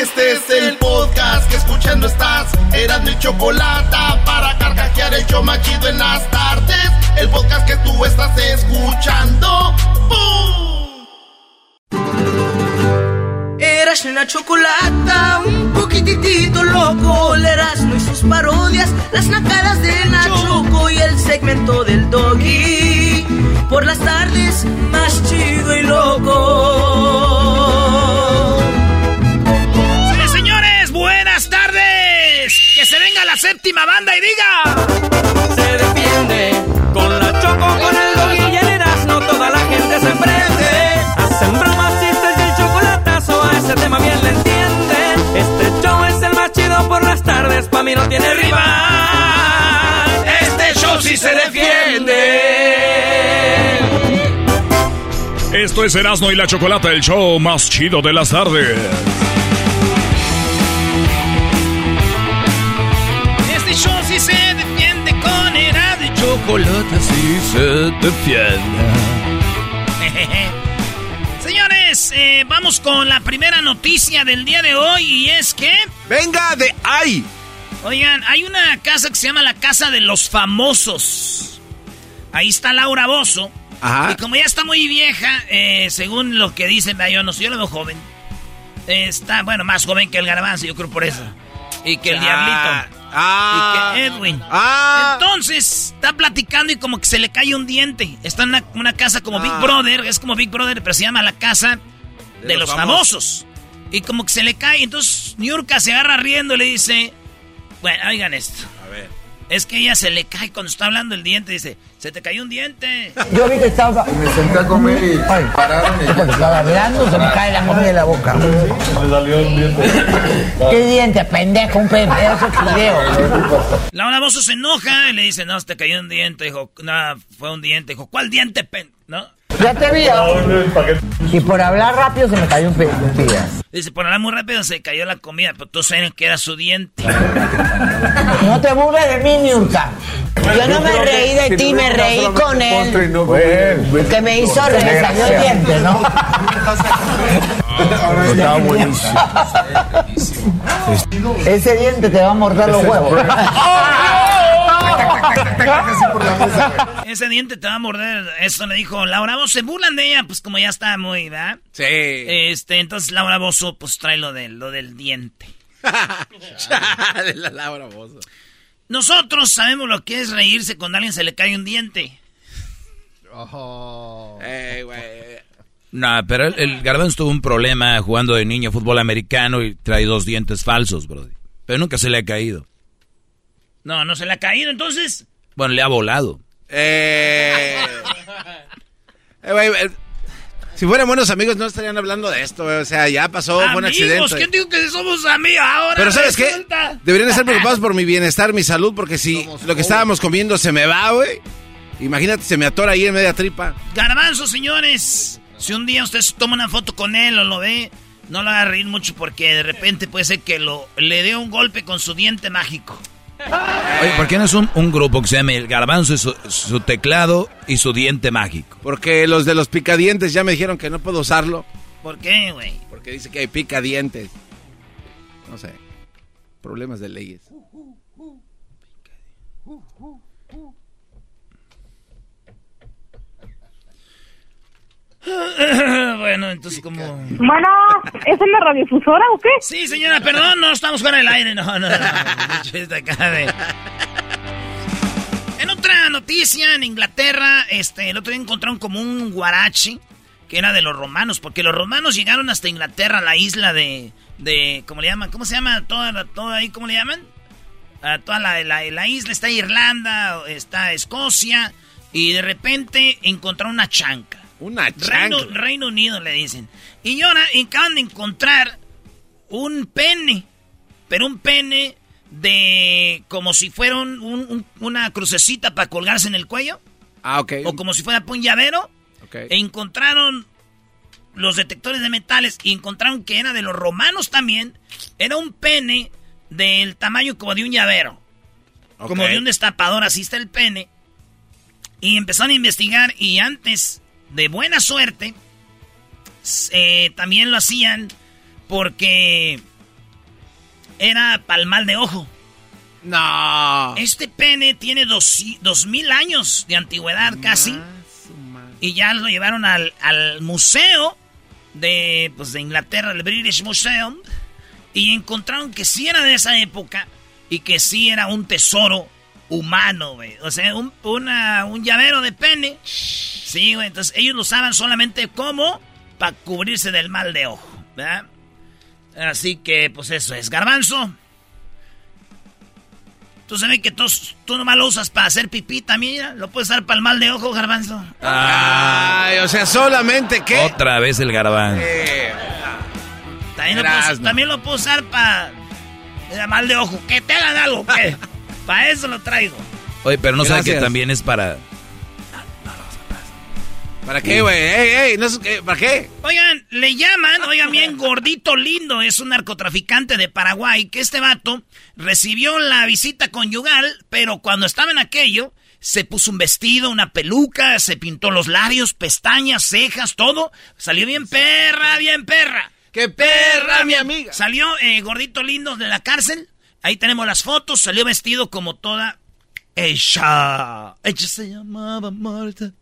Este es el podcast que escuchando estás. Eran mi chocolate para carcajear el yo machido en las tardes. El podcast que tú estás escuchando. Eras una chocolata, un poquitito loco. El Erasmo y sus parodias, las nacadas de Nachoco y el segmento del doggy. Por las tardes, más chido y loco. La séptima banda y diga. Se defiende con la choco, con el doggy y el Erasmo. Toda la gente se prende. Hacen bromas, chistes y el chocolatazo. A ese tema bien le entienden. Este show es el más chido por las tardes. Pa' mí no tiene rival. Este show sí se defiende. Esto es Erasmo y la Chocolata, el show más chido de las tardes. Show sí se defiende con era de chocolate. Sí se defiende. Señores, eh, vamos con la primera noticia del día de hoy y es que... Venga de ahí. Oigan, hay una casa que se llama la Casa de los Famosos. Ahí está Laura Bozo. Ajá. Y como ya está muy vieja, eh, según lo que dicen, yo no sé, yo la veo joven. Eh, está, bueno, más joven que el garbanzo, yo creo por eso. Y que el Ah, diablito. Ah. Y que Edwin. Ah. Entonces, está platicando y como que se le cae un diente. Está en una, una casa como Big Ah. Brother, es como Big Brother, pero se llama la casa de, De los, los famosos. Y como que se le cae, entonces Niurka se agarra riendo y le dice, bueno, oigan esto. Es que ella se le cae cuando está hablando el diente, dice, se te cayó un diente. Yo vi que estaba. Me senté a comer y pararon y Cuando estaba hablando se me cae la comida de la boca. me salió un diente. ¿Qué diente, pendejo? Un pedazo de fideo. Laura Bozo se enoja y le dice, no, se te cayó un diente. Dijo, no, fue un diente. Dijo, ¿cuál diente, pen? ¿No? Ya te vi. Y por hablar rápido se me cayó un pedazo. Dice, por hablar muy rápido se cayó la comida, pero tú sabes que era su diente. No te burles de mí, Niurka. Yo no me reí de ti, me reí con él. Que me hizo reír, me salió el diente, ¿no? Estaba buenísimo. Ese diente te va a morder los huevos. Ese diente te va a morder. Eso le dijo Laura Bozo. Se burlan de ella, pues como ya está muy, ¿verdad? Sí. Este, entonces Laura Bozo, pues trae lo, de, lo del diente. de la Laura Bozo. Nosotros sabemos lo que es reírse cuando a alguien se le cae un diente. Ey, güey. No, pero el, el Garbanzo tuvo un problema jugando de niño fútbol americano y trae dos dientes falsos, bro. Pero nunca se le ha caído. No, no se le ha caído, entonces. Bueno, le ha volado. Eh. Eh, güey, eh, si fueran buenos amigos no estarían hablando de esto, güey. O sea, ya pasó, fue un accidente. ¿quién dijo que somos amigos ahora? Pero ¿sabes qué? Deberían estar preocupados por mi bienestar, mi salud, porque si lo que estábamos comiendo se me va, güey. Imagínate, se me atora ahí en media tripa. Garbanzo, señores. Si un día usted se toma una foto con él o lo ve, no lo haga reír mucho porque de repente puede ser que lo, le dé un golpe con su diente mágico. Oye, ¿por qué no es un, un grupo que se llame El Garbanzo y su, su teclado y su diente mágico? Porque los de los picadientes ya me dijeron que no puedo usarlo. ¿Por qué, güey? Porque dice que hay picadientes. No sé. Problemas de leyes. Bueno, entonces como... Bueno, ¿es en la radiodifusora o qué? Sí, señora, perdón, no estamos fuera del aire, no, no, no. En otra noticia, en Inglaterra, este, el otro día encontraron como un guarachi que era de los romanos, porque los romanos llegaron hasta Inglaterra, la isla de, de, ¿cómo le llaman? ¿Cómo se llama? Toda, toda ahí, ¿cómo le llaman? A toda la, la, isla, está Irlanda, está Escocia, y de repente encontraron una chanca. Una chanca. Reino, Unido le dicen. Y ahora acaban de encontrar un pene, pero un pene de como si fuera una crucecita para colgarse en el cuello. Ah, ok. O como si fuera un llavero. E encontraron los detectores de metales y encontraron que era de los romanos también. Era un pene del tamaño como de un llavero. Como de un destapador, así está el pene. Y empezaron a investigar y antes, de buena suerte, eh, también lo hacían porque era palmal de ojo. No. Este pene tiene dos, mil años de antigüedad casi. Y ya lo llevaron al, al museo de, pues, de Inglaterra, el British Museum, y encontraron que sí era de esa época y que sí era un tesoro humano, güey. O sea, un, un llavero de pene. Sí, güey. Entonces ellos lo usaban solamente como para cubrirse del mal de ojo, ¿verdad? Así que, pues eso es. Garbanzo. Tú sabes que tú, tú nomás lo usas para hacer pipí también, Lo puedes usar para el mal de ojo, garbanzo. Ay, o sea, solamente que... Otra vez el garbanzo. también, lo puedo, usar para el mal de ojo. Que te hagan algo, ¿qué? para eso lo traigo. Oye, pero no sabes que también es para... ¿Para qué, güey? Ey, ey, no ¿Para qué? Oigan, le llaman, oigan bien, gordito lindo, es un narcotraficante de Paraguay, que este vato recibió la visita conyugal, pero cuando estaba en aquello, se puso un vestido, una peluca, se pintó los labios, pestañas, cejas, todo. Salió bien perra, bien perra. ¡Qué perra, mi amiga! Salió eh, gordito lindo de la cárcel. Ahí tenemos las fotos. Salió vestido como toda ella. Ella se llamaba Marta.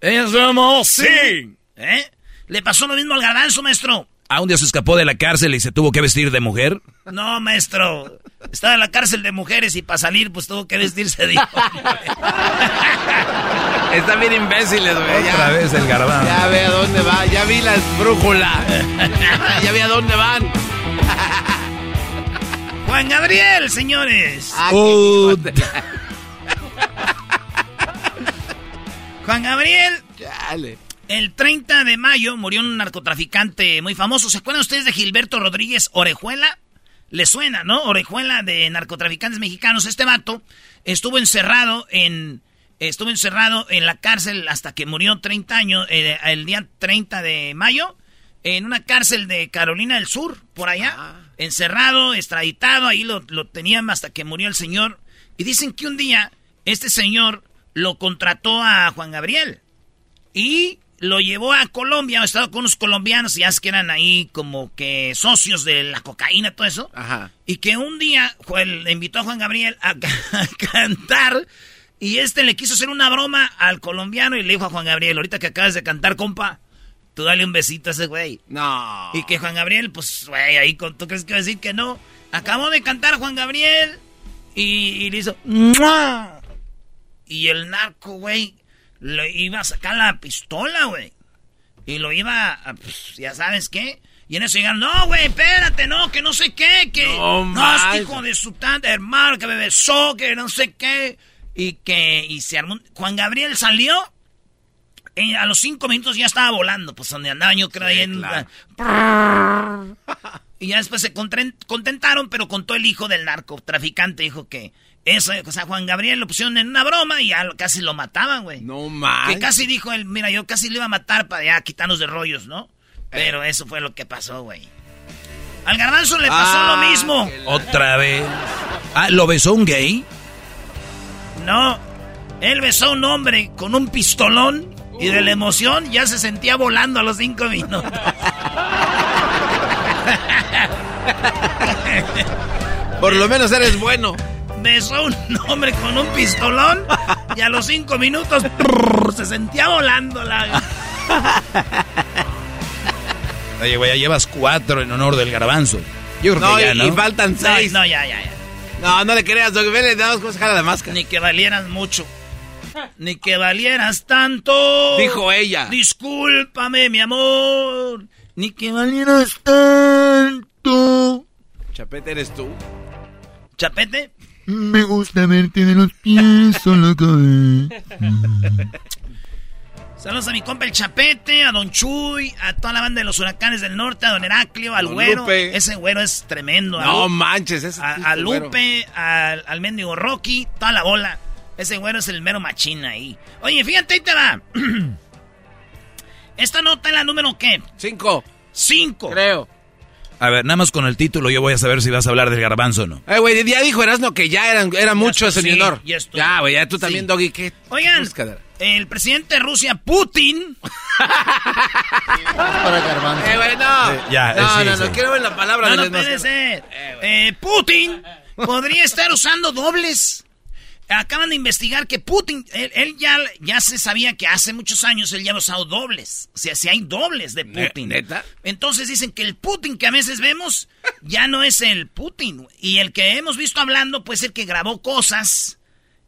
Ella se llamaba sí. ¿Eh? Le pasó lo mismo al garbanzo, maestro. ¿A un día se escapó de la cárcel y se tuvo que vestir de mujer? No, maestro. Estaba en la cárcel de mujeres y para salir, pues tuvo que vestirse de Están bien imbéciles, güey. Otra vez el garbanzo. Ya ve a dónde va. Ya vi las brújulas. ya vi a dónde van. Juan Gabriel, señores. Ah, Juan Gabriel. El 30 de mayo murió un narcotraficante muy famoso. ¿Se acuerdan ustedes de Gilberto Rodríguez Orejuela? Le suena, ¿no? Orejuela de narcotraficantes mexicanos. Este vato estuvo encerrado en estuvo encerrado en la cárcel hasta que murió 30 años eh, el día 30 de mayo en una cárcel de Carolina del Sur, por allá. Ah. Encerrado, extraditado, ahí lo, lo tenían hasta que murió el señor. Y dicen que un día este señor lo contrató a Juan Gabriel. Y lo llevó a Colombia, ha estado con unos colombianos, ya es que eran ahí como que socios de la cocaína, todo eso. Y que un día le invitó a Juan Gabriel a, a, cantar y este le quiso hacer una broma al colombiano y le dijo a Juan Gabriel, ahorita que acabas de cantar, compa, tú dale un besito a ese güey. No. Y que Juan Gabriel, pues, güey, ahí tú crees que va a decir que no. Acabó de cantar Juan Gabriel y, le hizo... Y el narco, güey, le iba a sacar la pistola, güey. Y lo iba a, pues, ya sabes qué. Y en eso llegaron, no, güey, espérate, no, que no sé qué, que... No, no hijo de su tanta hermano, que me besó, que no sé qué. Y que, y se armó... Juan Gabriel salió a los cinco minutos ya estaba volando, pues donde andaba yo creo ahí en... y ya después se contentaron, pero contó el hijo del narcotraficante, dijo que eso, o sea, Juan Gabriel lo pusieron en una broma y ya casi lo mataban, güey. No más. Que casi dijo él, mira, yo casi le iba a matar para ya quitarnos de rollos, ¿no? Pero eh. eso fue lo que pasó, güey. Al garbanzo le pasó lo ah, mismo. Otra vez. Ah, ¿lo besó un gay? No, él besó a un hombre con un pistolón y de la emoción ya se sentía volando a los cinco minutos. Por lo menos eres bueno. Besó a un hombre con un pistolón y a los cinco minutos se sentía volando la... Oye, güey, ya llevas cuatro en honor del garbanzo. Yo creo No, que ya, y, ¿no? y faltan seis. no, ya, ya, ya. No, no le creas, Doggy. Vele, nada más cómo se jala la máscara. Ni que valieras mucho. Ni que valieras tanto. Dijo ella. Discúlpame, mi amor. Ni que valieras tanto. Chapete, ¿eres tú? ¿Chapete? Me gusta verte de los pies solo Saludos a mi compa el Chapete, a Don Chuy, a toda la banda de los huracanes del norte, a Don Heraclio, al Don güero. Lupe. Ese güero es tremendo. a No Lu- manches, ese a, a. Lupe, al, al mendigo Rocky, toda la bola. Ese güero es el mero machín ahí. Oye, fíjate, ahí te va. Esta nota es la número qué? Cinco. Cinco. Creo. A ver, nada más con el título yo voy a saber si vas a hablar del garbanzo o no. Eh, güey, ya dijo Erasmo que ya eran, era mucho ese sí, ya güey, ya tú también, Sí. Doggy. ¿qué? Oigan, el presidente de Rusia, Putin. Para garbanzo. Eh, güey, no. ya, no, eh, sí, no, sí. no, quiero ver la palabra No, no, desmascarado. espérense. Eh, Putin podría estar usando dobles. Acaban de investigar que Putin, él, él ya, ya se sabía que hace muchos años él ya ha usado dobles. O sea, si hay dobles de Putin. ¿neta? Entonces dicen que el Putin que a veces vemos ya no es el Putin. Y el que hemos visto hablando puede ser que grabó cosas.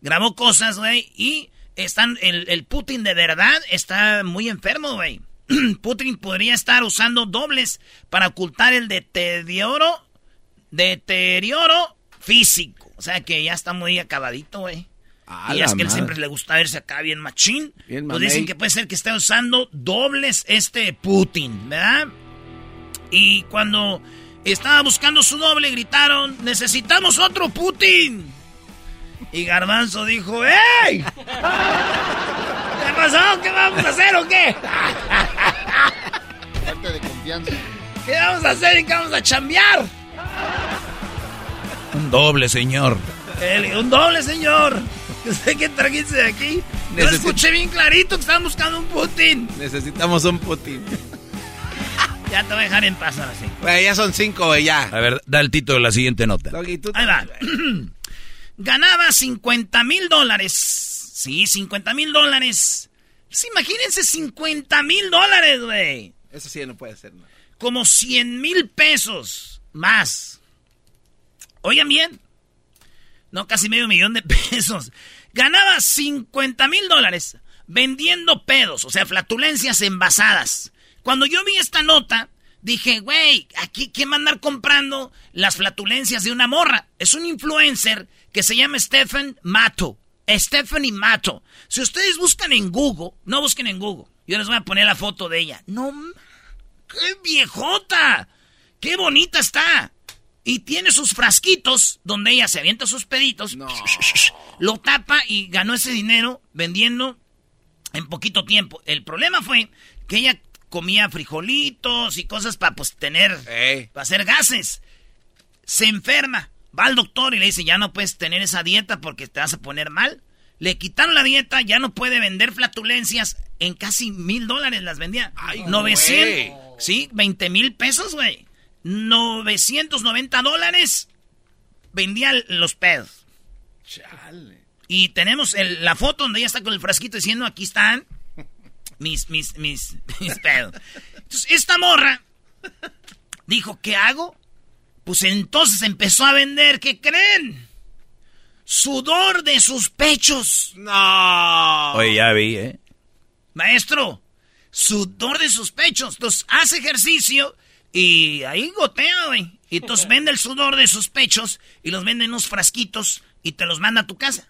Grabó cosas, güey. Y están, el, el Putin de verdad está muy enfermo, güey. Putin podría estar usando dobles para ocultar el deterioro, deterioro físico. O sea que ya está muy acabadito, güey. A Y es que él madre. siempre le gusta verse acá bien machín. Bien pues dicen que puede ser que esté usando dobles este Putin, ¿verdad? Y cuando estaba buscando su doble gritaron, necesitamos otro Putin. Y Garbanzo dijo, ¡Ey! ¿Qué pasó? ¿Qué vamos a hacer o qué? Falta de confianza. ¿Qué vamos a hacer y qué vamos a chambear? Un doble, señor. El- un doble, señor. ¿Usted qué trajiste de aquí? Yo escuché bien clarito que estaban buscando un Putin. Necesitamos un Putin. Ya te voy a dejar en paz ahora sí. Ya son cinco, güey, ya. A ver, da el título de la siguiente nota. Doggy, tú Ahí va. Ganaba 50 mil dólares. Sí, 50 mil dólares. Imagínense 50 mil dólares, güey. Eso sí no puede ser, ¿no? Como 100 mil pesos más. Oigan bien. No, casi medio millón de pesos. Ganaba 50 mil dólares vendiendo pedos, o sea, flatulencias envasadas. Cuando yo vi esta nota, dije, güey, aquí quién va a andar comprando las flatulencias de una morra. Es un influencer que se llama Stephen Mato. Stephanie Mato. Si ustedes buscan en Google, no busquen en Google. Yo les voy a poner la foto de ella. No, qué viejota. Qué bonita está. Y tiene sus frasquitos donde ella se avienta sus peditos. Lo tapa y ganó ese dinero vendiendo en poquito tiempo. El problema fue que ella comía frijolitos y cosas para pues tener, para hacer gases. Se enferma, va al doctor y le dice, ya no puedes tener esa dieta porque te vas a poner mal. Le quitaron la dieta, ya no puede vender flatulencias. En casi mil dólares las vendía. Ay, 900, sí, 20 mil pesos, güey. 990 dólares vendía los pedos. Y tenemos el- la foto donde ella está con el frasquito diciendo, aquí están mis, mis, mis, mis pedos. Entonces, esta morra dijo, ¿qué hago? Pues entonces empezó a vender, ¿qué creen? Sudor de sus pechos. No. Oye, ya vi, ¿eh? Maestro, sudor de sus pechos. Entonces hace ejercicio y ahí gotea, güey. Y entonces vende el sudor de sus pechos y los vende en unos frasquitos y te los manda a tu casa.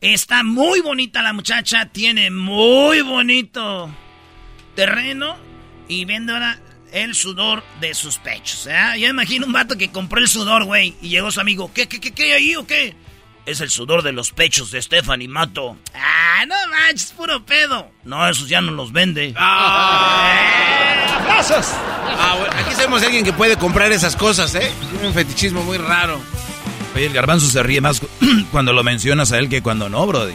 Está muy bonita la muchacha, tiene muy bonito terreno y vende ahora el sudor de sus pechos. ¿eh? Yo imagino un vato que compró el sudor, güey, y llegó su amigo. ¿Qué, qué, qué, qué hay ahí o qué? Es el sudor de los pechos de Stephanie Mato. Ah, no manches, puro pedo. No, esos ya no los vende. ¡Aplausos! Ah, bueno, aquí sabemos de alguien que puede comprar esas cosas, ¿eh? Tiene un fetichismo muy raro. Oye, el garbanzo se ríe más cu- cuando lo mencionas a él que cuando no, Brody.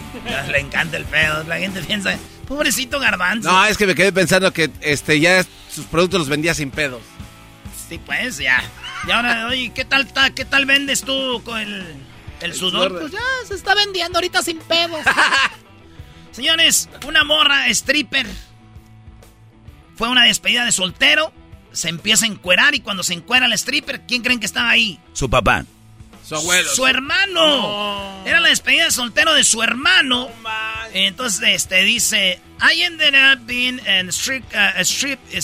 Le encanta el pedo. La gente piensa, pobrecito garbanzo. No, es que me quedé pensando que este ya sus productos los vendía sin pedos. Sí, pues ya. Y ahora, oye, ¿qué tal, ta- qué tal vendes tú con el, el, sudor? Pues ya se está vendiendo ahorita sin pedos. Señores, una morra stripper fue una despedida de soltero se empieza a encuerar y cuando se encuera el stripper, ¿quién creen que estaba ahí? Su papá. Su abuelo. Su hermano. Era la despedida de soltero de su hermano. Entonces, este dice, I ended up being a strip, uh, a strip, a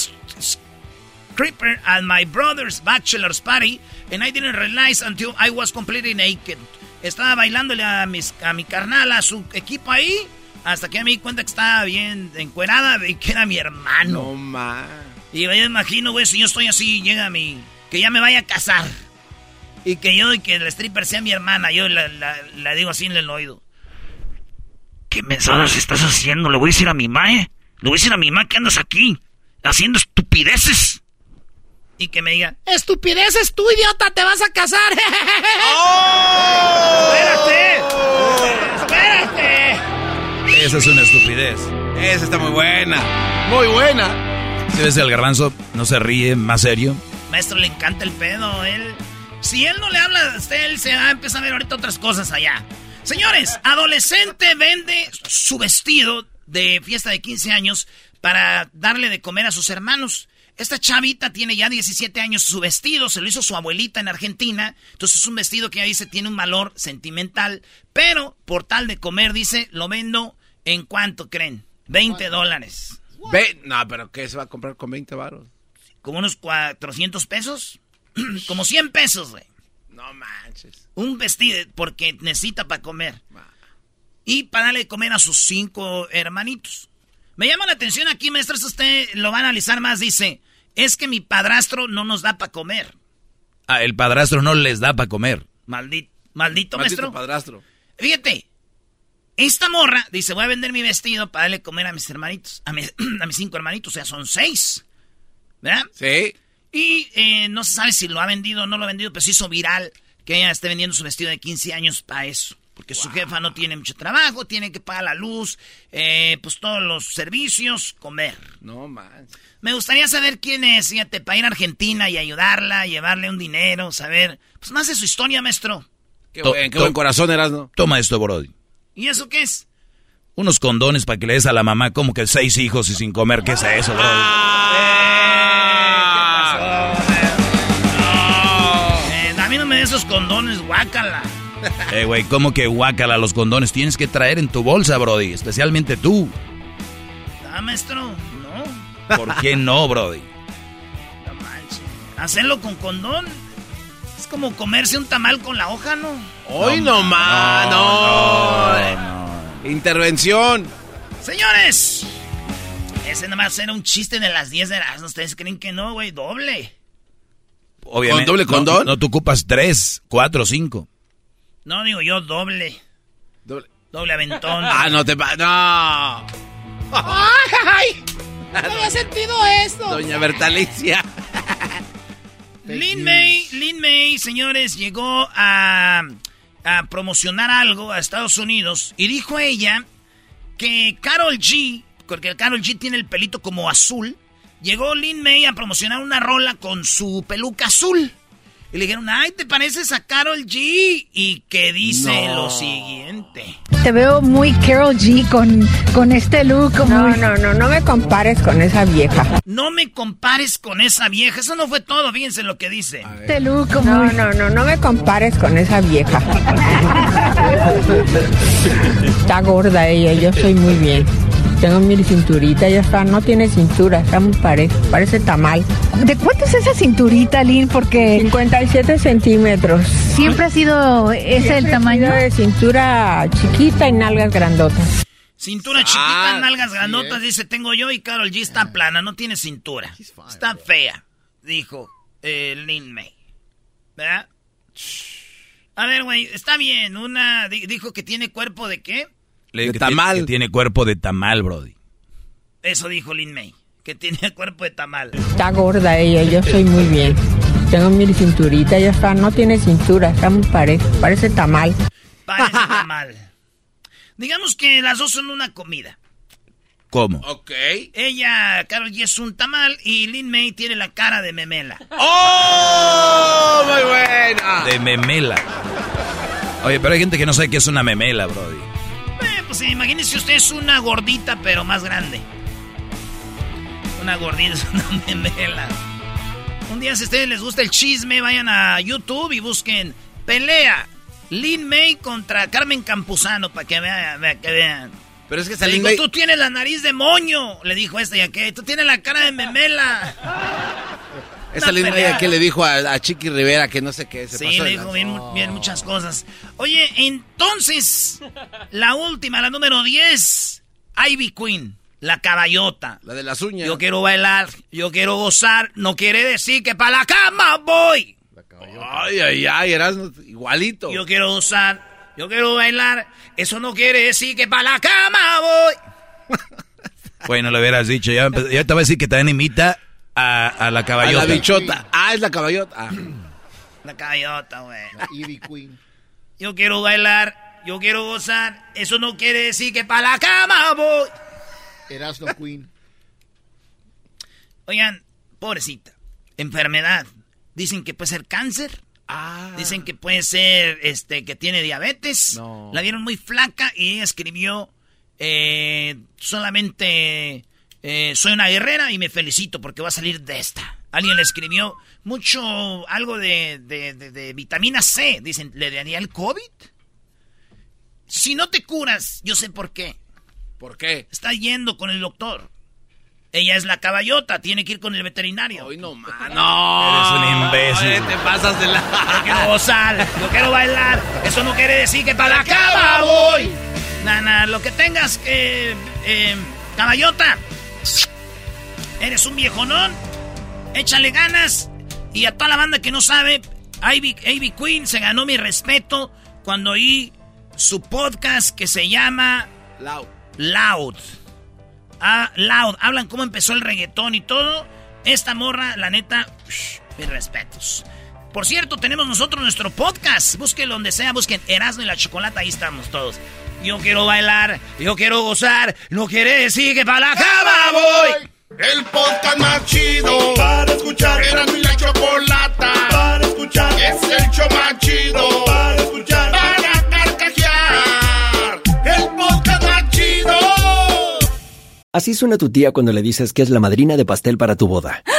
stripper at my brother's bachelor's party, and I didn't realize until I was completely naked. Estaba bailándole a, mis, a mi carnal, a su equipo ahí, hasta que me di cuenta que estaba bien encuerada y que era mi hermano. No más. Y yo me imagino, güey, si yo estoy así, llega mi... Que ya me vaya a casar. Y que yo y que el stripper sea mi hermana. Yo la, la- la digo así en el oído. ¿Qué mensadas estás haciendo? Le voy a decir a mi ma, ¿eh? Le voy a decir a mi ma que andas aquí. Haciendo estupideces. Y que me diga, estupideces tú, idiota, te vas a casar. ¡Espérate! ¡Espérate! Esa es una estupidez. Esa está muy buena. Muy buena. Si ves el garbanzo, no se ríe, más serio. Maestro, le encanta el pedo. Él, si él no le habla a usted, él se va a empezar a ver ahorita otras cosas allá. Señores, adolescente vende su vestido de fiesta de 15 años para darle de comer a sus hermanos. Esta chavita tiene ya 17 años. Su vestido se lo hizo su abuelita en Argentina. Entonces es un vestido que ya dice tiene un valor sentimental. Pero por tal de comer, dice, lo vendo en cuánto creen. 20 dólares. Ve, no, pero ¿qué se va a comprar con 20 varos? Como unos 400 pesos. Como 100 pesos, güey. No manches. Un vestido porque necesita para comer. Y para darle de comer a sus cinco hermanitos. Me llama la atención aquí, maestros, usted lo va a analizar más. Dice, es que mi padrastro no nos da para comer. Ah, el padrastro no les da para comer. Maldito, maldito, Maldito maestro. padrastro. Fíjate, esta morra dice, voy a vender mi vestido para darle comer a mis hermanitos. A mis, a mis cinco hermanitos, o sea, son seis. ¿Verdad? Sí. Y eh, no se sabe si lo ha vendido o no lo ha vendido, pero se hizo viral que ella esté vendiendo su vestido de 15 años para eso. Porque su jefa no tiene mucho trabajo, tiene que pagar la luz, eh, pues todos los servicios, comer. No manches. Me gustaría saber quién es, fíjate, para ir a Argentina y ayudarla, llevarle un dinero, saber, pues más de su historia, maestro. Qué buen, qué buen corazón eras, ¿no? Toma esto, Brody. ¿Y eso qué es? Unos condones para que le des a la mamá como que seis hijos y sin comer. ¿Qué es eso, Brody? Eh, a mí no me des esos condones, guácala. Eh, güey, ¿cómo que guácala los condones? Tienes que traer en tu bolsa, Brody. Especialmente tú. Ah, maestro, no, ¿Por qué no, Brody? no manches. Hacerlo con condón como comerse un tamal con la hoja, ¿no? Hoy no, más, no. Intervención. Señores, ese nada más era un chiste de las 10 de las. ¿Ustedes creen que no, güey? Doble. Obviamente. ¿Con doble no- condón? No, tú ocupas tres, cuatro, cinco. No, digo yo, doble. Doble. Doble aventón. Ah, no te pa... No. ¡Ay! No había sentido esto. Doña Bertalicia. Lin May, Lin May, señores, llegó a, a promocionar algo a Estados Unidos y dijo ella que Carol G, porque Carol G tiene el pelito como azul, llegó Lin May a promocionar una rola con su peluca azul. Y le dijeron, ay, ¿te pareces a Carol G? Y que dice No. lo siguiente. Te veo muy Carol G con, con este look. No, no, no, no me compares con esa vieja. No me compares con esa vieja. Eso no fue todo, fíjense lo que dice. Este look No, muy... no, no, no me compares con esa vieja. Está gorda ella, yo soy muy bien. Tengo mi cinturita, ya está, no tiene cintura, está muy parejo, parece tamal. ¿De cuánto es esa cinturita, Lynn? Porque 57 centímetros. siempre ha sido ese el Siempre tamaño. sido de cintura chiquita y nalgas grandotas. Cintura chiquita, Ah, nalgas grandotas, eh. dice, tengo yo y Carol G está plana, no tiene cintura. Está fea, dijo eh, Lin May. ¿Verdad? A ver, güey, está bien, una di- dijo que tiene cuerpo de qué? Le digo De que tiene- tamal. que tiene cuerpo de tamal, Brody. Eso dijo Lin May, que tiene cuerpo de tamal. Está gorda ella, yo soy muy bien. Tengo mi cinturita, ya está, no tiene cintura, está muy parejo, parece tamal. Parece tamal. Digamos que las dos son una comida. ¿Cómo? Ok. Ella, Carol G es un tamal y Lin May tiene la cara de memela. ¡Oh! Muy buena. De memela. Oye, pero hay gente que no sabe qué es una memela, Brody. Pues imagínese usted es una gordita pero más grande. Una gordita es una memela. Un día si a ustedes les gusta el chisme, vayan a YouTube y busquen pelea Lin May contra Carmen Campuzano para que vean, vea- que vean. Pero es que Le digo, May- tú tienes la nariz de moño, le dijo este y aquel. Tú tienes la cara de memela. Esa linda pelea. que le dijo a, a Chiqui Rivera que no sé qué. Se Sí, pasó le dijo bien, mu- bien muchas cosas. Oye, entonces, la última, la número 10, Ivy Queen, la caballota. La de las uñas. Yo quiero bailar, yo quiero gozar, no quiere decir que para la cama voy. Ay, ay, ay, eras igualito. Yo quiero gozar, yo quiero bailar, eso no quiere decir que para la cama voy. Bueno, le hubieras dicho. Ya, ya te voy a decir que también imita a, a la A caballota. la bichota. Ah, es la caballota. Ah. La caballota, güey. Ivy Queen. Yo quiero bailar, yo quiero gozar, eso no quiere decir que para la cama voy. Erasno Queen. Oigan, pobrecita, enfermedad. Dicen que puede ser cáncer. Dicen que puede ser este que tiene diabetes. No. La vieron muy flaca y ella escribió eh, solamente eh, soy una guerrera y me felicito porque va a salir de esta. Alguien le escribió mucho algo de, de- de- de vitamina C. Dicen, ¿le daría el COVID? Si no te curas, yo sé por qué. ¿Por qué? Está yendo con el doctor. Ella es la caballota, tiene que ir con el veterinario. Hoy no, man. No. Eres un imbécil. Te pasas de Yo la. quiero gozar, yo quiero bailar. Eso no quiere decir que para la cama voy. Nana, lo que tengas que. eh, caballota. Eres un viejonón. Échale ganas. Y a toda la banda que no sabe, Ivy, Ivy Queen se ganó mi respeto cuando oí su podcast que se llama Lau. Loud. Ah, Loud. Hablan cómo empezó el reggaetón y todo. Esta morra, la neta, shh, mis respetos. Por cierto, tenemos nosotros nuestro podcast. Busquen donde sea, busquen Erasmo y la Chocolata, ahí estamos todos. Yo quiero bailar, yo quiero gozar, no quiere decir que para la cama voy. El podcast más chido para escuchar. Era mi la chocolata para escuchar. Es el show más chido para escuchar. Para carcajear. El podcast más chido. Así suena tu tía cuando le dices que es la madrina de pastel para tu boda.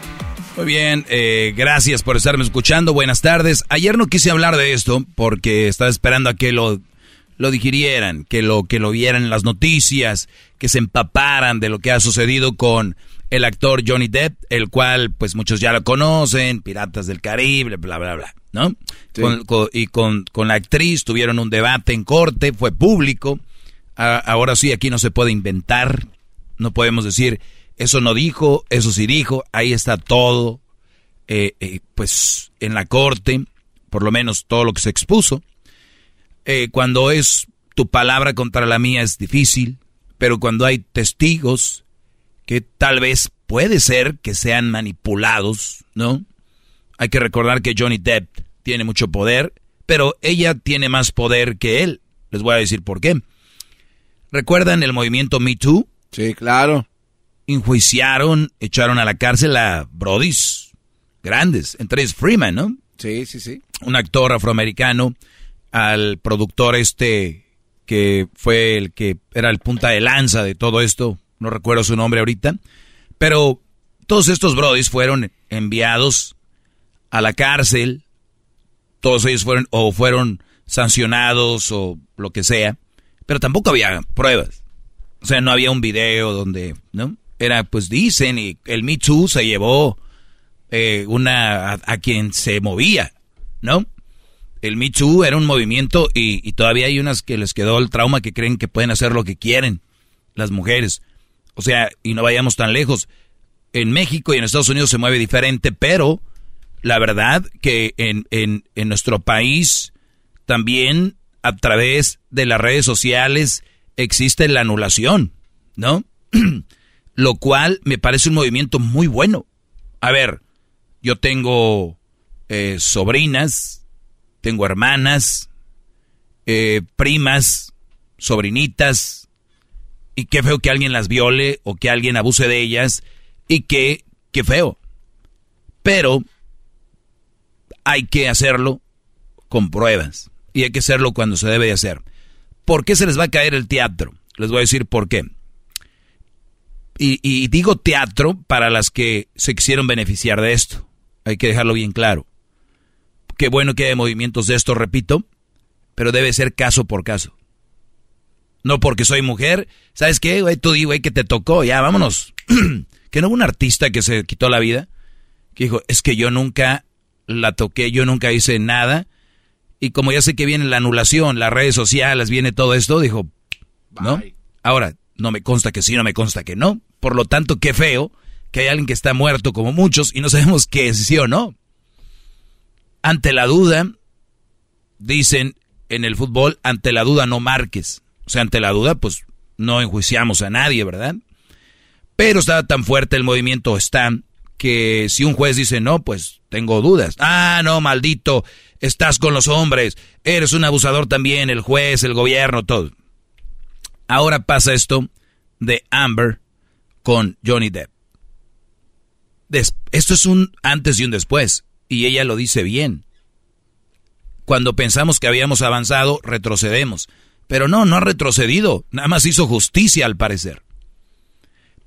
Muy bien, eh, gracias por estarme escuchando. Buenas tardes. Ayer no quise hablar de esto porque estaba esperando a que lo, lo digirieran, que lo, que lo vieran en las noticias, que se empaparan de lo que ha sucedido con el actor Johnny Depp, el cual pues muchos ya lo conocen, Piratas del Caribe, bla, bla, bla, ¿no? Sí. Con- con- y con, con la actriz tuvieron un debate en corte, fue público. A- ahora sí, aquí no se puede inventar, no podemos decir, eso no dijo, eso sí dijo, ahí está todo, eh, eh, pues en la corte, por lo menos todo lo que se expuso. Eh, cuando es tu palabra contra la mía es difícil, pero cuando hay testigos que tal vez puede ser que sean manipulados, ¿no? Hay que recordar que Johnny Depp tiene mucho poder, pero ella tiene más poder que él. Les voy a decir por qué. ¿Recuerdan el movimiento Me Too? Sí, claro. Enjuiciaron, echaron a la cárcel a Brodis, grandes, entre ellos Freeman, ¿no? Sí, sí, sí. Un actor afroamericano, al productor este que fue el que era el punta de lanza de todo esto, no recuerdo su nombre ahorita, pero todos estos brodis fueron enviados a la cárcel, todos ellos fueron o fueron sancionados o lo que sea, pero tampoco había pruebas. O sea, no había un video donde, ¿no? Era, pues dicen, y el Me Too se llevó eh, una a, quien se movía, ¿no? El Me Too era un movimiento y, y todavía hay unas que les quedó el trauma que creen que pueden hacer lo que quieren, las mujeres. O sea, y no vayamos tan lejos. En México y en Estados Unidos se mueve diferente, pero la verdad que en, en, en nuestro país también a través de las redes sociales existe la anulación, ¿no? Lo cual me parece un movimiento muy bueno. A ver, yo tengo eh, sobrinas, tengo hermanas, eh, primas, sobrinitas, y qué feo que alguien las viole o que alguien abuse de ellas, y qué, qué feo. Pero hay que hacerlo con pruebas y hay que hacerlo cuando se debe de hacer. ¿Por qué se les va a caer el teatro? Les voy a decir por qué. Y, digo teatro para las que se quisieron beneficiar de esto. Hay que dejarlo bien claro. Qué bueno que hay movimientos de esto, repito, pero debe ser caso por caso. No porque soy mujer. ¿Sabes qué, güey? Tú di, güey, que te tocó. Ya, vámonos. que no hubo un artista que se quitó la vida. Que dijo, es que yo nunca la toqué, yo nunca hice nada. Y como ya sé que viene la anulación, las redes sociales, viene todo esto, dijo, ¿no? Ahora, no me consta que sí, no me consta que no. Por lo tanto, qué feo que hay alguien que está muerto como muchos y no sabemos qué es sí o no. Ante la duda, dicen en el fútbol, ante la duda no marques. O sea, ante la duda, pues no enjuiciamos a nadie, ¿verdad? Pero estaba tan fuerte el movimiento, está, que si un juez dice no, pues tengo dudas. Ah, no, maldito, estás con los hombres, eres un abusador también, el juez, el gobierno, todo. Ahora pasa esto de Amber con Johnny Depp. esto es un antes y un después, y ella lo dice bien. Cuando pensamos que habíamos avanzado, retrocedemos. Pero no, no ha retrocedido, nada más hizo justicia al parecer.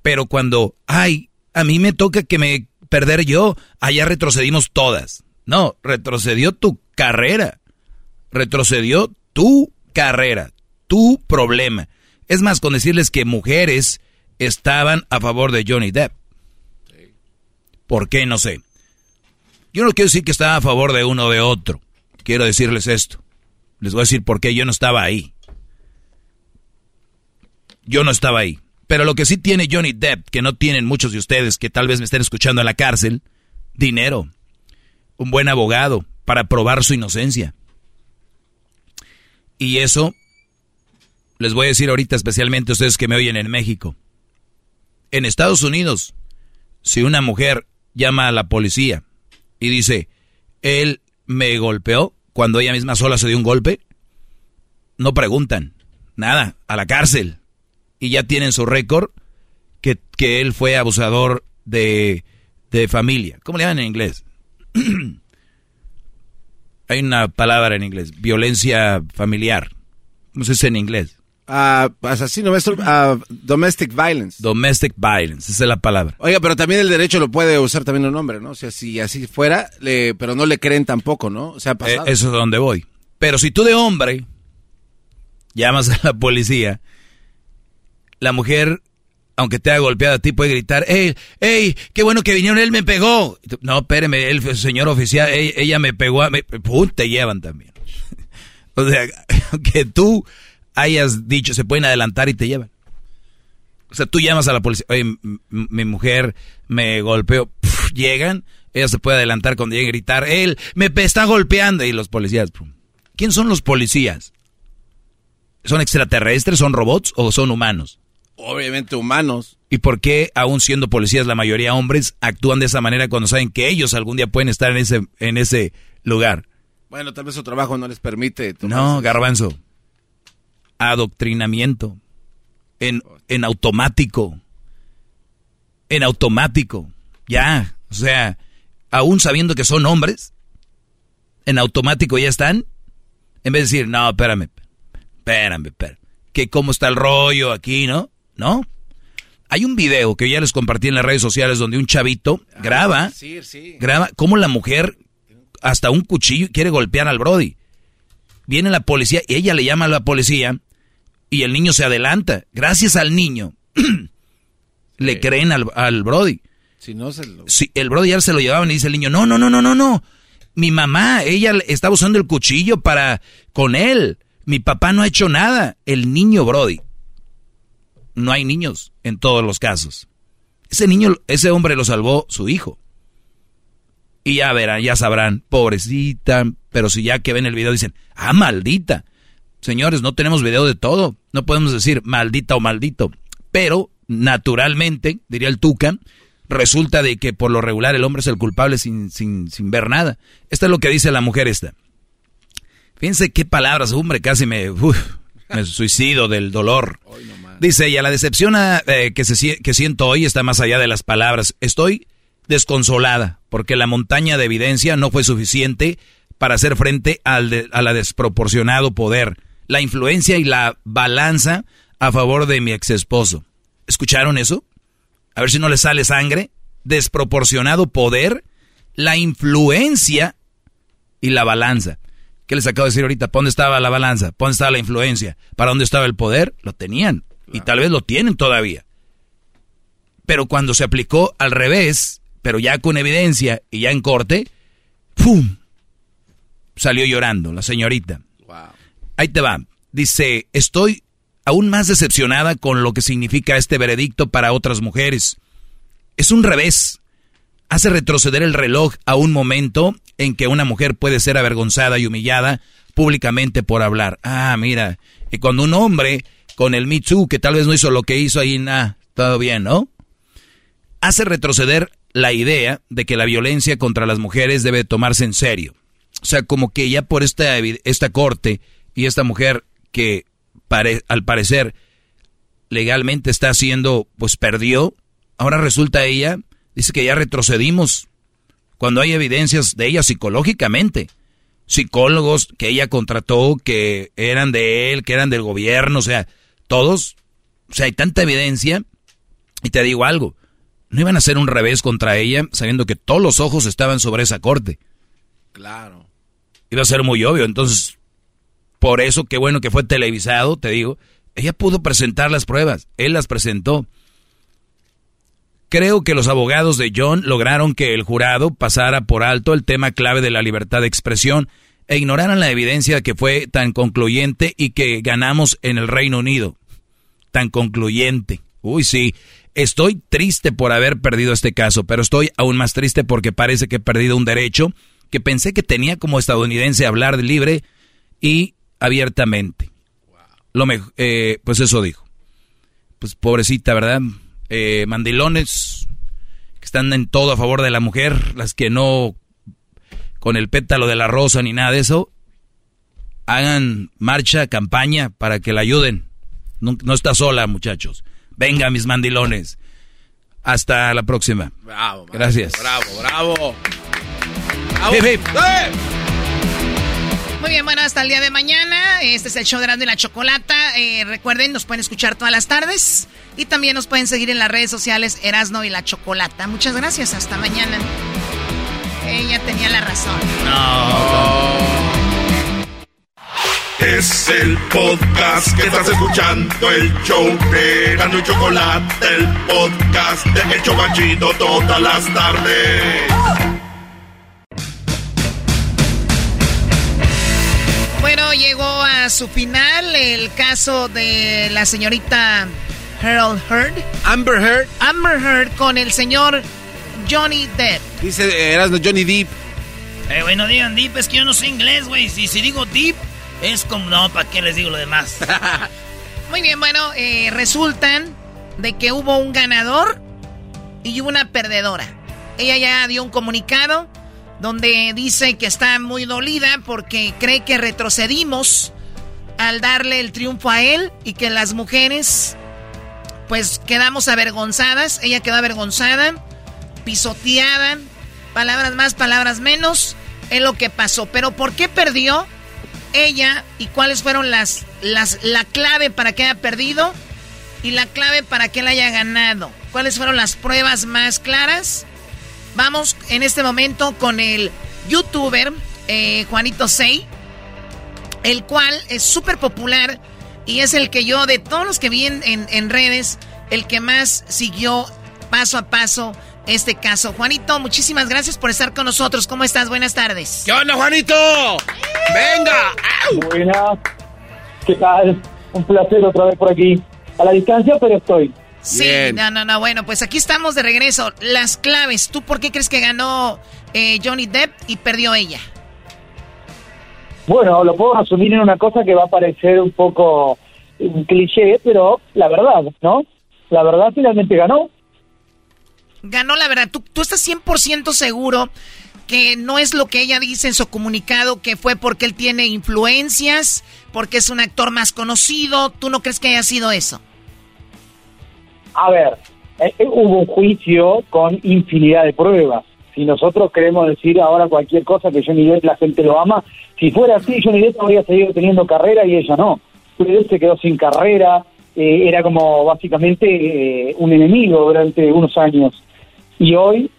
Pero cuando, ay, a mí me toca que me perder yo, allá retrocedimos todas. No, retrocedió tu carrera. Retrocedió tu carrera, tu problema. Es más, con decirles que mujeres estaban a favor de Johnny Depp. ¿Por qué? No sé. Yo no quiero decir que estaba a favor de uno o de otro. Quiero decirles esto. Les voy a decir por qué yo no estaba ahí. Yo no estaba ahí. Pero lo que sí tiene Johnny Depp, que no tienen muchos de ustedes que tal vez me estén escuchando en la cárcel, dinero. Un buen abogado para probar su inocencia. Y eso les voy a decir ahorita especialmente a ustedes que me oyen en México. En Estados Unidos, si una mujer llama a la policía y dice, él me golpeó cuando ella misma sola se dio un golpe, no preguntan, nada, a la cárcel y ya tienen su récord que, que, él fue abusador de, de familia. ¿Cómo le llaman en inglés? Hay una palabra en inglés, violencia familiar. ¿Cómo se dice en inglés? Uh, asesino, uh, domestic violence. Domestic violence, esa es la palabra. Oiga, pero también el derecho lo puede usar también un hombre, ¿no? O sea, si así fuera, le, pero no le creen tampoco, ¿no? O sea, ha pasado. Eh, eso es donde voy. Pero si tú de hombre llamas a la policía la mujer, aunque te haya golpeado a ti, puede gritar, ¡Ey, ey, qué bueno que vinieron, él me pegó! No, espéreme, el señor oficial, ella, me pegó, a, me, ¡pum! te llevan también. o sea, que tú hayas dicho, se pueden adelantar y te llevan. O sea, tú llamas a la policía, oye, mi mujer me golpeó, llegan, ella se puede adelantar cuando llegue a gritar, él me está golpeando, y los policías, ¿quién son los policías? ¿Son extraterrestres, son robots o son humanos? Obviamente humanos. ¿Y por qué, aún siendo policías, la mayoría hombres actúan de esa manera cuando saben que ellos algún día pueden estar en ese, en ese lugar? Bueno, tal vez su trabajo no les permite. No, garbanzo. Adoctrinamiento. En, en automático. En automático. Ya. O sea, aún sabiendo que son hombres, en automático ya están. En vez de decir, no, espérame, espérame, espérame. Que cómo está el rollo aquí, ¿no? ¿No? Hay un video que ya les compartí en las redes sociales donde un chavito graba, sí, sí. graba cómo la mujer hasta un cuchillo quiere golpear al Brody. Viene la policía y ella le llama a la policía y el niño se adelanta. Gracias al niño le creen al, al Brody. Si no se lo... Sí, el Brody ya se lo llevaban y dice el niño, no, no, no, no, no, no. Mi mamá, ella estaba usando el cuchillo para con él. Mi papá no ha hecho nada. El niño Brody. No hay niños en todos los casos. Ese niño, ese hombre lo salvó su hijo. Y ya verán, ya sabrán, pobrecita, pero si ya que ven el video dicen, ah, maldita. Señores, no tenemos video de todo. No podemos decir maldita o maldito. Pero, naturalmente, diría el Tuca, resulta de que por lo regular el hombre es el culpable sin, sin, sin ver nada. Esto es lo que dice la mujer esta. Fíjense qué palabras, hombre, casi me, uf, me suicido del dolor. Dice ella, la decepción eh, que, se, que siento hoy está más allá de las palabras. Estoy desconsolada porque la montaña de evidencia no fue suficiente para hacer frente al de, a la desproporcionado poder, la influencia y la balanza a favor de mi ex esposo. ¿Escucharon eso? A ver si no le sale sangre. Desproporcionado poder, la influencia y la balanza. ¿Qué les acabo de decir ahorita? ¿Para dónde estaba la balanza? ¿Para dónde estaba la influencia? ¿Para dónde estaba el poder? Lo tenían. Y tal vez lo tienen todavía. Pero cuando se aplicó al revés, pero ya con evidencia y ya en corte, ¡pum! Salió llorando la señorita. Ahí te va. Dice, estoy aún más decepcionada con lo que significa este veredicto para otras mujeres. Es un revés. Hace retroceder el reloj a un momento en que una mujer puede ser avergonzada y humillada públicamente por hablar. Ah, mira, y cuando un hombre con el Me que tal vez no hizo lo que hizo ahí, nada, todo bien, ¿no? Hace retroceder la idea de que la violencia contra las mujeres debe tomarse en serio. O sea, como que ya por esta, esta corte y esta mujer que al parecer legalmente está haciendo, pues perdió, ahora resulta ella, dice que ya retrocedimos cuando hay evidencias de ella psicológicamente. Psicólogos que ella contrató, que eran de él, que eran del gobierno, o sea, todos, o sea, hay tanta evidencia. Y te digo algo, no iban a hacer un revés contra ella sabiendo que todos los ojos estaban sobre esa corte. Claro. Iba a ser muy obvio, entonces, por eso, qué bueno que fue televisado, te digo, ella pudo presentar las pruebas, él las presentó. Creo que los abogados de John lograron que el jurado pasara por alto el tema clave de la libertad de expresión e ignoraran la evidencia que fue tan concluyente y que ganamos en el Reino Unido. Tan concluyente. Uy, sí. Estoy triste por haber perdido este caso, pero estoy aún más triste porque parece que he perdido un derecho que pensé que tenía como estadounidense hablar libre y abiertamente. Lo eh, pues eso dijo. Pues pobrecita, ¿verdad? Eh, mandilones que están en todo a favor de la mujer, las que no con el pétalo de la rosa ni nada de eso, hagan marcha, campaña para que la ayuden. No, está sola, muchachos. Venga, mis mandilones. Hasta la próxima. Bravo, Gracias. Bravo, bravo. Muy bien, bueno, hasta el día de mañana. Este es el show de Grande y la Chocolata. Eh, recuerden, nos pueden escuchar todas las tardes. Y también nos pueden seguir en las redes sociales Erasno y la Chocolata. Muchas gracias. Hasta mañana. Ella tenía la razón. No. Es el podcast que estás escuchando, el show de Grande y Chocolata, el podcast de Banchito todas las tardes. A su final el caso de la señorita Harold Heard. Amber Heard. Amber Heard con el señor Johnny Depp. Dice, eras Johnny Depp. Eh, güey, no digan Depp, es que yo no sé inglés, güey. Si, si digo Depp, Es como, no, ¿para qué les digo lo demás? Muy bien, bueno, eh, resultan de que hubo un ganador y hubo una perdedora. Ella ya dio un comunicado donde dice que está muy dolida porque cree que retrocedimos al darle el triunfo a él y que las mujeres pues quedamos avergonzadas. Ella quedó avergonzada, pisoteada, palabras más, palabras menos, es lo que pasó. Pero ¿por qué perdió ella y cuáles fueron las, las, la clave para que haya perdido y la clave para que él haya ganado? ¿Cuáles fueron las pruebas más claras? Vamos en este momento con el youtuber eh, Juanito Sei, el cual es súper popular y es el que yo, de todos los que vi en, en, redes, el que más siguió paso a paso este caso. Juanito, muchísimas gracias por estar con nosotros. ¿Cómo estás? Buenas tardes. ¿Qué onda, Juanito? ¡Venga! Buenas. ¿Qué tal? Un placer otra vez por aquí. A la distancia, pero estoy. Sí, no, no, no. Bueno, pues aquí estamos de regreso. Las claves. ¿Tú por qué crees que ganó eh, Johnny Depp y perdió ella? Bueno, lo puedo resumir en una cosa que va a parecer un poco un cliché, pero la verdad, ¿no? La verdad finalmente ganó. Ganó la verdad. ¿Tú, tú estás 100% seguro que no es lo que ella dice en su comunicado, que fue porque él tiene influencias, porque es un actor más conocido? ¿Tú no crees que haya sido eso? A ver, eh, eh, hubo un juicio con infinidad de pruebas. Si nosotros queremos decir ahora cualquier cosa que Johnny Depp la gente lo ama, si fuera así Johnny Depp habría seguido teniendo carrera y ella no. Johnny Depp se quedó sin carrera, eh, era como básicamente un enemigo durante unos años. Y hoy,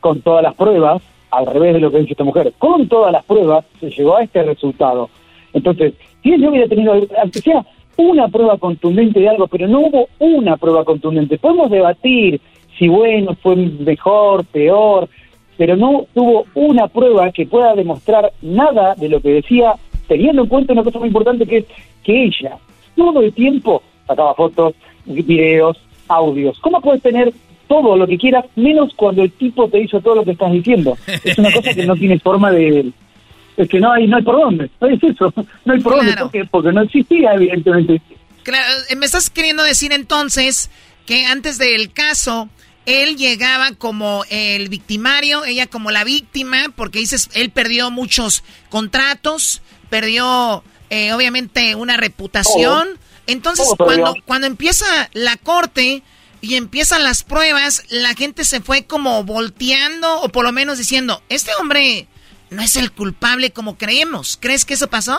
con todas las pruebas, al revés de lo que dice esta mujer, con todas las pruebas se llegó a este resultado. Entonces, si él hubiera tenido, aunque sea una prueba contundente de algo, pero no hubo una prueba contundente. Podemos debatir si bueno, fue mejor, peor, pero no tuvo una prueba que pueda demostrar nada de lo que decía, teniendo en cuenta una cosa muy importante que es que ella todo el tiempo sacaba fotos, videos, audios. ¿Cómo puedes tener todo lo que quieras, menos cuando el tipo te hizo todo lo que estás diciendo? Es una cosa que no tiene forma de, es que no hay no hay por dónde, no es eso, no hay por dónde, porque, no existía evidentemente. Claro, eh, me estás queriendo decir entonces que antes del caso él llegaba como el victimario, ella como la víctima, porque dices, él perdió muchos contratos, perdió eh, obviamente una reputación. Entonces, cuando, cuando empieza la corte y empiezan las pruebas, la gente se fue como volteando o por lo menos diciendo, este hombre no es el culpable como creemos. ¿Crees que eso pasó?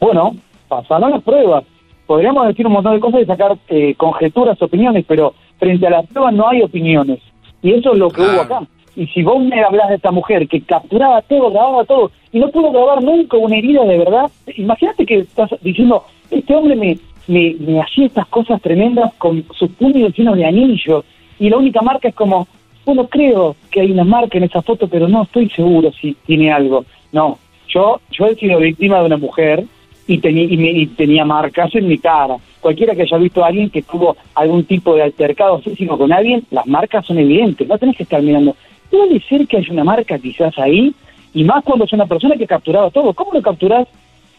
Bueno, pasaron las pruebas. Podríamos decir un montón de cosas y sacar eh, conjeturas, opiniones, pero frente a las pruebas no hay opiniones. Y eso es lo que hubo acá. Y si vos me hablas de esta mujer que capturaba todo, grababa todo, y no pudo grabar nunca una herida de verdad, imagínate que estás diciendo, este hombre me, me, me hacía estas cosas tremendas con sus puños llenos de anillos, y la única marca es como, bueno, creo que hay una marca en esa foto, pero no estoy seguro si tiene algo. No, yo, yo he sido víctima de una mujer y, y, tenía marcas en mi cara. Cualquiera que haya visto a alguien que tuvo algún tipo de altercado físico con alguien, las marcas son evidentes, no tenés que estar mirando. Puede ser que haya una marca quizás ahí, y más cuando es una persona que ha capturado todo. ¿Cómo lo capturás?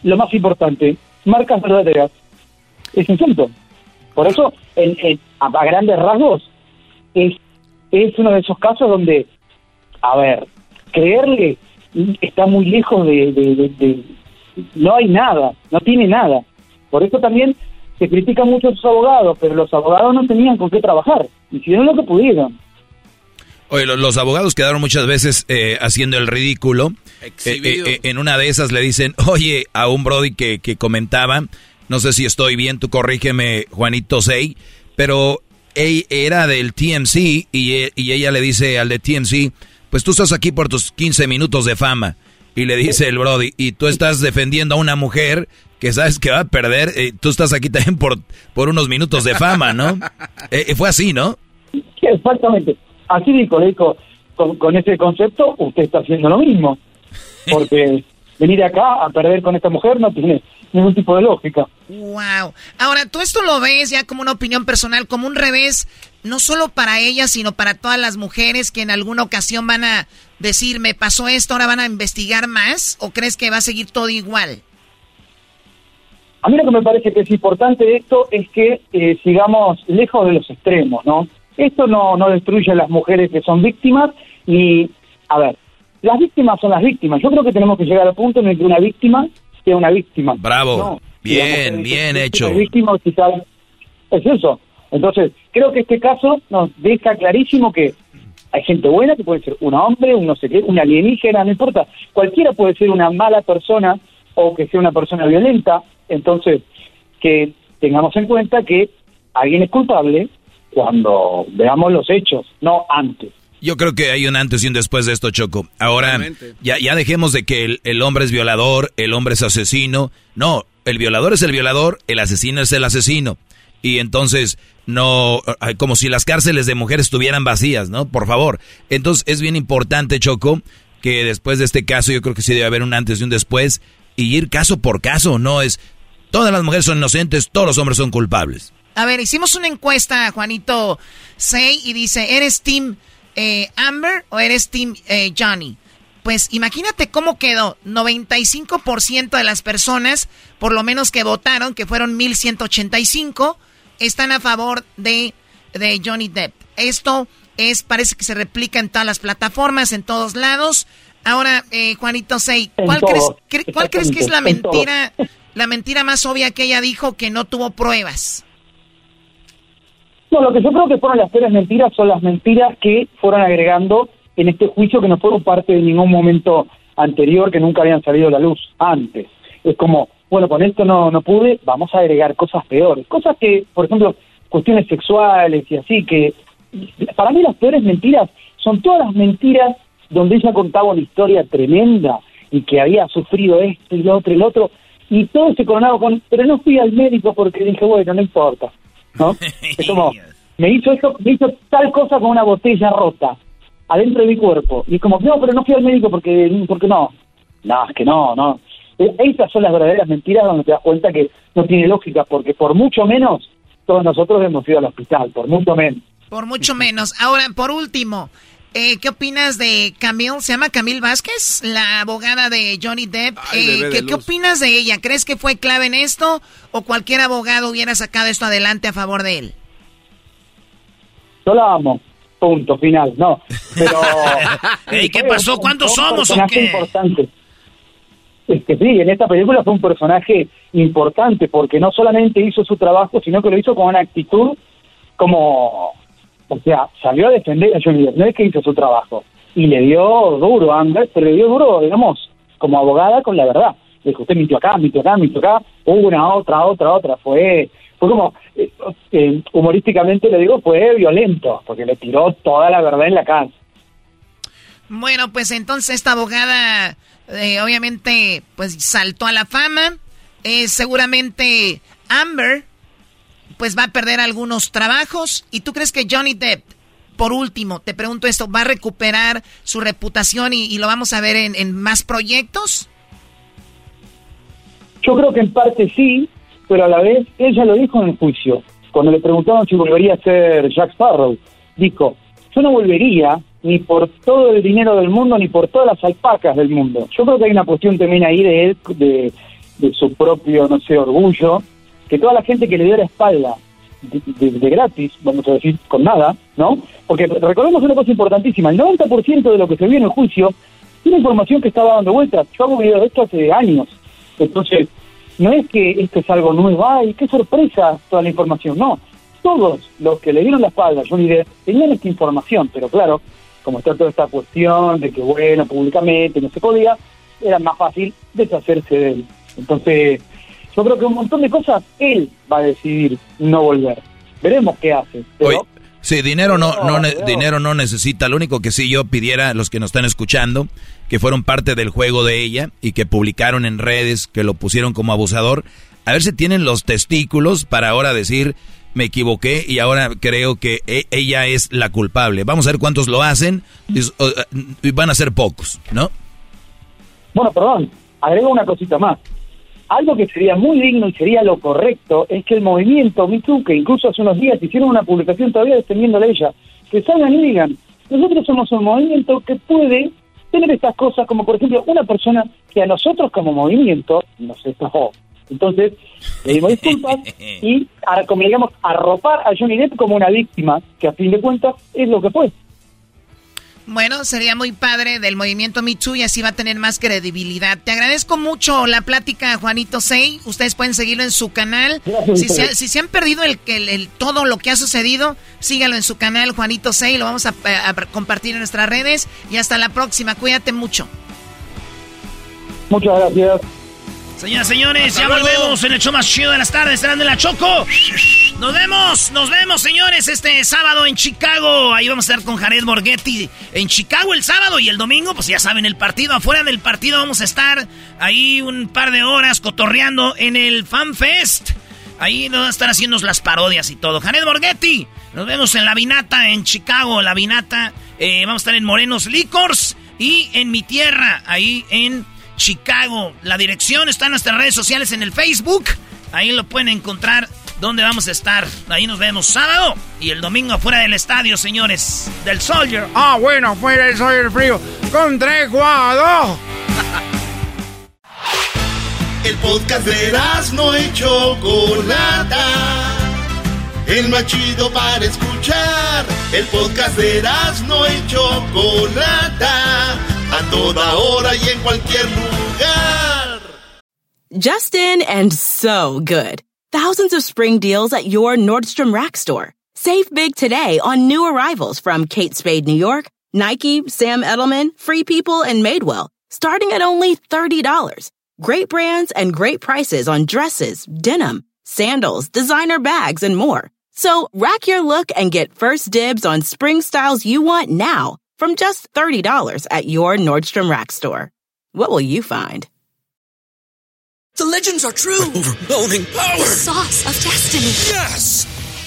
Lo más importante, marcas verdaderas. Es insulto. Por eso, a grandes rasgos, es es uno de esos casos donde, a ver, creerle está muy lejos de, no hay nada, no tiene nada. Por eso también se critica mucho a sus abogados, pero los abogados no tenían con qué trabajar, hicieron lo que pudieron. Oye, los, abogados quedaron muchas veces eh, haciendo el ridículo. Eh, eh, en una de esas le dicen, oye, a un Brody que, que comentaba, no sé si estoy bien, tú corrígeme, Juanito Sei, pero era del TMC y, y, ella le dice al de TMC, pues tú estás aquí por tus 15 minutos de fama. Y le dice el Brody, y tú estás defendiendo a una mujer que sabes que va a perder, y tú estás aquí también por, por unos minutos de fama, ¿no? Eh, eh, fue así, ¿no? exactamente. Así dijo, dijo, con, con ese concepto usted está haciendo lo mismo. Porque venir acá a perder con esta mujer no tiene ningún tipo de lógica. Wow. Ahora, tú esto lo ves ya como una opinión personal, como un revés, no solo para ella, sino para todas las mujeres que en alguna ocasión van a decir, me pasó esto, ahora van a investigar más, o crees que va a seguir todo igual? A mí lo que me parece que es importante de esto es que eh, sigamos lejos de los extremos, ¿no? Esto no, no destruye a las mujeres que son víctimas y, a ver, las víctimas son las víctimas. Yo creo que tenemos que llegar al punto en el que una víctima sea una víctima. Bravo. bien, bien hecho. Víctima, quizás es eso. Entonces, creo que este caso nos deja clarísimo que hay gente buena, que puede ser un hombre, un no sé qué, un alienígena, no importa. Cualquiera puede ser una mala persona o que sea una persona violenta. Entonces, que tengamos en cuenta que alguien es culpable cuando veamos los hechos, no antes. Yo creo que hay un antes y un después de esto, Choco. Ahora, ya, ya dejemos de que el, el, hombre es violador, el hombre es asesino. No, el violador es el violador, el asesino es el asesino. Y entonces, no, como si las cárceles de mujeres estuvieran vacías, ¿no? Por favor. Entonces, es bien importante, Choco, que después de este caso, yo creo que sí debe haber un antes y un después, y ir caso por caso, no es, todas las mujeres son inocentes, todos los hombres son culpables. A ver, hicimos una encuesta, Juanito Say, y dice, ¿eres Team eh, Amber o eres Team eh, Johnny? Pues imagínate cómo quedó. 95% de las personas, por lo menos que votaron, que fueron 1185, están a favor de, de Johnny Depp. Esto es, parece que se replica en todas las plataformas, en todos lados. Ahora, eh, Juanito Say, ¿cuál, crees, ¿cuál crees que es la mentira, la mentira más obvia que ella dijo que no tuvo pruebas? No, lo que yo creo que fueron las peores mentiras son las mentiras que fueron agregando en este juicio que no fueron parte de ningún momento anterior, que nunca habían salido a la luz antes. Es como, bueno, con esto no, no pude, vamos a agregar cosas peores. Cosas que, por ejemplo, cuestiones sexuales y así, que para mí las peores mentiras son todas las mentiras donde ella contaba una historia tremenda y que había sufrido esto y lo otro y lo otro, y todo se coronaba con, pero no fui al médico porque dije, bueno, no importa. ¿no? Es como, me hizo, esto, me hizo tal cosa con una botella rota adentro de mi cuerpo. Y es como, no, pero no fui al médico porque, porque no. No, es que no, no. E, esas son las verdaderas mentiras donde te das cuenta que no tiene lógica, porque por mucho menos todos nosotros hemos ido al hospital, por mucho menos. Por mucho menos. Ahora, por último, eh, ¿qué opinas de Camille? ¿Se llama Camille Vázquez? La abogada de Johnny Depp. Eh, ¿qué, ¿Qué opinas de ella? ¿Crees que fue clave en esto o cualquier abogado hubiera sacado esto adelante a favor de él? Yo la amo. Punto, final. No, pero... ¿Y qué pasó? ¿Cuántos somos o qué? Importante. Es que sí, en esta película fue un personaje importante porque no solamente hizo su trabajo, sino que lo hizo con una actitud como o sea, salió a defender a Johnny Depp, no es que hizo su trabajo. Y le dio duro a Amber, pero le dio duro, digamos, como abogada con la verdad. Le dijo, usted mintió acá, mintió acá, mintió acá. Una, otra, otra, otra. Fue fue como, eh, eh, humorísticamente le digo, fue violento, porque le tiró toda la verdad en la cara. Bueno, pues entonces esta abogada, eh, obviamente, pues saltó a la fama. seguramente Amber pues va a perder algunos trabajos. ¿Y tú crees que Johnny Depp, por último, te pregunto esto, va a recuperar su reputación y, lo vamos a ver en, más proyectos? Yo creo que en parte sí, pero a la vez ella lo dijo en el juicio. Cuando le preguntaron si volvería a ser Jack Sparrow, dijo, yo no volvería ni por todo el dinero del mundo ni por todas las alpacas del mundo. Yo creo que hay una cuestión también ahí de él, de, de su propio, no sé, orgullo, que toda la gente que le dio la espalda de, gratis, vamos a decir, con nada, ¿no? Porque recordemos una cosa importantísima, el 90% de lo que se vio en el juicio tiene información que estaba dando vueltas. Yo hago video de esto hace años. Entonces, no es que esto es algo nuevo, ay, qué sorpresa toda la información, no. Todos los que le dieron la espalda a Johnny Depp tenían esta información, pero claro, como está toda esta cuestión de que, bueno, públicamente no se podía, era más fácil deshacerse de él. Entonces, yo creo que un montón de cosas él va a decidir no volver. Veremos qué hace. Pero... sí, dinero no, no, dinero no necesita. Lo único que sí yo pidiera a los que nos están escuchando, que fueron parte del juego de ella y que publicaron en redes, que lo pusieron como abusador, a ver si tienen los testículos para ahora decir, me equivoqué y ahora creo que e, ella es la culpable. Vamos a ver cuántos lo hacen y van a ser pocos, ¿no? Bueno, perdón, agrego una cosita más. Algo que sería muy digno y sería lo correcto es que el movimiento Too, que incluso hace unos días hicieron una publicación todavía defendiéndole a ella, que salgan y digan, nosotros somos un movimiento que puede tener estas cosas, como por ejemplo una persona que a nosotros como movimiento nos estafó. Entonces, le dimos disculpas y, a- como digamos, arropar a Johnny Depp como una víctima, que a fin de cuentas es lo que fue. Bueno, sería muy padre del movimiento Me Too y así va a tener más credibilidad. Te agradezco mucho la plática, Juanito Sei. Ustedes pueden seguirlo en su canal. Gracias, Si se, si se han perdido el, el- el- todo lo que ha sucedido, sígalo en su canal, Juanito Sei. Lo vamos a, a compartir en nuestras redes. Y hasta la próxima. Cuídate mucho. Muchas gracias. Señoras, señores, ya volvemos en el show más chido de las tardes, estarán en la Choco. Nos vemos, nos vemos, señores, este sábado en Chicago. Ahí vamos a estar con Jared Borghetti en Chicago el sábado y el domingo, pues ya saben, el partido. Afuera del partido vamos a estar ahí un par de horas cotorreando en el Fan Fest. Ahí nos van a estar haciendo las parodias y todo. Jared Borghetti, nos vemos en La Vinata en Chicago, La Vinata. Eh, vamos a estar en Morenos Licors y en mi tierra, ahí en Chicago. La dirección está en nuestras redes sociales en el Facebook. Ahí lo pueden encontrar donde vamos a estar. Ahí nos vemos sábado y el domingo afuera del estadio, señores. Del Soldier. Ah, bueno, afuera del Soldier Frío. Con tres guados. El podcast de no y Chocolata. El más chido para escuchar. El podcast de no y Chocolata. A toda hora y en cualquier lugar. Justin and so good. Thousands of spring deals at your Nordstrom Rack store. Save big today on new arrivals from Kate Spade New York, Nike, Sam Edelman, Free People, and Madewell, starting at only $30. Great brands and great prices on dresses, denim, sandals, designer bags, and more. So rack your look and get first dibs on spring styles you want now from just $30 at your Nordstrom Rack store. What will you find? The legends are true. overwhelming power! The sauce of destiny. Yes!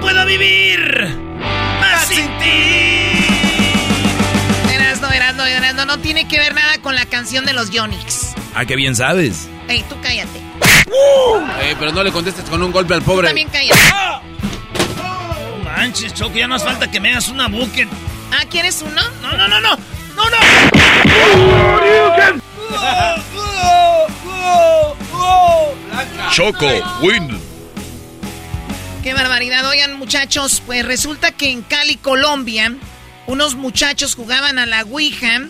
No puedo vivir más sin ti. Erasno, Erasno, Erasno, no tiene que ver nada con la canción de los Yonix. Ah, qué bien sabes. Ey, tú cállate. Eh, pero no le contestes con un golpe al Tú pobre. también cállate. No manches, Choco, ya no hace falta que me hagas una bucket. Ah, ¿quieres uno? No, no, no, no. No, no. Choco, win. Qué barbaridad. Oigan, muchachos, pues resulta que en Cali, Colombia, unos muchachos jugaban a la Ouija,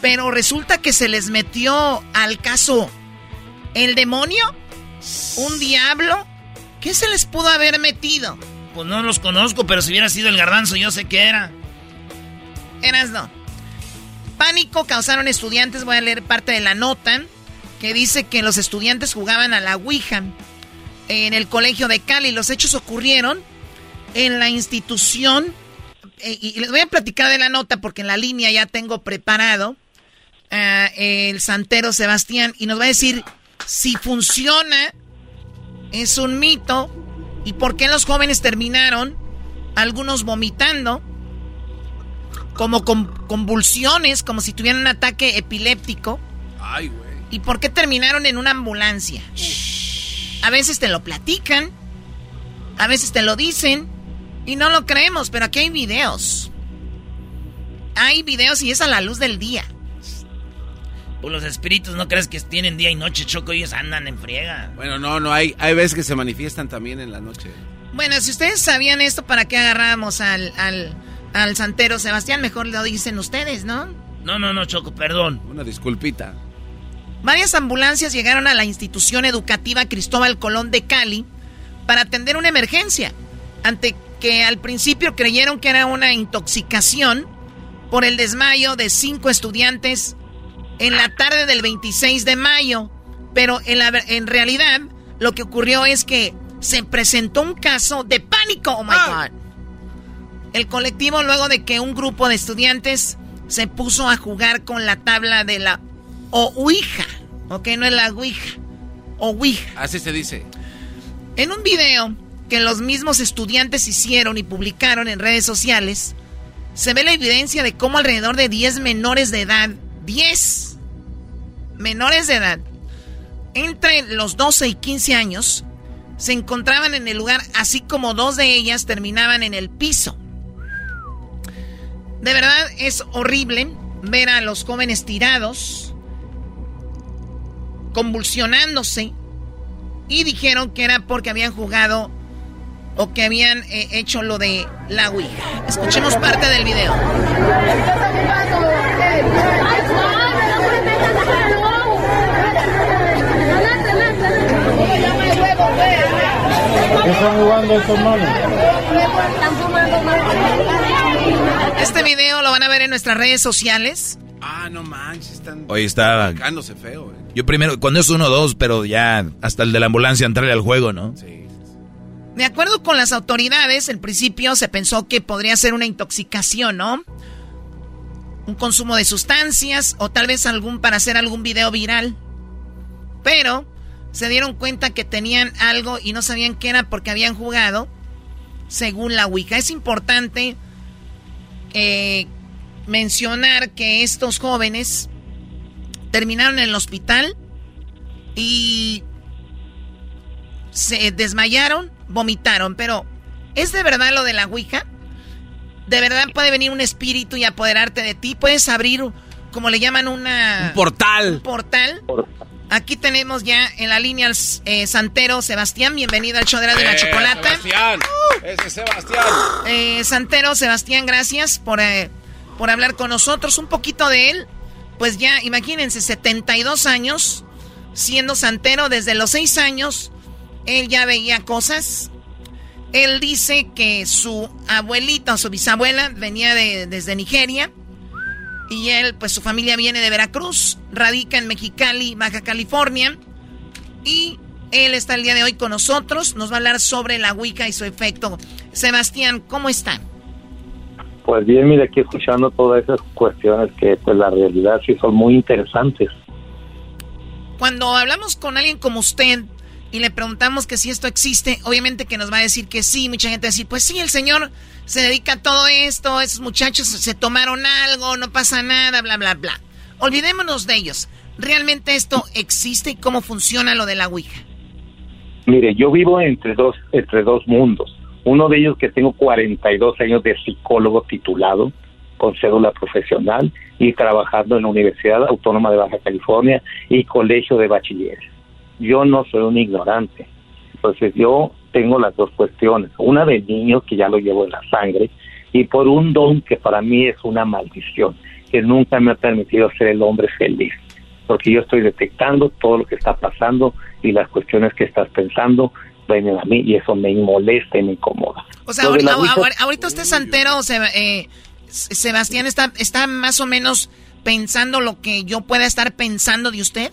pero resulta que se les metió al caso el demonio, un diablo. ¿Qué se les pudo haber metido? Pues no los conozco, pero si hubiera sido el garbanzo, yo sé que era. Eras no. Pánico causaron estudiantes. Voy a leer parte de la nota que dice que los estudiantes jugaban a la Ouija en el colegio de Cali. Los hechos ocurrieron en la institución. eh, y les voy a platicar de la nota porque en la línea ya tengo preparado ah, el santero Sebastián y nos va a decir si funciona, es un mito y por qué los jóvenes terminaron, algunos vomitando como con convulsiones, como si tuvieran un ataque epiléptico. Ay, güey. ¿Y por qué terminaron en una ambulancia? A veces te lo platican, a veces te lo dicen y no lo creemos, pero aquí hay videos. Hay videos y es a la luz del día. Pues los espíritus no crees que tienen día y noche, Choco, ellos andan en friega. Bueno, no, no, hay, hay veces que se manifiestan también en la noche. Bueno, si ustedes sabían esto, ¿para qué agarramos al, al, al santero Sebastián? Mejor lo dicen ustedes, ¿no? No, no, no, Choco, perdón. Una disculpita. Varias ambulancias llegaron a la institución educativa Cristóbal Colón de Cali para atender una emergencia, ante que al principio creyeron que era una intoxicación por el desmayo de cinco estudiantes en la tarde del 26 de mayo. Pero en, la, en realidad lo que ocurrió es que se presentó un caso de pánico. Oh my God. El colectivo, luego de que un grupo de estudiantes se puso a jugar con la tabla de la Ouija. Ok, no es la Ouija. Ouija. Así se dice. En un video que los mismos estudiantes hicieron y publicaron en redes sociales, se ve la evidencia de cómo alrededor de 10 menores de edad, 10 menores de edad, entre los 12 y 15 años, se encontraban en el lugar, así como dos de ellas terminaban en el piso. De verdad es horrible ver a los jóvenes tirados, convulsionándose, y dijeron que era porque habían jugado o que habían eh, hecho lo de la Ouija. Escuchemos parte del video. están jugando estos Este video lo van a ver en nuestras redes sociales. Ah, no manches, están Oye, está feo. eh. Yo primero, cuando es uno o dos, pero ya hasta el de la ambulancia entrarle al juego, ¿no? Sí. De acuerdo con las autoridades, al principio se pensó que podría ser una intoxicación, ¿no? Un consumo de sustancias o tal vez algún para hacer algún video viral. Pero se dieron cuenta que tenían algo y no sabían qué era porque habían jugado según la Ouija. Es importante eh, mencionar que estos jóvenes terminaron en el hospital y se desmayaron, vomitaron, pero ¿es de verdad lo de la Ouija? ¿De verdad puede venir un espíritu y apoderarte de ti? ¿Puedes abrir, como le llaman, una... Un portal. Un portal. Aquí tenemos ya en la línea al eh, Santero Sebastián. Bienvenido al show de la, Eh, chocolata. Sebastián. Ese es Sebastián. Eh, Santero Sebastián, gracias por, eh, por hablar con nosotros. Un poquito de él. Pues ya, imagínense, 72 años siendo santero desde los 6 años. Él ya veía cosas. Él dice que su abuelita o su bisabuela venía de, desde Nigeria. Y él, pues su familia viene de Veracruz, radica en Mexicali, Baja California. Y él está el día de hoy con nosotros. Nos va a hablar sobre la Wicca y su efecto. Sebastián, ¿cómo están? Pues bien, mire, aquí escuchando todas esas cuestiones que pues la realidad sí son muy interesantes. Cuando hablamos con alguien como usted y le preguntamos que si esto existe, obviamente que nos va a decir que sí. Mucha gente va a decir, pues sí, el señor se dedica a todo esto, esos muchachos se tomaron algo, no pasa nada, bla, bla, bla. Olvidémonos de ellos. ¿Realmente esto existe y cómo funciona lo de la Ouija? Mire, yo vivo entre dos, entre dos mundos. Uno de ellos que tengo 42 años de psicólogo titulado, con cédula profesional y trabajando en la Universidad Autónoma de Baja California y Colegio de Bachilleres. Yo no soy un ignorante. Entonces yo tengo las dos cuestiones. Una de niño, que ya lo llevo en la sangre, y por un don que para mí es una maldición, que nunca me ha permitido ser el hombre feliz. Porque yo estoy detectando todo lo que está pasando y las cuestiones que estás pensando vienen a mí y eso me molesta y me incomoda. O sea, ahorita, usted santero, eh, Sebastián, está, está más o menos pensando lo que yo pueda estar pensando de usted.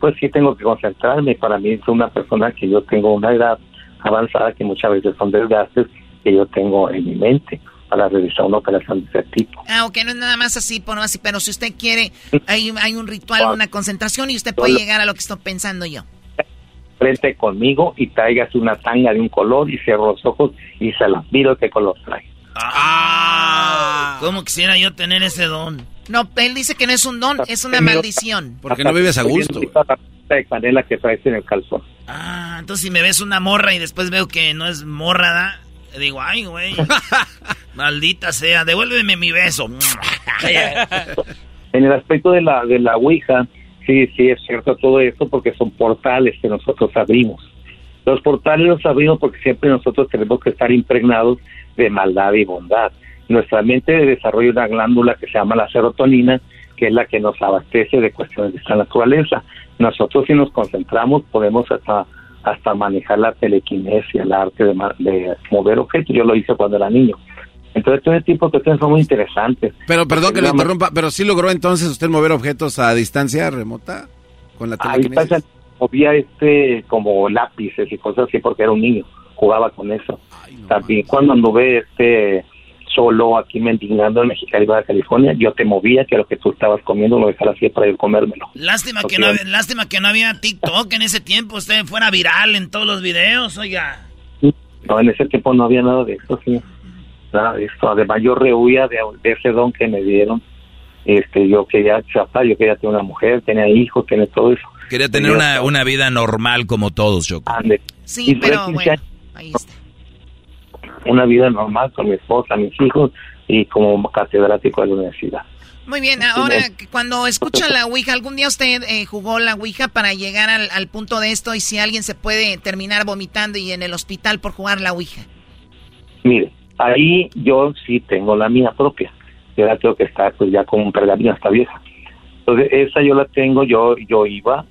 pues sí tengo que concentrarme. Para mí es una persona que yo tengo una edad avanzada que muchas veces son desgastes que yo tengo en mi mente para realizar una operación de ese tipo. Ah, ok, no es nada más así, por no así, pero si usted quiere, hay, hay un ritual, una concentración y usted puede llegar a lo que estoy pensando yo. Frente conmigo y tráigase una tanga de un color y cierro los ojos y se las miro qué color trae. Ah, ¿Cómo quisiera yo tener ese don? No, él dice que no es un don, es una maldición. Porque no vives a gusto. De canela que traes en el calzón. Ah, entonces si me ves una morra y después veo que no es morra, ¿da? digo, ay, güey, maldita sea, devuélveme mi beso. En el aspecto de la de la Ouija, sí, sí es cierto todo esto porque son portales que nosotros abrimos. Los portales los abrimos porque siempre nosotros tenemos que estar impregnados de maldad y bondad. Nuestra mente desarrolla una glándula que se llama la serotonina, que es la que nos abastece de cuestiones de esta naturaleza. Nosotros si nos concentramos podemos hasta hasta manejar la telequinesia, el arte de, de mover objetos. Yo lo hice cuando era niño. Entonces, todo ese tipo de cuestiones son muy interesantes. Pero perdón que lo interrumpa, pero sí logró entonces usted mover objetos a distancia remota. Con la Ahí telequinesis. está, movía este como lápices y cosas así porque era un niño, jugaba con eso. También cuando anduve este solo aquí mendigando en Mexicali, Baja California, yo te movía que lo que tú estabas comiendo lo dejaras así para ir a comérmelo. Lástima que, no había, lástima que no había TikTok en ese tiempo. Usted fuera viral en todos los videos, oiga. No, en ese tiempo no había nada de eso, sí. Eso. Además, yo rehuía de, de ese don que me dieron. Este, yo quería chapar, yo quería tener una mujer, tenía hijos, tenía todo eso. Quería tener Yo- una, una vida normal como todos. Ande. Sí, Y pero 15 bueno, años, ahí está. Una vida normal con mi esposa, mis hijos y como catedrático de la universidad. Muy bien, ahora que cuando escucha la Ouija, ¿algún día usted eh, jugó la Ouija para llegar al, al punto de esto y si alguien se puede terminar vomitando y en el hospital por jugar la Ouija? Mire, ahí yo sí tengo la mía propia. Yo la tengo que estar pues ya con un pergamino, está vieja. Entonces, esa yo la tengo, yo yo iba,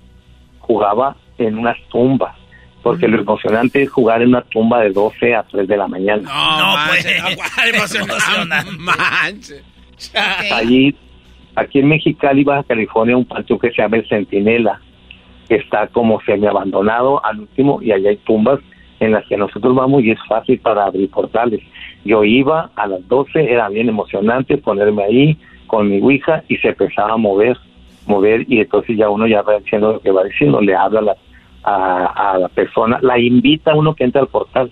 jugaba en unas tumbas. Porque lo emocionante es jugar en una tumba de 12 a 3 de la mañana. No, pues. manches. Allí, aquí en Mexicali, Baja California, un panteón que se llama el Centinela, que está como semi abandonado al último, y allá hay tumbas en las que nosotros vamos y es fácil para abrir portales. Yo iba a las 12, era bien emocionante ponerme ahí con mi ouija y se empezaba a mover, mover, y entonces ya uno ya va diciendo lo que va diciendo, le habla a la, a, a la persona, la invita a uno que entra al portal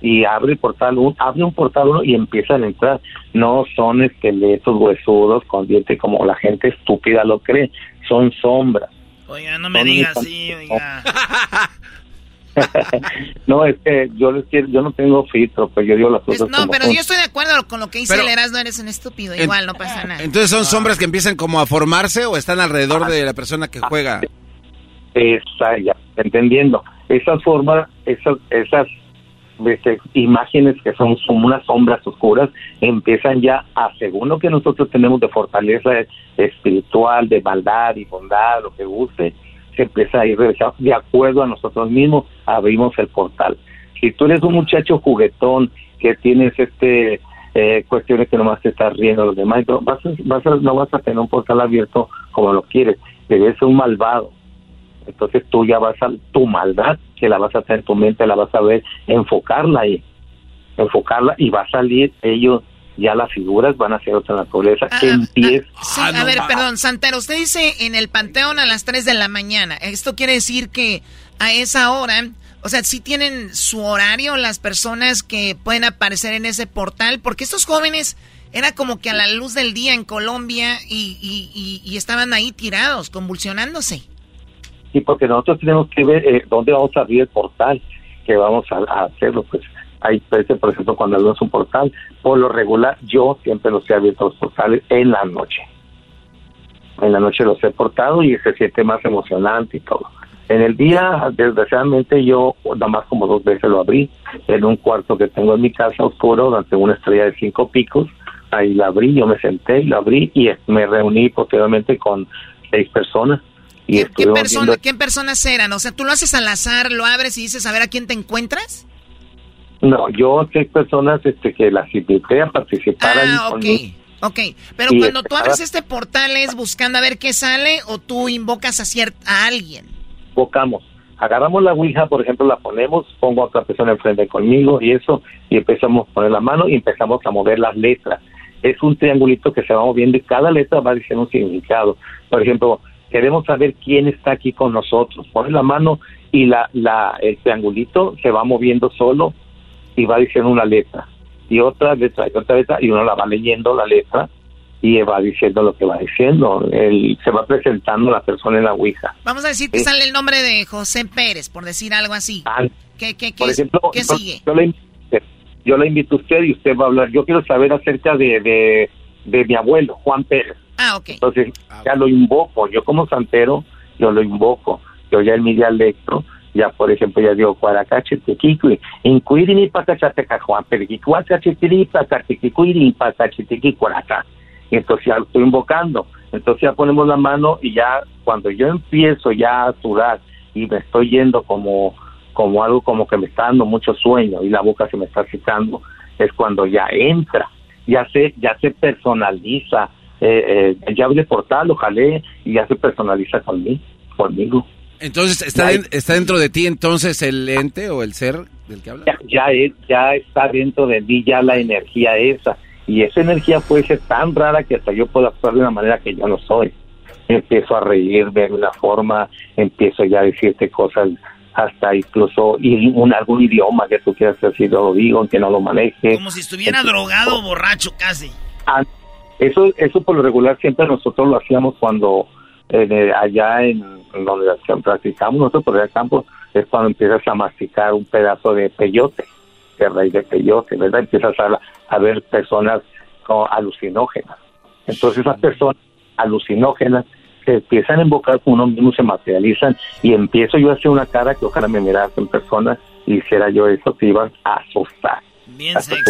y abre el portal, un, abre un portal uno y empiezan a entrar. No son esqueletos huesudos con dientes como la gente estúpida lo cree, son sombras. Oiga, no me Son diga mis- así, oiga. no, es que yo les quiero, yo no tengo filtro, pues yo digo las cosas No, como pero son. yo estoy de acuerdo con lo que dice Pero- el Erasmo, eres un estúpido, En- igual no pasa nada. Entonces son sombras que empiezan como a formarse o están alrededor de la persona que juega. Esa, ya, entendiendo. Esas formas, esas, esas este, imágenes que son como unas sombras oscuras, empiezan ya a, según lo que nosotros tenemos de fortaleza espiritual, de maldad y bondad, lo que guste, se empieza a ir realizando de acuerdo a nosotros mismos, abrimos el portal. Si tú eres un muchacho juguetón que tienes este eh, cuestiones que nomás te estás riendo los demás, no vas a, vas a- no vas a tener un portal abierto como lo quieres, debes ser un malvado. Entonces tú ya vas a tu maldad que la vas a tener en tu mente la vas a ver enfocarla ahí. Enfocarla y va a salir ellos ya las figuras van a ser otra naturaleza que empieza Sí, a ver, perdón, Santero, usted dice en el Panteón a las 3 de la mañana. Esto quiere decir que a esa hora, o sea, sí tienen su horario las personas que pueden aparecer en ese portal, porque estos jóvenes era como que a la luz del día en Colombia y, y- y- y estaban ahí tirados, convulsionándose. y porque nosotros tenemos que ver eh, dónde vamos a abrir el portal que vamos a, a hacerlo pues hay veces por ejemplo cuando abrimos un portal por lo regular yo siempre los he abierto los portales en la noche en la noche los he portado y se siente más emocionante y todo en el día desgraciadamente yo nada más como dos veces lo abrí en un cuarto que tengo en mi casa oscuro tengo una estrella de cinco picos ahí la abrí yo me senté y la abrí y me reuní posteriormente con seis personas y ¿Qué, persona, viendo- ¿Qué personas eran? O sea, tú lo haces al azar, lo abres y dices a ver a quién te encuentras. No, yo sé personas este, que las invité a participar Ah, ok. conmigo. Ok, pero cuando tú abres este portal es buscando a ver qué sale o tú invocas a, cier- a alguien. Invocamos. Agarramos la Ouija, por ejemplo, la ponemos, pongo a otra persona enfrente conmigo y eso, y empezamos a poner la mano y empezamos a mover las letras. Es un triangulito que se va moviendo y cada letra va diciendo un significado. Por ejemplo, queremos saber quién está aquí con nosotros. Pones la mano y la, la, el triangulito se va moviendo solo y va diciendo una letra y otra letra y otra letra y uno la va leyendo la letra y va diciendo lo que va diciendo. Él se va presentando la persona en la Ouija. Vamos a decir que Sí. sale el nombre de José Pérez, por decir algo así. Ah, ¿Qué, qué, qué, Por ejemplo, qué yo, sigue? yo le invito, yo le invito a usted y usted va a hablar. Yo quiero saber acerca de, de, de mi abuelo, Juan Pérez. Ah, ok. Entonces, ya lo invoco. Yo como santero, yo lo invoco. Yo ya en mi dialecto, ya por ejemplo, ya digo, Cuaracache, Tequiqui, Incuirini, Pacachateca, Juan Pérez, Cuacachetiri, Pacachiquicuiri, Pacachetequi, Cuaraca. Y entonces ya lo estoy invocando. Entonces ya ponemos la mano y ya cuando yo empiezo ya a sudar y me estoy yendo como como algo como que me está dando mucho sueño y la boca se me está secando, es cuando ya entra, ya se, ya se personaliza, eh, eh, ya abrí el portal, lo jalé y ya se personaliza con mí. conmigo. Entonces, ¿está, den- ¿está dentro de ti entonces el ente o el ser del que habla? ya, ya, es- ya está dentro de mí ya la energía esa. Y esa energía puede ser tan rara que hasta yo puedo actuar de una manera que yo no soy. Empiezo a reírme de una forma, empiezo ya a decirte cosas hasta incluso y un, algún idioma que tú quieras decir, yo lo digo, aunque no lo maneje. Como si estuviera drogado o borracho casi. Ah, Eso, eso por lo regular siempre nosotros lo hacíamos cuando eh, allá en, en donde practicamos nosotros por el campo es cuando empiezas a masticar un pedazo de peyote, de raíz de peyote, ¿verdad? Empiezas a, a ver personas como alucinógenas. Entonces esas personas alucinógenas se empiezan a invocar con uno mismo, se materializan y empiezo yo a hacer una cara que ojalá me miraras en persona y hiciera yo eso, te iban a asustar. Bien sexy.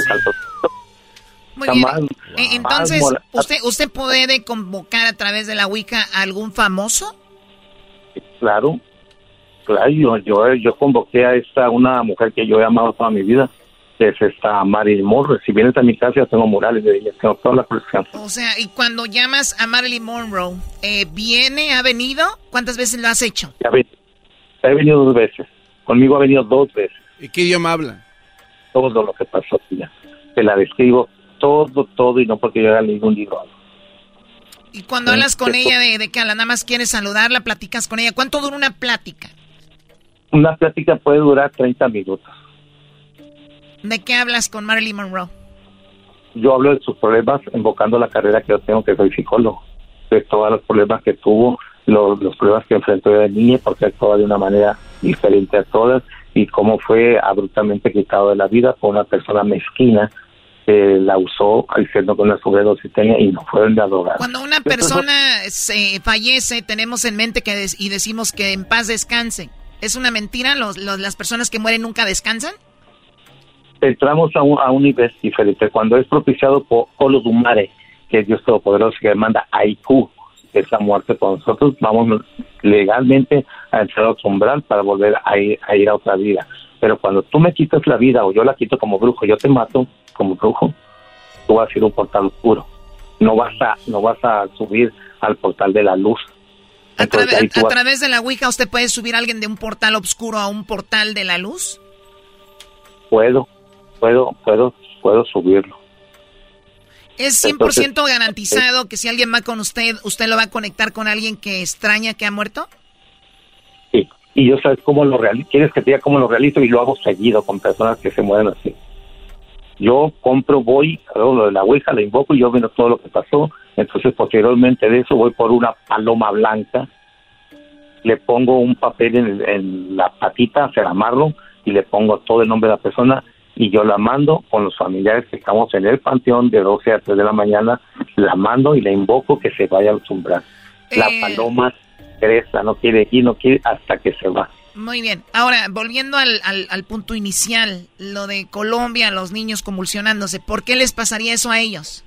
Muy bien. Entonces, ¿usted, ¿usted puede convocar a través de la Wicca a algún famoso? Claro, claro, yo, yo, yo convoqué a esta, una mujer que yo he amado toda mi vida, que es esta Marilyn Monroe. Si vienes a mi casa, yo tengo murales de ella, tengo toda la colección. O sea, y cuando llamas a Marilyn Monroe, eh, ¿viene, ha venido? ¿Cuántas veces lo has hecho? Ya ven, he venido dos veces, conmigo ha venido dos veces. ¿Y qué idioma habla? Todo lo que pasó, ya. Te la describo todo, todo, y no porque yo haya leído un libro. Y cuando hablas con ella de, de que a la nada más quieres saludarla, platicas con ella. ¿Cuánto dura una plática? Una plática puede durar 30 minutos. ¿De qué hablas con Marilyn Monroe? yo hablo de sus problemas invocando la carrera que yo tengo, que soy psicólogo, de todos los problemas que tuvo, los, los problemas que enfrentó de niña, porque actuaba de una manera diferente a todas, y cómo fue abruptamente quitado de la vida por una persona mezquina que la usó diciendo que una sobredosis tenía y no fueron de drogar. Cuando una persona se fallece, tenemos en mente que des- y decimos que en paz descanse. ¿Es una mentira? ¿Los, los- ¿Las personas que mueren nunca descansan? entramos a un, a un nivel diferente. Cuando es propiciado por Olodumare, que es Dios Todopoderoso, que manda Aiku, esa muerte con nosotros, vamos legalmente a entrar a otro umbral para volver a ir, a ir a otra vida. Pero cuando tú me quitas la vida o yo la quito como brujo, yo te mato como brujo, tú vas a ir a un portal oscuro. No vas a, no vas a subir al portal de la luz. A, Entonces, vas- través de la Ouija, ¿usted puede subir a alguien de un portal oscuro a un portal de la luz? puedo, puedo, puedo, puedo subirlo. ¿Es 100% garantizado que si alguien va con usted, usted lo va a conectar con alguien que extraña que ha muerto? Y yo sabes cómo lo realizo, quieres que te diga cómo lo realizo y lo hago seguido con personas que se mueren así. Yo compro, voy, hago lo de la Ouija, la invoco y yo veo todo lo que pasó. Entonces, posteriormente de eso, voy por una paloma blanca, le pongo un papel en, en la patita, se la amarro y le pongo todo el nombre de la persona y yo la mando con los familiares que estamos en el panteón de 12 a 3 de la mañana, la mando y la invoco que se vaya al umbral. La Eh. paloma cresta, no quiere ir, no quiere hasta que se va. Muy bien. Ahora, volviendo al, al- al punto inicial, lo de Colombia, los niños convulsionándose, ¿por qué les pasaría eso a ellos?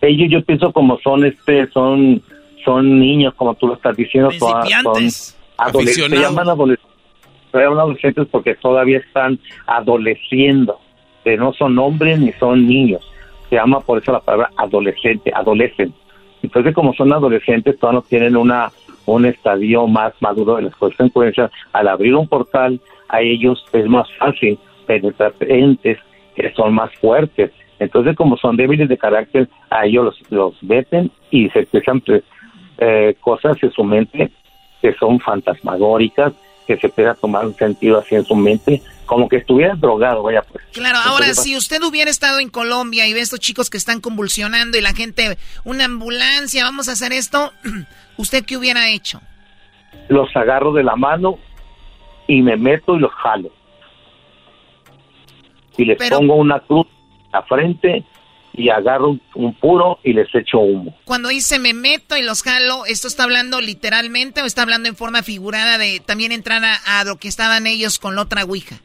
Ellos yo pienso como son este, son, son niños, como tú lo estás diciendo, son, adolescentes, se llaman adolescentes, se llaman adolescentes porque todavía están adoleciendo, que no son hombres ni son niños, se llama por eso la palabra adolescente, adolescen. Entonces como son adolescentes, todavía no tienen una un estadio más maduro de las consecuencias, al abrir un portal a ellos es más fácil penetrar entes que son más fuertes. Entonces, como son débiles de carácter, a ellos los, los meten y se empiezan pues, eh, cosas en su mente que son fantasmagóricas, que se pueda tomar un sentido así en su mente, como que estuvieran drogado, vaya pues. Claro, ahora, Entonces, si usted hubiera estado en Colombia y ve a estos chicos que están convulsionando y la gente, una ambulancia, vamos a hacer esto, ¿usted qué hubiera hecho? los agarro de la mano y me meto y los jalo. Y les Pero- pongo una cruz a la frente y agarro un, un puro y les echo humo. Cuando dice me meto y los jalo, ¿esto está hablando literalmente o está hablando en forma figurada de también entrar a, a lo que estaban ellos con la otra Ouija?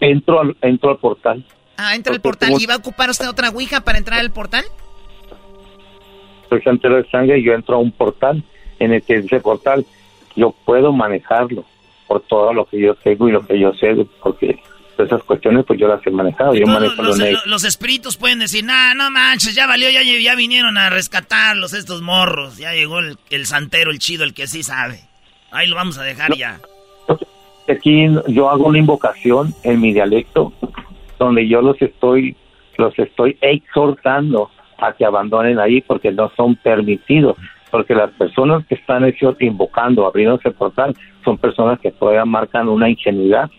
Entro al, entro al portal. Ah, entra al portal. como- ¿Y va a ocupar usted otra Ouija para entrar al portal? soy santero de sangre y yo entro a un portal en el que ese portal yo puedo manejarlo por todo lo que yo tengo y lo que yo sé, porque esas cuestiones pues yo las he manejado. Yo manejo los, lo los- los espíritus pueden decir, nah, no manches, ya valió, ya, ya vinieron a rescatarlos estos morros. Ya llegó el, el santero, el chido, el que sí sabe. Ahí lo vamos a dejar ya. Aquí yo hago una invocación en mi dialecto donde yo los estoy los estoy exhortando a que abandonen ahí porque no son permitidos porque las personas que están invocando, abriendo ese portal, son personas que todavía marcan una ingenuidad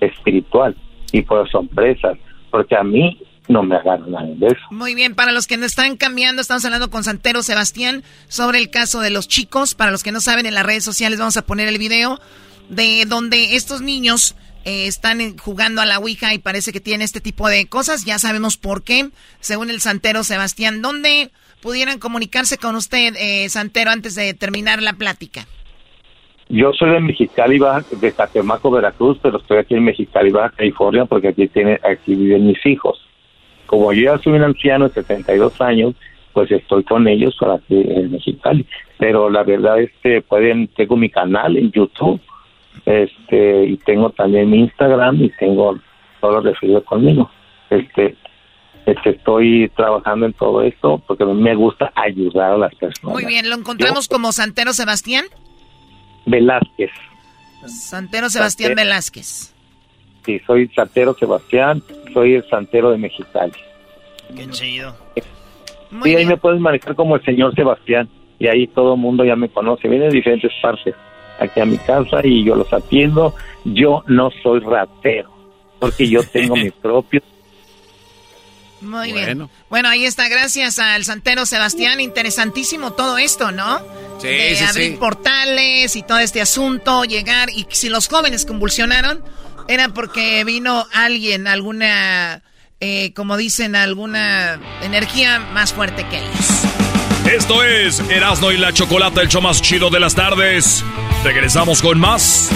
espiritual y pues son presas, porque a mí no me agarran nada de eso. Muy bien, para los que nos están cambiando, estamos hablando con Santero Sebastián sobre el caso de los chicos. Para los que no saben, en las redes sociales vamos a poner el video de donde estos niños eh, están jugando a la Ouija y parece que tienen este tipo de cosas. Ya sabemos por qué, según el Santero Sebastián. ¿Dónde pudieran comunicarse con usted, eh, Santero, antes de terminar la plática? Yo soy de Mexicali, de Catemaco, Veracruz, pero estoy aquí en Mexicali, Baja California, porque aquí tiene, aquí viven mis hijos. Como yo ya soy un anciano de 72 años, pues estoy con ellos para aquí en Mexicali. Pero la verdad es que pueden, tengo mi canal en YouTube, este, y tengo también mi Instagram y tengo todo lo referido conmigo. Este, este, estoy trabajando en todo esto porque me gusta ayudar a las personas. Muy bien, ¿lo encontramos como Santero Sebastián? Velázquez. Santero Sebastián Velázquez. Sí, soy Santero Sebastián, soy el Santero de Mexicali. Qué chido. y ahí me puedes manejar como el señor Sebastián y ahí todo el mundo ya me conoce, viene de diferentes partes aquí a mi casa y yo los atiendo. Yo no soy ratero porque yo tengo mi propio muy bien. Bueno, ahí está. Gracias al santero Sebastián. Interesantísimo todo esto, ¿no? Sí, de sí, abrir sí. portales y todo este asunto, llegar. Y si los jóvenes convulsionaron, era porque vino alguien, alguna, eh, como dicen, alguna energía más fuerte que ellos. Esto es Erasno y la Chocolata, el show más chido de las tardes. Regresamos con más.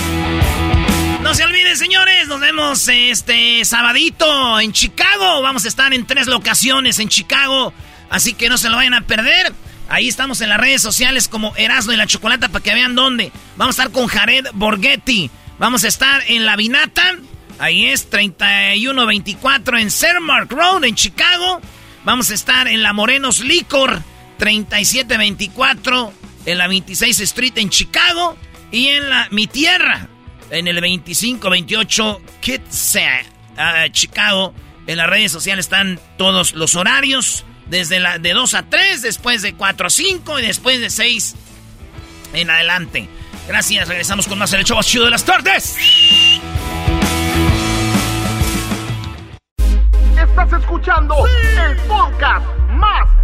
No se olviden, señores, nos vemos este sabadito en Chicago. Vamos a estar en tres locaciones en Chicago, así que no se lo vayan a perder. Ahí estamos en las redes sociales como Erasmo y la Chocolata para que vean dónde. Vamos a estar con Jared Borghetti. Vamos a estar en La Vinata. Ahí es 3124 en Cermark Road en Chicago. Vamos a estar en La Morenos Licor 3724 en la 26 Street en Chicago. Y en la Mi Tierra en el 2528 Kitsap, uh, Chicago. En las redes sociales están todos los horarios. Desde la de 2 a 3, después de 4 a 5 y después de 6 en adelante. Gracias, regresamos con más el show más chido de las tardes. Estás escuchando el podcast más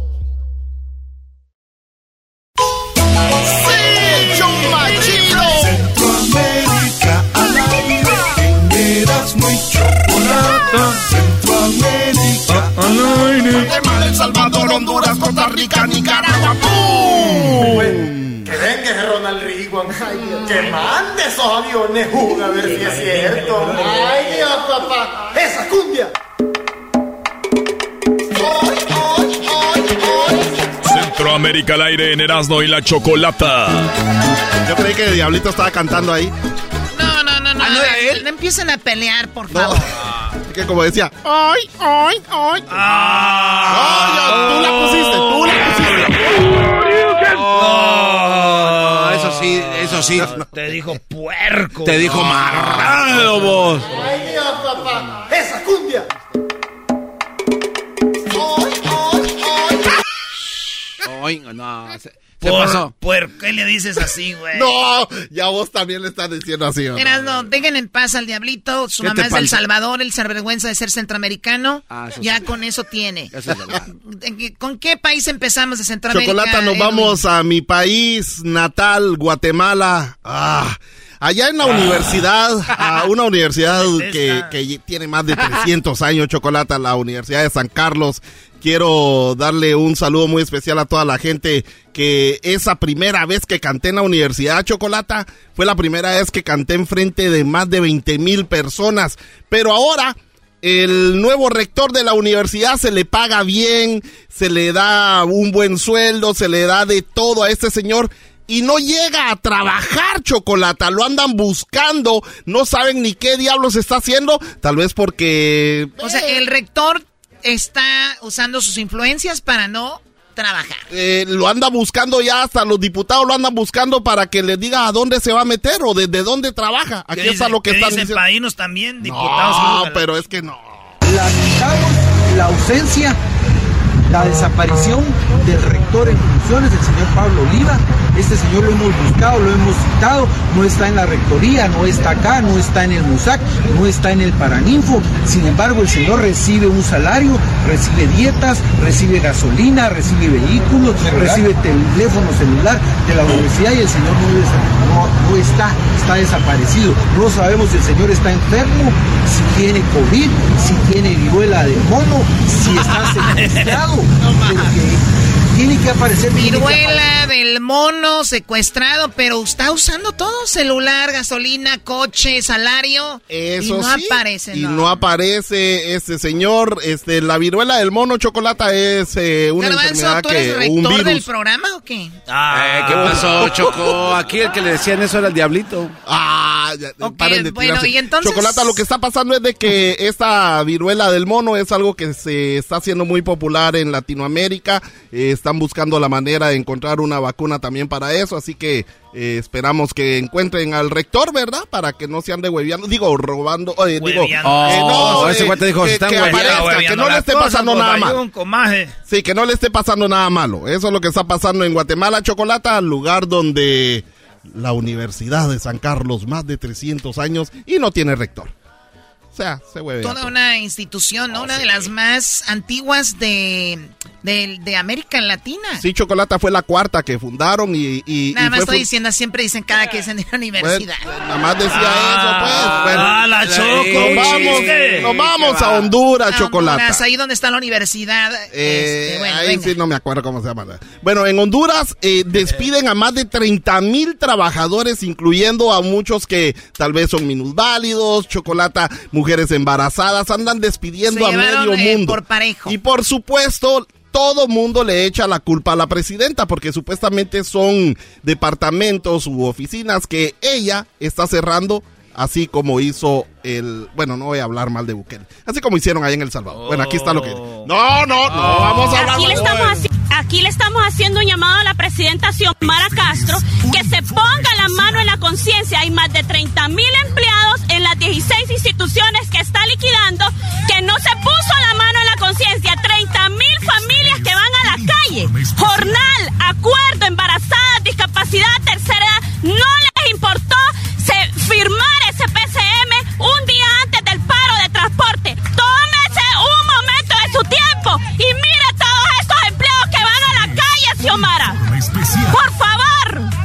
¡Sí! Chido. Centroamérica al aire. En Erasmo y Chocolata. Centroamérica al aire. Guatemala, El Salvador, Honduras, Costa Rica, Nicaragua. ¡Pum! Que venga ese Ronald Reagan. que mande esos aviones, Juga, a ver si es cierto. Ay, Dios, papá. Esa cumbia. Centroamérica al aire en Erasno y la Chocolata. Yo creí que Diablito estaba cantando ahí. No, no, no, no. Ah, ¿no era él? No empiecen a pelear, por favor. Que como decía, ¡ay, ay, ay! Ah. tú la pusiste, tú la pusiste. No, eso sí, eso sí. Te dijo puerco. Te dijo marrano, vos. Ay, Dios, papá. Esa cumbia. No, se, se Por, pasó. ¿Por qué le dices así, güey? No, ya vos también le estás diciendo así. ¿o no? Eras, no, dejen en paz al diablito. Su ¿Qué mamá es del? Salvador, él se avergüenza de ser centroamericano. Ah, ya sí. con eso tiene. Eso es verdad. ¿En qué- ¿Con qué país empezamos de Centroamérica? Chocolata, nos vamos a mi país natal, Guatemala. Ah, allá en la universidad, a una universidad que, que tiene más de 300 años, Chocolata, la Universidad de San Carlos, quiero darle un saludo muy especial a toda la gente que esa primera vez que canté en la Universidad Chocolata fue la primera vez que canté en frente de más de 20 mil personas. Pero ahora el nuevo rector de la universidad se le paga bien, se le da un buen sueldo, se le da de todo a este señor y no llega a trabajar chocolata, lo andan buscando, no saben ni qué diablos está haciendo, tal vez porque... O sea, el rector está usando sus influencias para no trabajar. Eh, lo anda buscando ya, hasta los diputados lo andan buscando para que les diga a dónde se va a meter o desde dónde trabaja. Aquí está lo que están dicen. Paínos también, diputados. No, pero es que no. Lamentamos la ausencia, la desaparición del rector en funciones, el señor Pablo Oliva, este señor lo hemos buscado, lo hemos citado, no está en la rectoría, no está acá, no está en el MUSAC, no está en el Paraninfo. Sin embargo, el señor recibe un salario, recibe dietas, recibe gasolina, recibe vehículos, recibe teléfono celular de la universidad y el señor no, no, está, está desaparecido. No sabemos si el señor está enfermo, si tiene COVID, si tiene viruela de mono, si está secuestrado Oh my. Okay. Tiene que aparecer. Viruela del mono secuestrado, pero está usando todo: celular, gasolina, coche, salario. Eso y no aparece, Y no. aparece este señor. Este, la viruela del mono chocolata es eh, una enfermedad ¿tú que rector un virus. del programa o qué? Ah, eh, ¿Qué pasó, Choco? Aquí el que le decían eso era el diablito. Ah, ya, Ok, paren de bueno, y entonces- Chocolata, lo que está pasando es de que esta viruela del mono es algo que se está haciendo muy popular en Latinoamérica. Eh, están buscando la manera de encontrar una vacuna también para eso, así que eh, esperamos que encuentren al rector, ¿verdad? Para que no se ande hueveando, digo, robando, eh, digo, eh, no, Oh, ese eh, dijo, que, que aparezca, no le esté pasando pues, nada ayuda mal. un comaje. Sí, que no le esté pasando nada malo. Eso es lo que está pasando en Guatemala, Chocolata, lugar donde la Universidad de San Carlos, más de 300 años, y no tiene rector. O sea, se hueve. Toda una institución, ¿no? una de las más antiguas de, de, de América Latina. Sí, Chocolata fue la cuarta que fundaron y... y Nada y más fue estoy diciendo, siempre dicen cada que dicen de la universidad. Nada más decía eso, pues. Bueno, Ah, la Choco. nos vamos, ¿qué? nos vamos ¿Qué a? Honduras, Ah, Chocolata. Honduras, ahí donde está la universidad. Eh, este, bueno, ahí venga. sí no me acuerdo cómo se llama. Bueno, en Honduras eh, despiden a más de 30 mil trabajadores, incluyendo a muchos que tal vez son minusválidos, chocolata, mujeres embarazadas, andan despidiendo Se a llevaron, medio eh, mundo. por parejo. Y por supuesto, todo mundo le echa la culpa a la presidenta, porque supuestamente son departamentos u oficinas que ella está cerrando. Así como hizo el... Bueno, no voy a hablar mal de Bukele. Así como hicieron allá en El Salvador. Bueno, aquí está lo que... No, no, no, vamos a hablar Aquí le, mal. estamos haci- aquí le estamos haciendo un llamado a la presidenta Xiomara Castro que se ponga la mano en la conciencia. Hay más de 30 mil empleados en las 16 instituciones que está liquidando que no se puso la mano en la conciencia. 30 mil familias que van a la calle. Jornal, acuerdo, embarazadas, discapacidad, tercera edad. No les importó se- firmar ese PCM un día antes del paro de transporte. Tómese un momento de su tiempo y mire todos esos empleados que van a la calle, Xiomara. Por favor.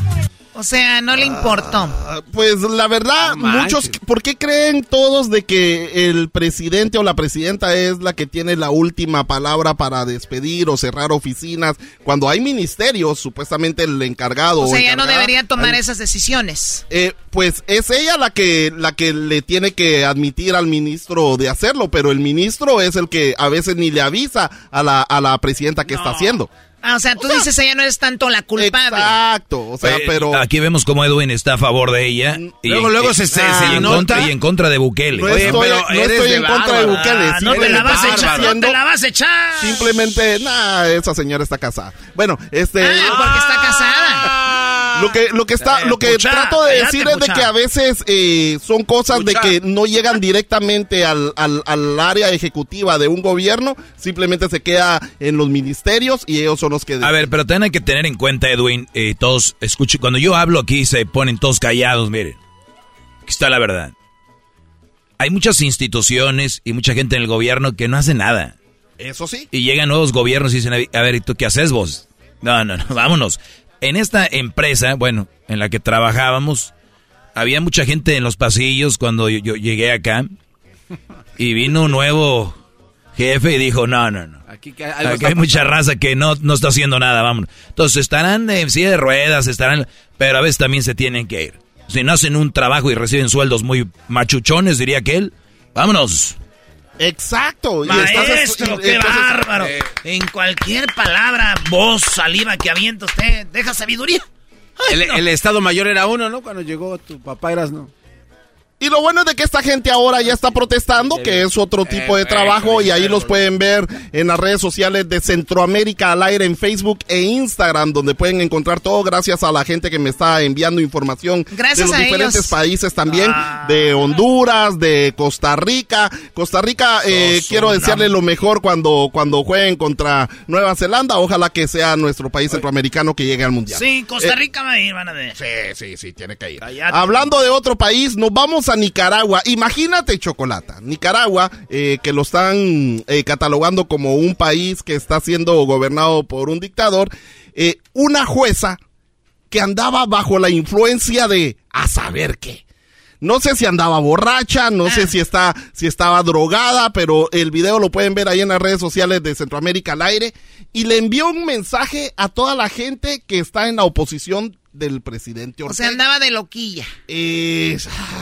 O sea, no le importó. Ah, Pues la verdad, muchos, ¿por qué creen todos de que el presidente o la presidenta es la que tiene la última palabra para despedir o cerrar oficinas? Cuando hay ministerios, supuestamente el encargado. O sea, ella no debería tomar esas decisiones. Eh, pues es ella la que la que le tiene que admitir al ministro de hacerlo, pero el ministro es el que a veces ni le avisa a la, a la presidenta que está haciendo. Ah, o sea, tú dices ella no es tanto la culpable. Exacto, o sea, Eh, pero Aquí vemos cómo Edwin está a favor de ella. Y, Luego, luego se- se- Ah, se y en contra, y en contra de Bukele. No estoy, no estoy en contra de Bukele. Ah, no te la vas a simplemente echar, no te la vas a echar. Simplemente, nah, esa señora está casada. Bueno, este. Ah, porque está casada. Lo que, lo que está, Eh, lo que trato de decir es de que a veces eh, son cosas de que no llegan directamente al, al, al área ejecutiva de un gobierno, simplemente se queda en los ministerios y ellos son los que. A ver, pero hay que tener en cuenta, Edwin, eh, todos, escuchen, cuando yo hablo aquí se ponen todos callados, miren. Aquí está la verdad. Hay muchas instituciones y mucha gente en el gobierno que no hace nada. Eso sí. Y llegan nuevos gobiernos y dicen, a ver, ¿y tú qué haces vos? No, no, no, vámonos. En esta empresa, bueno, en la que trabajábamos, había mucha gente en los pasillos cuando yo, yo llegué acá y vino un nuevo jefe y dijo, no, no, no. Aquí, hay mucha raza que no, no está haciendo nada, vamos. Entonces estarán en silla de ruedas, estarán, pero a veces también se tienen que ir. Si no hacen un trabajo y reciben sueldos muy machuchones, diría que él, vámonos. Exacto. Maestro, qué bárbaro. Eh, en cualquier palabra, voz, saliva que avienta usted, deja sabiduría. el, el, Estado Mayor era uno, ¿no? Cuando llegó tu papá eras, ¿no? Y lo bueno es de que esta gente ahora ya está protestando, que es otro tipo de trabajo, y ahí los pueden ver en las redes sociales de Centroamérica al aire en Facebook e Instagram, donde pueden encontrar todo gracias a la gente que me está enviando información gracias de los a diferentes países también, de Honduras, de Costa Rica. Costa Rica, eh, quiero desearle lo mejor cuando, cuando jueguen contra Nueva Zelanda. Ojalá que sea nuestro país centroamericano que llegue al Mundial. Sí, Costa Rica va a ir, van a ver. Sí, sí, sí, tiene que ir. Hablando de otro país, nos vamos a Nicaragua. Imagínate, Chocolata. Nicaragua, eh, que lo están eh, catalogando como un país que está siendo gobernado por un dictador. Eh, una jueza que andaba bajo la influencia de a saber qué. No sé si andaba borracha, no sé si está, si estaba drogada, pero el video lo pueden ver ahí en las redes sociales de Centroamérica al aire. Y le envió un mensaje a toda la gente que está en la oposición del presidente Ortega. O sea, andaba de loquilla.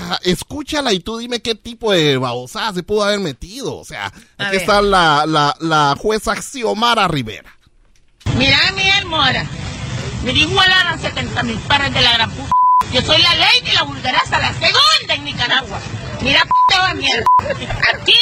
Ah, escúchala y tú dime qué tipo de babosada se pudo haber metido. O sea, aquí está la, la, la jueza Xiomara Rivera. Mira, Miguel Mora. Me dijo a 70 mil pares de la gran puta. Yo soy la ley de la vulgaraza, la segunda en Nicaragua. Mira, puta de mierda. Aquí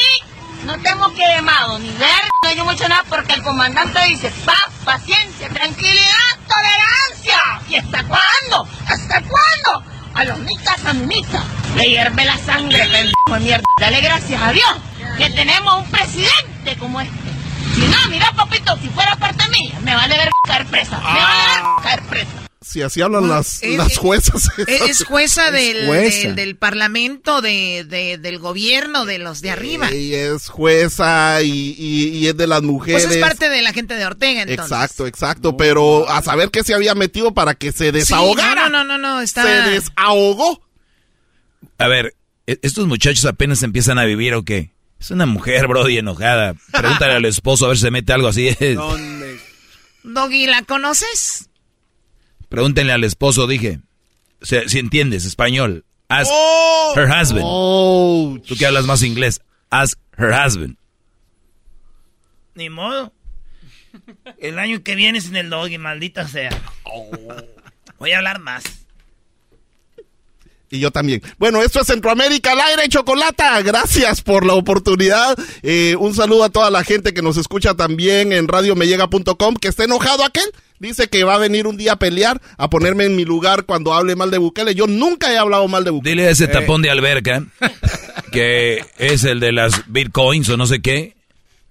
no tenemos que quemado ni ver, no hay mucho nada porque el comandante dice paz, paciencia, tranquilidad, tolerancia. ¿Y hasta cuándo? ¿Hasta cuándo? A los nicas a le hierve la sangre, pendejo de mierda. Dale gracias a Dios que tenemos un presidente como este. Si no, mira, papito, si fuera parte mía, me vale ver caer presa. Me vale ver caer presa si así hablan las, las juezas. Es, jueza, del, Del, parlamento, de, del gobierno, de los de arriba. Y es jueza y, es de las mujeres. Pues es parte de la gente de Ortega, entonces. Exacto, exacto. Pero a saber qué se había metido para que se desahogara. no, no, no, no, Se desahogó. A ver, ¿e-, ¿estos muchachos apenas empiezan a vivir o qué? Es una mujer, Brody, enojada. Pregúntale al esposo a ver si se mete algo así. ¿Dónde? Doggy, ¿la conoces? Pregúntenle al esposo, dije. Si, entiendes español. Ask oh. her husband. Oh. Tú que hablas más inglés. Ask her husband. Ni modo. El año que viene sin el doggy, maldita sea. Oh. Voy a hablar más. Y yo también. Bueno, esto es Centroamérica al aire, Chocolata. Gracias por la oportunidad. Eh, un saludo a toda la gente que nos escucha también en radiomeyega.com, que está enojado aquel. Dice que va a venir un día a pelear, a ponerme en mi lugar cuando hable mal de Bukele. Yo nunca he hablado mal de Bukele. Dile a ese tapón de alberca, que es el de las bitcoins o no sé qué,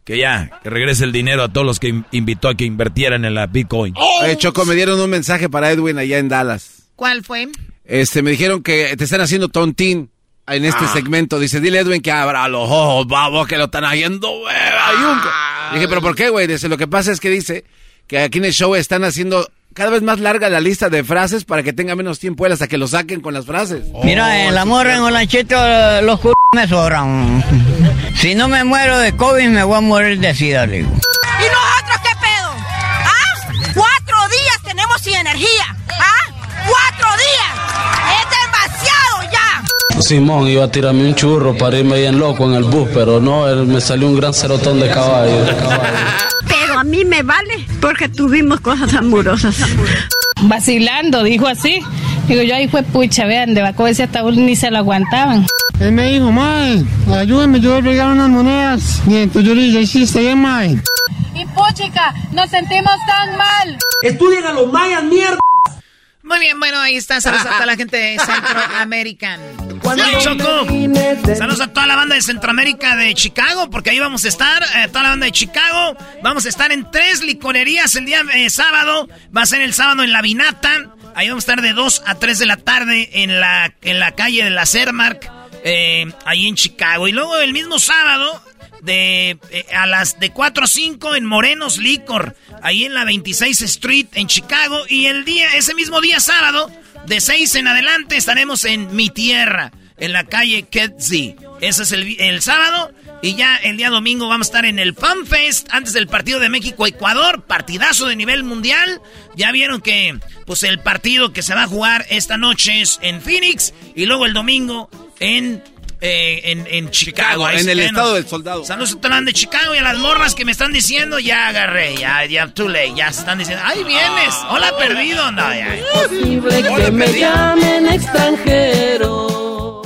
que ya, que regrese el dinero a todos los que invitó a que invirtieran en la bitcoin. Oh. Choco, me dieron un mensaje para Edwin allá en Dallas. ¿Cuál fue? Este, me dijeron que te están haciendo tontín en este ah. segmento. Dice, dile Edwin que abra los ojos, vamos, que lo están haciendo. Ah. Dije, pero ¿por qué, güey? Dice, lo que pasa es que dice que aquí en el show están haciendo cada vez más larga la lista de frases para que tenga menos tiempo él hasta que lo saquen con las frases. Mira, el amor en Olanchito, los c me sobran. Si no me muero de COVID, me voy a morir de sida, digo. ¿Y nosotros qué pedo? ¿Ah? Cuatro días tenemos sin energía. ¿Ah? ¡Cuatro días! ¡Es demasiado ya! Simón iba a tirarme un churro para irme bien loco en el bus, pero no, él me salió un gran cerotón de caballo. Pero a mí me vale porque tuvimos cosas amorosas. Vacilando, dijo así. Digo, yo ahí fue pucha, vean, de Baco ese ataúd ni se lo aguantaban. Él me dijo, Mae, ayúdame, yo voy a regalar unas monedas. Bien, tú yo le hiciste bien, Mae. Y puchica, nos sentimos tan mal. Estudien a los mayas, mierda. Muy bien, bueno, ahí está. Saludos a toda la gente de Centroamérica. Saludos a toda la banda de Centroamérica de Chicago, porque ahí vamos a estar. Eh, toda la banda de Chicago. Vamos a estar en tres licorerías el día eh, sábado. Va a ser el sábado en La Vinata. Ahí vamos a estar de 2 a 3 de la tarde en la, en la calle de la Cermark, eh, ahí en Chicago. Y luego el mismo sábado, de eh, a las de 4 a 5 en Morenos Licor, ahí en la 26 Street en Chicago y el día ese mismo día sábado De 6 en adelante estaremos en mi tierra, en la calle Ketzi. Ese es el, el sábado. Y ya el día domingo vamos a estar en el Fan Fest antes del partido de México-Ecuador, partidazo de nivel mundial. Ya vieron que pues el partido que se va a jugar esta noche es en Phoenix y luego el domingo en eh, en, en, Chicago. en el estado del soldado. Saludos a de Chicago y a las morras que me están diciendo, ya agarré, ya, ya, too late, ya se están diciendo, ¡ay, vienes! ¡Hola, perdido! No, ya. posible que me llamen extranjero.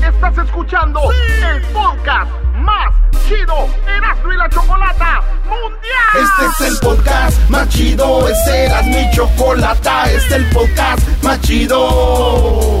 Estás escuchando el podcast más chido Erasmo y la Chocolata Mundial. Este es el podcast más chido, este era mi chocolata, este es el podcast más chido.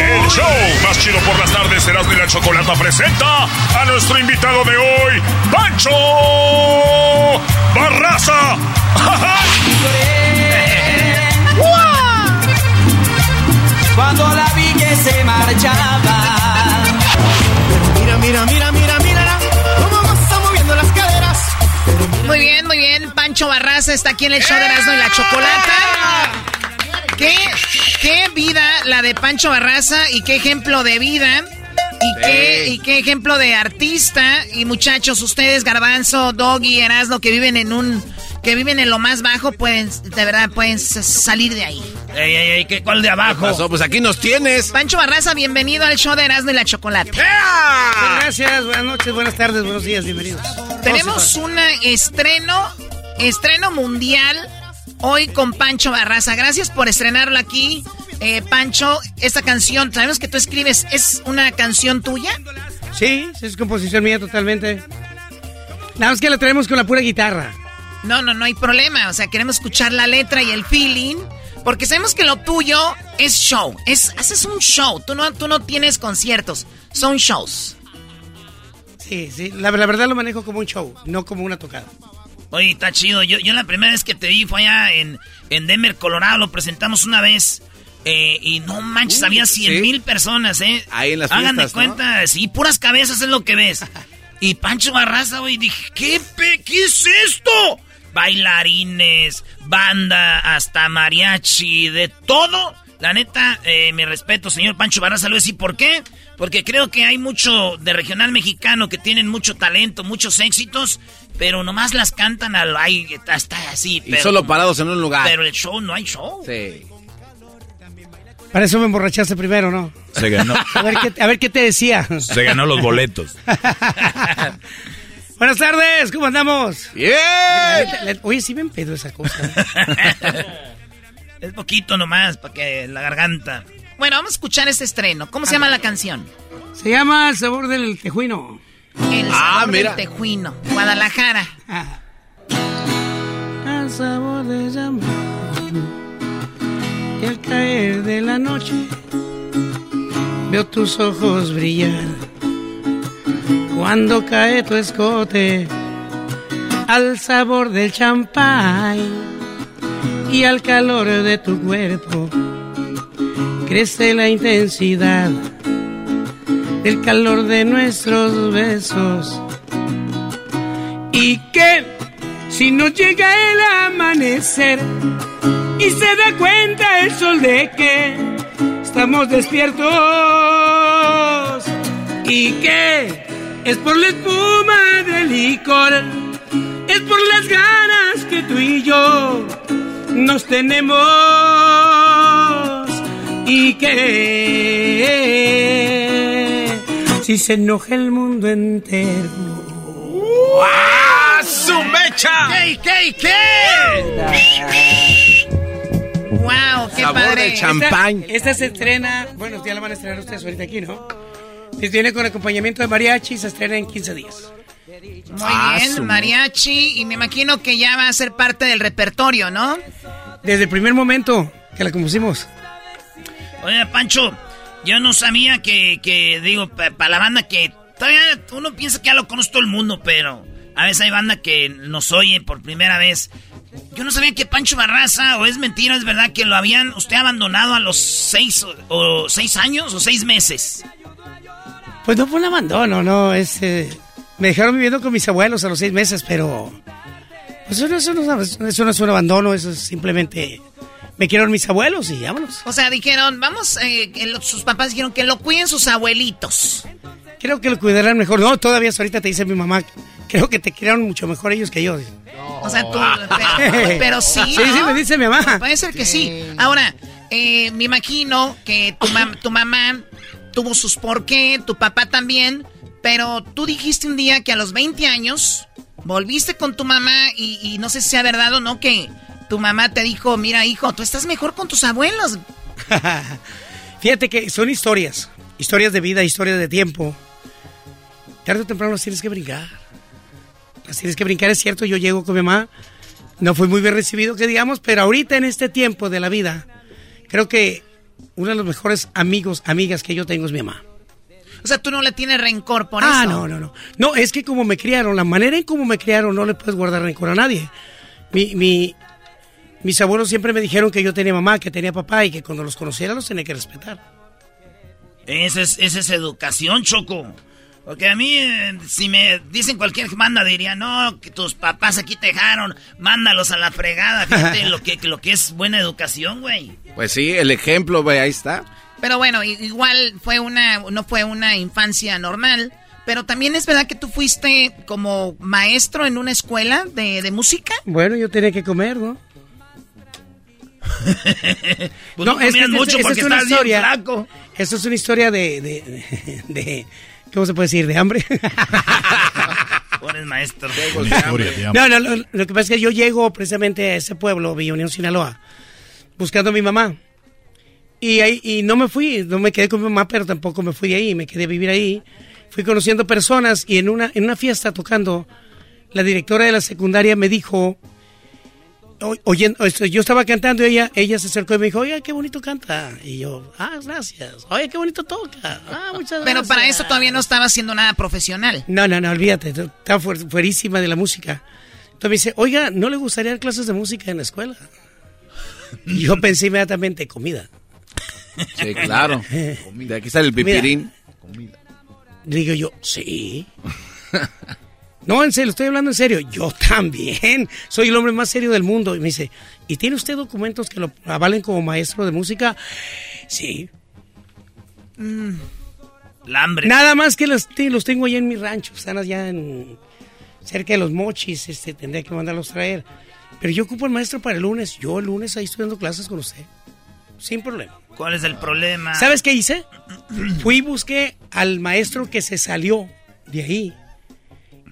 El show más chido por las tardes, Erasmo y la Chocolata presenta a nuestro invitado de hoy, Pancho Barraza. Cuando la vi que se marchaba. Mira, mira, mira, mira, mira. Cómo está moviendo las caderas. Muy bien, muy bien. Pancho Barraza está aquí en el show de Erasmo y la Chocolata. ¿Qué, qué vida la de Pancho Barraza y qué ejemplo de vida. Y qué, y qué ejemplo de artista. Y muchachos, ustedes, Garbanzo, Doggy, Erasmo, que viven en un. que viven en lo más bajo, pueden, de verdad, pueden salir de ahí. Ey, ey, ey, ¿qué, ¿cuál de abajo? pasó? Pues aquí nos tienes. Pancho Barraza, bienvenido al show de Erasmo y la Chocolate. Gracias, buenas noches, buenas tardes, buenos días, bienvenidos. Tenemos un estreno, estreno mundial hoy con Pancho Barraza. Gracias por estrenarlo aquí. Eh, Pancho, esta canción, sabemos que tú escribes, ¿es una canción tuya? Sí, sí, es composición mía totalmente. Nada más que la traemos con la pura guitarra. No, no, no hay problema. O sea, queremos escuchar la letra y el feeling. Porque sabemos que lo tuyo es show. Es, haces un show. Tú no, tú no tienes conciertos. Son shows. Sí, sí, la, la verdad lo manejo como un show, no como una tocada. Oye, está chido. Yo, yo la primera vez que te vi fue allá en, en Denver, Colorado. Lo presentamos una vez. eh, y no manches, Uy, había 100 sí. mil personas, ¿eh? Ahí en las Hagan de cuenta, sí, puras cabezas es lo que ves. y Pancho Barraza, güey, dije, ¿qué, pe- ¿qué es esto? Bailarines, banda, hasta mariachi, de todo. La neta, eh, mi respeto, señor Pancho Barraza, lo voy a decir por qué. Porque creo que hay mucho de regional mexicano que tienen mucho talento, muchos éxitos, pero nomás las cantan al aire, hasta así. Y pero- solo parados en un lugar. Pero el show no hay show. Sí. Para eso me emborrachaste primero, ¿no? Se ganó, A ver qué, a ver qué te decía. se ganó los boletos. Buenas tardes, ¿cómo andamos? ¡Bien! Oye, sí me pedo esa cosa. Es poquito nomás, para que la garganta. Bueno, vamos a escuchar este estreno. ¿Cómo se llama la canción? Se llama El sabor del tejuino. El Ah, sabor mira. del tejuino. Guadalajara. Al sabor de llama. Y al caer de la noche veo tus ojos brillar. Cuando cae tu escote al sabor del champán y al calor de tu cuerpo crece la intensidad del calor de nuestros besos. Y que si no llega el amanecer y se da cuenta el sol de que estamos despiertos y que es por la espuma del licor, es por las ganas que tú y yo nos tenemos y que si se enoja el mundo entero. ¡Ah, su mecha! ¿Qué, qué, qué? ¡Wow! ¡Qué Sabor padre! de champán. Esta, esta se estrena, bueno, ya la van a estrenar ustedes ahorita aquí, ¿no? Y Viene con acompañamiento de mariachi y se estrena en 15 días. Muy Ah, su- bien, mariachi. Y me imagino que ya va a ser parte del repertorio, ¿no? Desde el primer momento que la compusimos. Oye, Pancho, yo no sabía que, digo, para la banda que todavía uno piensa que ya lo conoce todo el mundo, pero a veces hay banda que nos oye por primera vez. Yo no sabía que Pancho Barraza, o es mentira, es verdad que lo habían usted abandonado a los seis o, seis años o seis meses. Pues no fue un abandono, no, es... eh, me dejaron viviendo con mis abuelos a los seis meses, pero... Pues eso no es un abandono, eso es simplemente... Me quieren mis abuelos y vámonos. O sea, dijeron, vamos, eh, sus papás dijeron que lo cuiden sus abuelitos. Creo que lo cuidarán mejor. No, todavía ahorita te dice mi mamá. Creo que te criaron mucho mejor ellos que yo. O sea, tú, pero, pero sí. Sí, sí, me dice mi mamá. Puede ser que sí. Ahora, eh, me imagino que tu, mam- tu mamá tuvo sus por qué, tu papá también, pero tú dijiste un día que a los 20 años volviste con tu mamá y, y no sé si sea verdad o no que tu mamá te dijo, mira hijo, tú estás mejor con tus abuelos. Fíjate que son historias. Historias de vida, historias de tiempo. Tarde o temprano las tienes que brincar. Las tienes que brincar, es cierto. Yo llego con mi mamá. No fui muy bien recibido, que digamos, pero ahorita en este tiempo de la vida, creo que uno de los mejores amigos, amigas que yo tengo es mi mamá. O sea, tú no le tienes rencor por ah, eso. no, no, no. No, es que como me criaron, la manera en cómo me criaron, no le puedes guardar rencor a nadie. Mi, mi- mis abuelos siempre me dijeron que yo tenía mamá, que tenía papá y que cuando los conociera los tenía que respetar. Esa es, esa es educación, Choco. Porque a mí, eh, si me dicen cualquier banda, diría, no, que tus papás aquí te dejaron, mándalos a la fregada. Fíjate lo que, lo que es buena educación, güey. Pues sí, el ejemplo, güey, ahí está. Pero bueno, igual fue una, no fue una infancia normal. Pero también es verdad que tú fuiste como maestro en una escuela de, de música. Bueno, yo tenía que comer, ¿no? Pues no comías mucho porque es una bien historia. flaco. Eso es una historia de, de, de- ¿cómo se puede decir? De hambre. Pones maestro. No, no, lo, lo que pasa es que yo llego precisamente a ese pueblo, Villa Unión, Sinaloa, buscando a mi mamá. Y, ahí, y no me fui, no me quedé con mi mamá, pero tampoco me fui de ahí, me quedé a vivir ahí. Fui conociendo personas y en una, en una fiesta tocando, la directora de la secundaria me dijo, oyendo, esto, yo estaba cantando y ella, ella se acercó y me dijo, oye, qué bonito canta. Y yo, ah, gracias. Oye, qué bonito toca. Ah, muchas gracias. Pero para eso todavía no estaba haciendo nada profesional. No, no, no, olvídate, estaba fuer- fuerísima de la música. Entonces me dice, oiga, ¿no le gustaría dar clases de música en la escuela? Y yo pensé inmediatamente, comida. Sí, claro. De aquí sale el pipirín. Digo yo, sí. No, en serio, estoy hablando en serio. Yo también. Soy el hombre más serio del mundo. Y me dice, ¿y tiene usted documentos que lo avalen como maestro de música? Sí. La hambre. Nada más que los, los tengo allá en mi rancho. Están allá en, cerca de los mochis. Este, tendría que mandarlos traer. Pero yo ocupo el maestro para el lunes. Yo el lunes ahí estoy dando clases con usted. Sin problema. ¿Cuál es el problema? ¿Sabes qué hice? Fui y busqué al maestro que se salió de ahí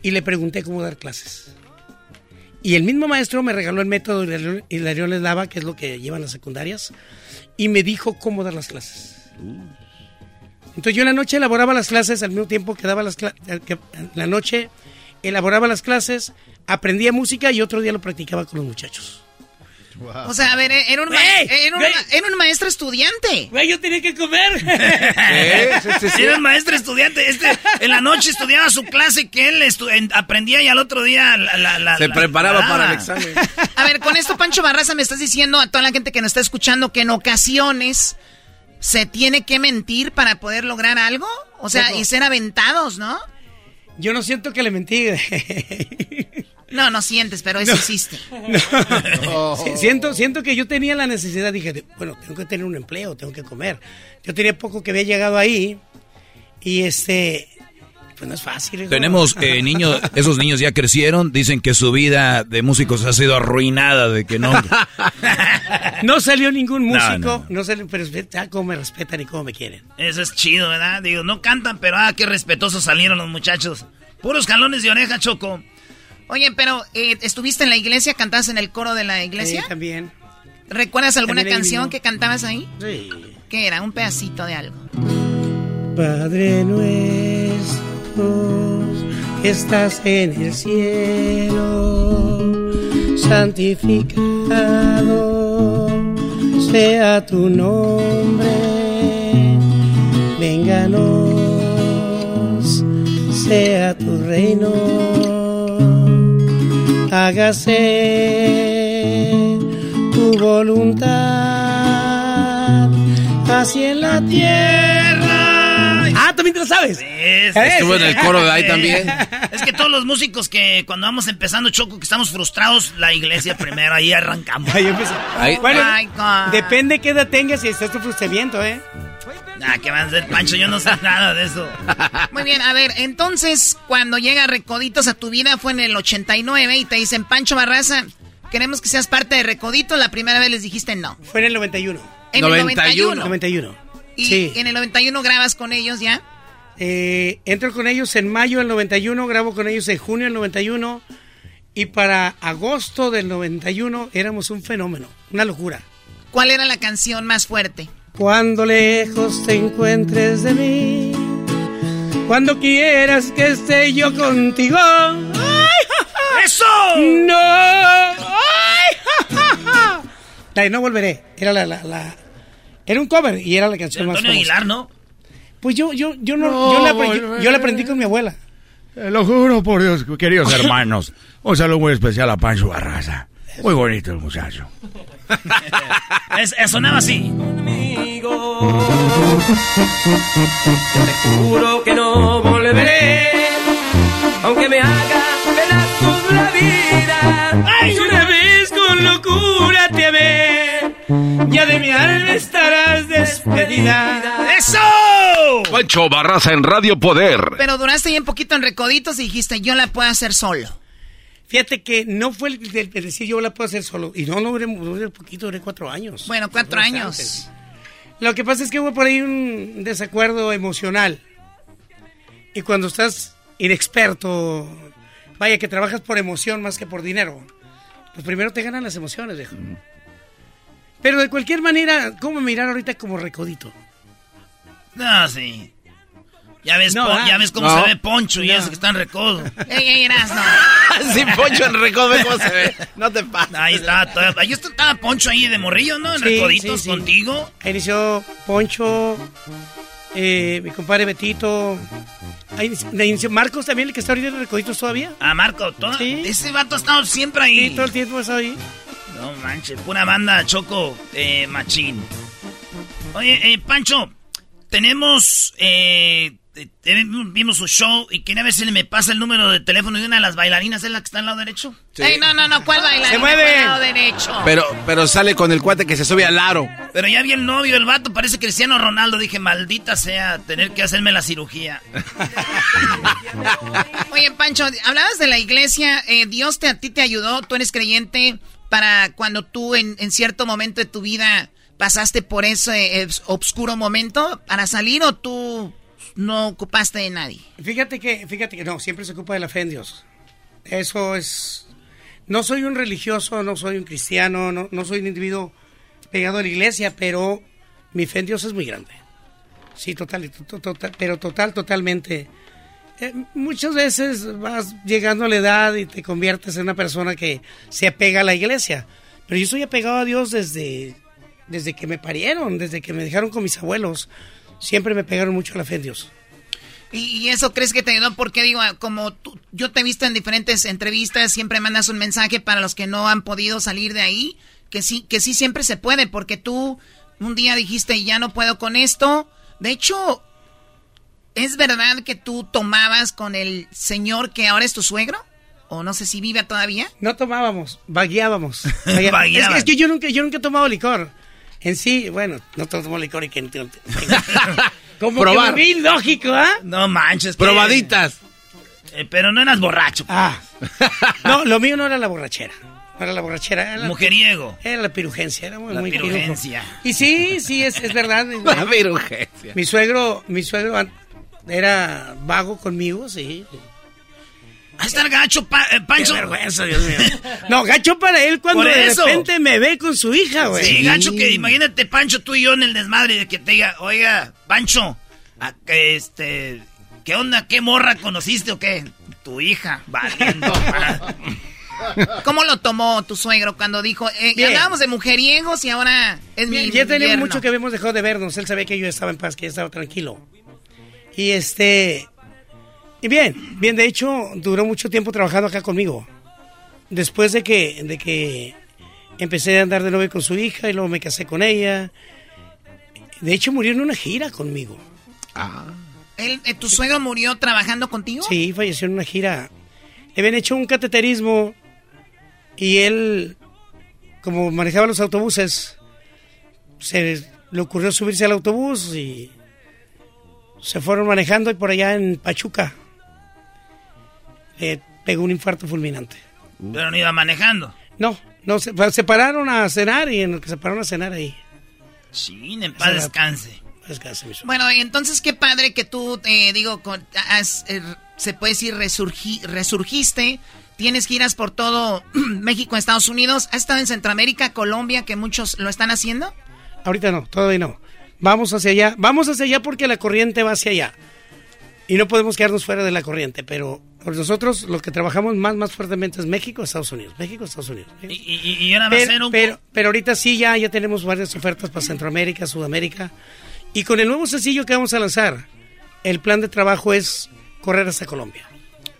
y le pregunté cómo dar clases. Y el mismo maestro me regaló el método les daba, que es lo que llevan las secundarias, y me dijo cómo dar las clases. Entonces yo en la noche elaboraba las clases al mismo tiempo que daba las clases, en la noche elaboraba las clases, aprendía música y otro día lo practicaba con los muchachos. O sea, a ver, era un, ma- Güey, era un, güey. ma- era un maestro estudiante. Güey, yo tenía que comer. Era un maestro estudiante. Este, en la noche estudiaba su clase que él aprendía y al otro día la, la- la- Se la- preparaba la- para el examen. A ver, con esto, Pancho Barraza, me estás diciendo a toda la gente que nos está escuchando que en ocasiones se tiene que mentir para poder lograr algo. O sea, y ser aventados, ¿no? Yo no siento que le mentí. No, no sientes, pero eso existe. Sí, siento, siento que yo tenía la necesidad, dije, de, bueno, tengo que tener un empleo, tengo que comer. Yo tenía poco que había llegado ahí y este, Pues no es fácil. Tenemos eh, niños, esos niños ya crecieron, dicen que su vida de músicos ha sido arruinada, de que no. no salió ningún músico, no, salió, pero ah, cómo me respetan y cómo me quieren. Eso es chido, ¿verdad? Digo, no cantan, pero ah, qué respetuosos salieron los muchachos. Puros calones de oreja, Choco. Oye, pero eh, ¿estuviste en la iglesia? ¿Cantabas en el coro de la iglesia? Sí, también. ¿Recuerdas alguna canción que cantabas ahí? Sí. ¿Qué era? Un pedacito de algo. Padre nuestro, que estás en el cielo, santificado sea tu nombre, vénganos, sea tu reino, hágase tu voluntad, así en la tierra. Ah, también te lo sabes. Estuvo en el coro de ahí también. Es que todos los músicos que cuando vamos empezando Choco, que estamos frustrados, la iglesia primero, ahí arrancamos. Ahí Bueno, depende qué edad tengas y estés tu frustramiento, ¿eh? Ah, ¿qué van a hacer, Pancho? Yo no sé nada de eso. Muy bien, a ver, entonces, cuando llega Recoditos a tu vida fue en el 89 y te dicen, Pancho Barraza, queremos que seas parte de Recoditos. La primera vez les dijiste no. Fue en el 91. En el 91. 91. Y sí. en el 91 grabas con ellos ya. Eh, entro con ellos en mayo del 91, grabo con ellos en junio del 91 y para agosto del 91 éramos un fenómeno, una locura. ¿Cuál era la canción más fuerte? Cuando lejos te encuentres de mí, cuando quieras que esté yo contigo. ¡Ay, ¡Eso! ¡No! ¡Ay, ja, La de No Volveré. Era la, la, la, Era un cover y era la canción más Antonio. Aguilar, ¿no? Pues yo, yo, yo no, yo, la, aprendí, yo la aprendí con mi abuela. Eh, lo juro por Dios, queridos hermanos. Un saludo muy especial a Pancho Barraza. Muy bonito el muchacho. Es- eh, sonaba así. Te juro que no volveré, aunque me haga pedazos la vida. Ay, una vez con locura te amé, ya de mi alma estarás despedida. ¡Eso! Pancho Barraza en Radio Poder. Pero duraste bien poquito en Recoditos y dijiste, yo la puedo hacer solo. Fíjate que no fue el, el, el decir yo la puedo hacer solo. Y no, no duré, duré poquito, duré cuatro años. Bueno, cuatro años. Lo que pasa es que hubo por ahí un desacuerdo emocional. Y cuando estás inexperto, vaya que trabajas por emoción más que por dinero, pues primero te ganan las emociones, viejo. Pero de cualquier manera, ¿cómo mirar ahorita como recodito? No, sí. Ya ves, No, ah. ya ves cómo No. se ve Poncho y No. eso que está en recodo. Ey, ey. Sí, Poncho en recodo, ve cómo se ve. No te pases. Ahí está, todavía- ahí está- estaba Poncho ahí de morrillo, ¿no? En Sí, recoditos sí, sí. contigo. Ahí inició Poncho, eh, mi compadre Betito. Ahí inició, Marcos también, el que está ahorita en Recoditos todavía. Ah, Marco, todo, ese vato ha estado siempre ahí. Sí, todo el tiempo está ahí. No manches, pura banda Choco eh, Machín. Oye, eh, Pancho, tenemos. Eh, vimos su show y quería ver si me pasa el número de teléfono de una de las bailarinas, ¿es la que está al lado derecho? Ey, no, no, no, ¿cuál bailarina? Se mueve. El lado derecho. Pero, pero sale con el cuate que se sube al aro. Pero ya vi el novio, el vato, parece Cristiano Ronaldo. Dije, maldita sea, tener que hacerme la cirugía. Oye, Pancho, hablabas de la iglesia. eh, Dios te, a ti te ayudó. Tú eres creyente para cuando tú en, en cierto momento de tu vida pasaste por ese eh, obscuro momento para salir o tú no ocupaste de nadie. Fíjate que, fíjate que no, siempre se ocupa de la fe en Dios. Eso es. No soy un religioso, no soy un cristiano, no, no soy un individuo pegado a la iglesia, pero mi fe en Dios es muy grande. Sí, total, to- to- to- pero total, totalmente. Eh, muchas veces vas llegando a la edad y te conviertes en una persona que se apega a la iglesia. Pero yo soy apegado a Dios desde, desde que me parieron, desde que me dejaron con mis abuelos. Siempre me pegaron mucho la fe en Dios. ¿Y, eso crees que te ayudó? Porque digo, como tú, yo te he visto en diferentes entrevistas, siempre mandas un mensaje para los que no han podido salir de ahí, que sí, que sí siempre se puede, porque tú un día dijiste, ya no puedo con esto. De hecho, ¿es verdad que tú tomabas con el señor que ahora es tu suegro? O no sé si vive todavía. No tomábamos, vagueábamos. Es, es que yo nunca, yo nunca he tomado licor. En sí, bueno, no tomo licor y que... Como Probar. que vi lógico, ¿ah? No manches. que- Probaditas. Eh, pero no eras borracho. Ah. No, lo mío no era la borrachera. No era la borrachera. Era la, Mujeriego. Era la pirugencia. Era muy, La muy pirujo. pirugencia. Y sí, sí, es, es verdad. La virugencia. Mi suegro, mi suegro era vago conmigo, sí. Está el gacho, pa- eh, Pancho. Qué vergüenza, Dios mío. No, gacho para él cuando de repente me ve con su hija, güey. Sí, gacho, que imagínate, Pancho, tú y yo en el desmadre de que te diga, oiga, Pancho, a- este, ¿qué onda? ¿Qué morra conociste o qué? Tu hija, valiendo. ¿Cómo lo tomó tu suegro cuando dijo, eh, Bien. hablábamos de mujeriegos y ahora es mi ya tenía yerno"? mucho que habíamos dejado de vernos. Él sabía que yo estaba en paz, que yo estaba tranquilo. Y este. Y bien, bien, de hecho, duró mucho tiempo trabajando acá conmigo. Después de que, de que empecé a andar de novio con su hija y luego me casé con ella. De hecho, murió en una gira conmigo. Él, eh, ¿Tu suegro murió trabajando contigo? Sí, falleció en una gira. Le habían hecho un cateterismo y él, como manejaba los autobuses, se le ocurrió subirse al autobús y se fueron manejando y por allá en Pachuca le pegó un infarto fulminante. Pero no iba manejando. No, no, se, se pararon a cenar y en lo que se pararon a cenar ahí. Sí, en paz descanse. Descanse, mi suegro. Bueno, entonces qué padre que tú, eh, digo, con- has, eh, se puede decir, resurgi- resurgiste. Tienes giras por todo México, Estados Unidos. ¿Has estado en Centroamérica, Colombia, que muchos lo están haciendo? Ahorita no, todavía no. Vamos hacia allá, vamos hacia allá porque la corriente va hacia allá. Y no podemos quedarnos fuera de la corriente, pero por nosotros lo que trabajamos más, más fuertemente es México, Estados Unidos. México, Estados Unidos. Y, y, y ahora va a Pero, ser un... pero, pero ahorita sí, ya, ya tenemos varias ofertas para Centroamérica, Sudamérica. Y con el nuevo sencillo que vamos a lanzar, el plan de trabajo es correr hasta Colombia.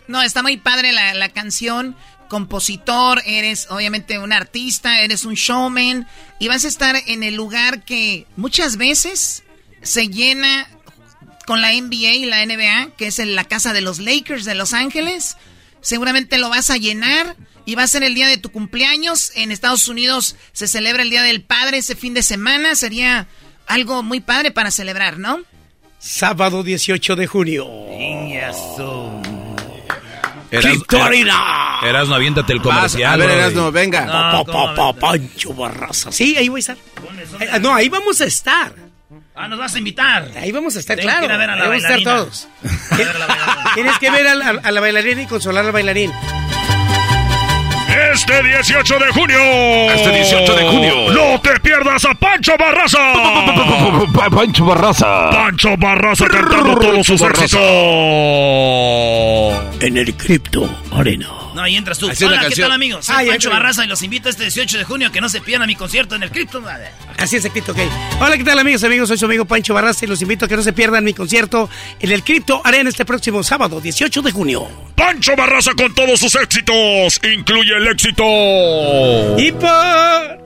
No, está muy padre la, la canción. Compositor, eres obviamente un artista, eres un showman y vas a estar en el lugar que muchas veces se llena con la NBA y la NBA, que es en la casa de los Lakers de Los Ángeles. Seguramente lo vas a llenar y va a ser el día de tu cumpleaños. En Estados Unidos se celebra el Día del Padre ese fin de semana. Sería algo muy padre para celebrar, ¿no? Sábado 18 de junio. Victorina. Erasno, aviéntate el comercial. a ver. Erasno, venga. Pa, pa, pa, Pancho Barraza. Sí, ahí voy a estar. Eh, no, ahí vamos a estar. Ah, nos vas a invitar. Ahí vamos a estar, Tengo claro. que ir a ver a la ahí vamos a estar todos. Tienes que ver a la, a la bailarina y consolar al bailarín. Este 18 de junio. Este 18 de junio. No te pierdas a Pancho Barraza. Pancho Barraza. Pancho Barraza cantando todos sus éxitos. En el Crypto Arena. No, ahí entras tú. Así Hola, ¿qué canción. tal, amigos? Soy Ay, Pancho. Barraza y los invito este 18 de junio a que no se pierdan mi concierto en el Crypto. Así es, Crypto, ok. Hola, ¿qué tal, amigos? Amigos, soy su amigo Pancho Barraza y los invito a que no se pierdan mi concierto en el Crypto Arena este próximo sábado, 18 de junio. Pancho Barraza con todos sus éxitos. Incluye el éxito. Y por.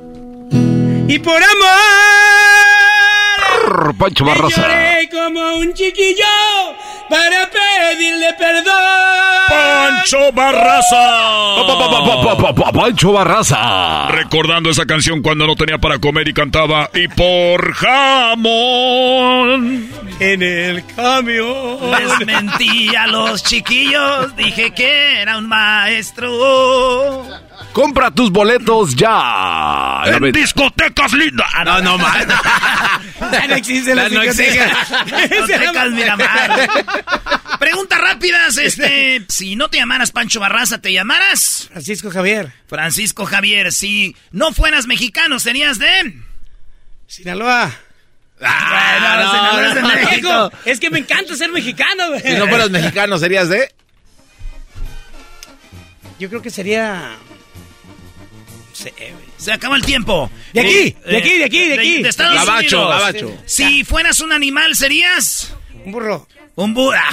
Y por amor. Pancho Barraza. Lloré como un chiquillo para pedirle perdón. Pancho Barraza. Pa, pa, pa, pa, pa, pa, pa, Pancho Barraza. Recordando esa canción cuando no tenía para comer y cantaba y por jamón. En el camión. Les mentí a los chiquillos, dije que era un maestro. Compra tus boletos ya. En discotecas lindas. Ah, No, no, man. No existe la no existe. Miramar. Preguntas rápidas, este, si no te llamaras Pancho Barraza, ¿te llamaras? Francisco Javier, Francisco Javier, si no fueras mexicano, serías de... Sinaloa. Ah, no, no, no, no es de no, México. Es que me encanta ser mexicano, güey. Si no fueras mexicano, serías de. Yo creo que sería. No sé. Se acaba el tiempo. De aquí, Eh, de aquí, de aquí, de aquí. De, Estados Gabacho, Unidos. gabacho. Si fueras un animal, serías... Un burro. Un burro.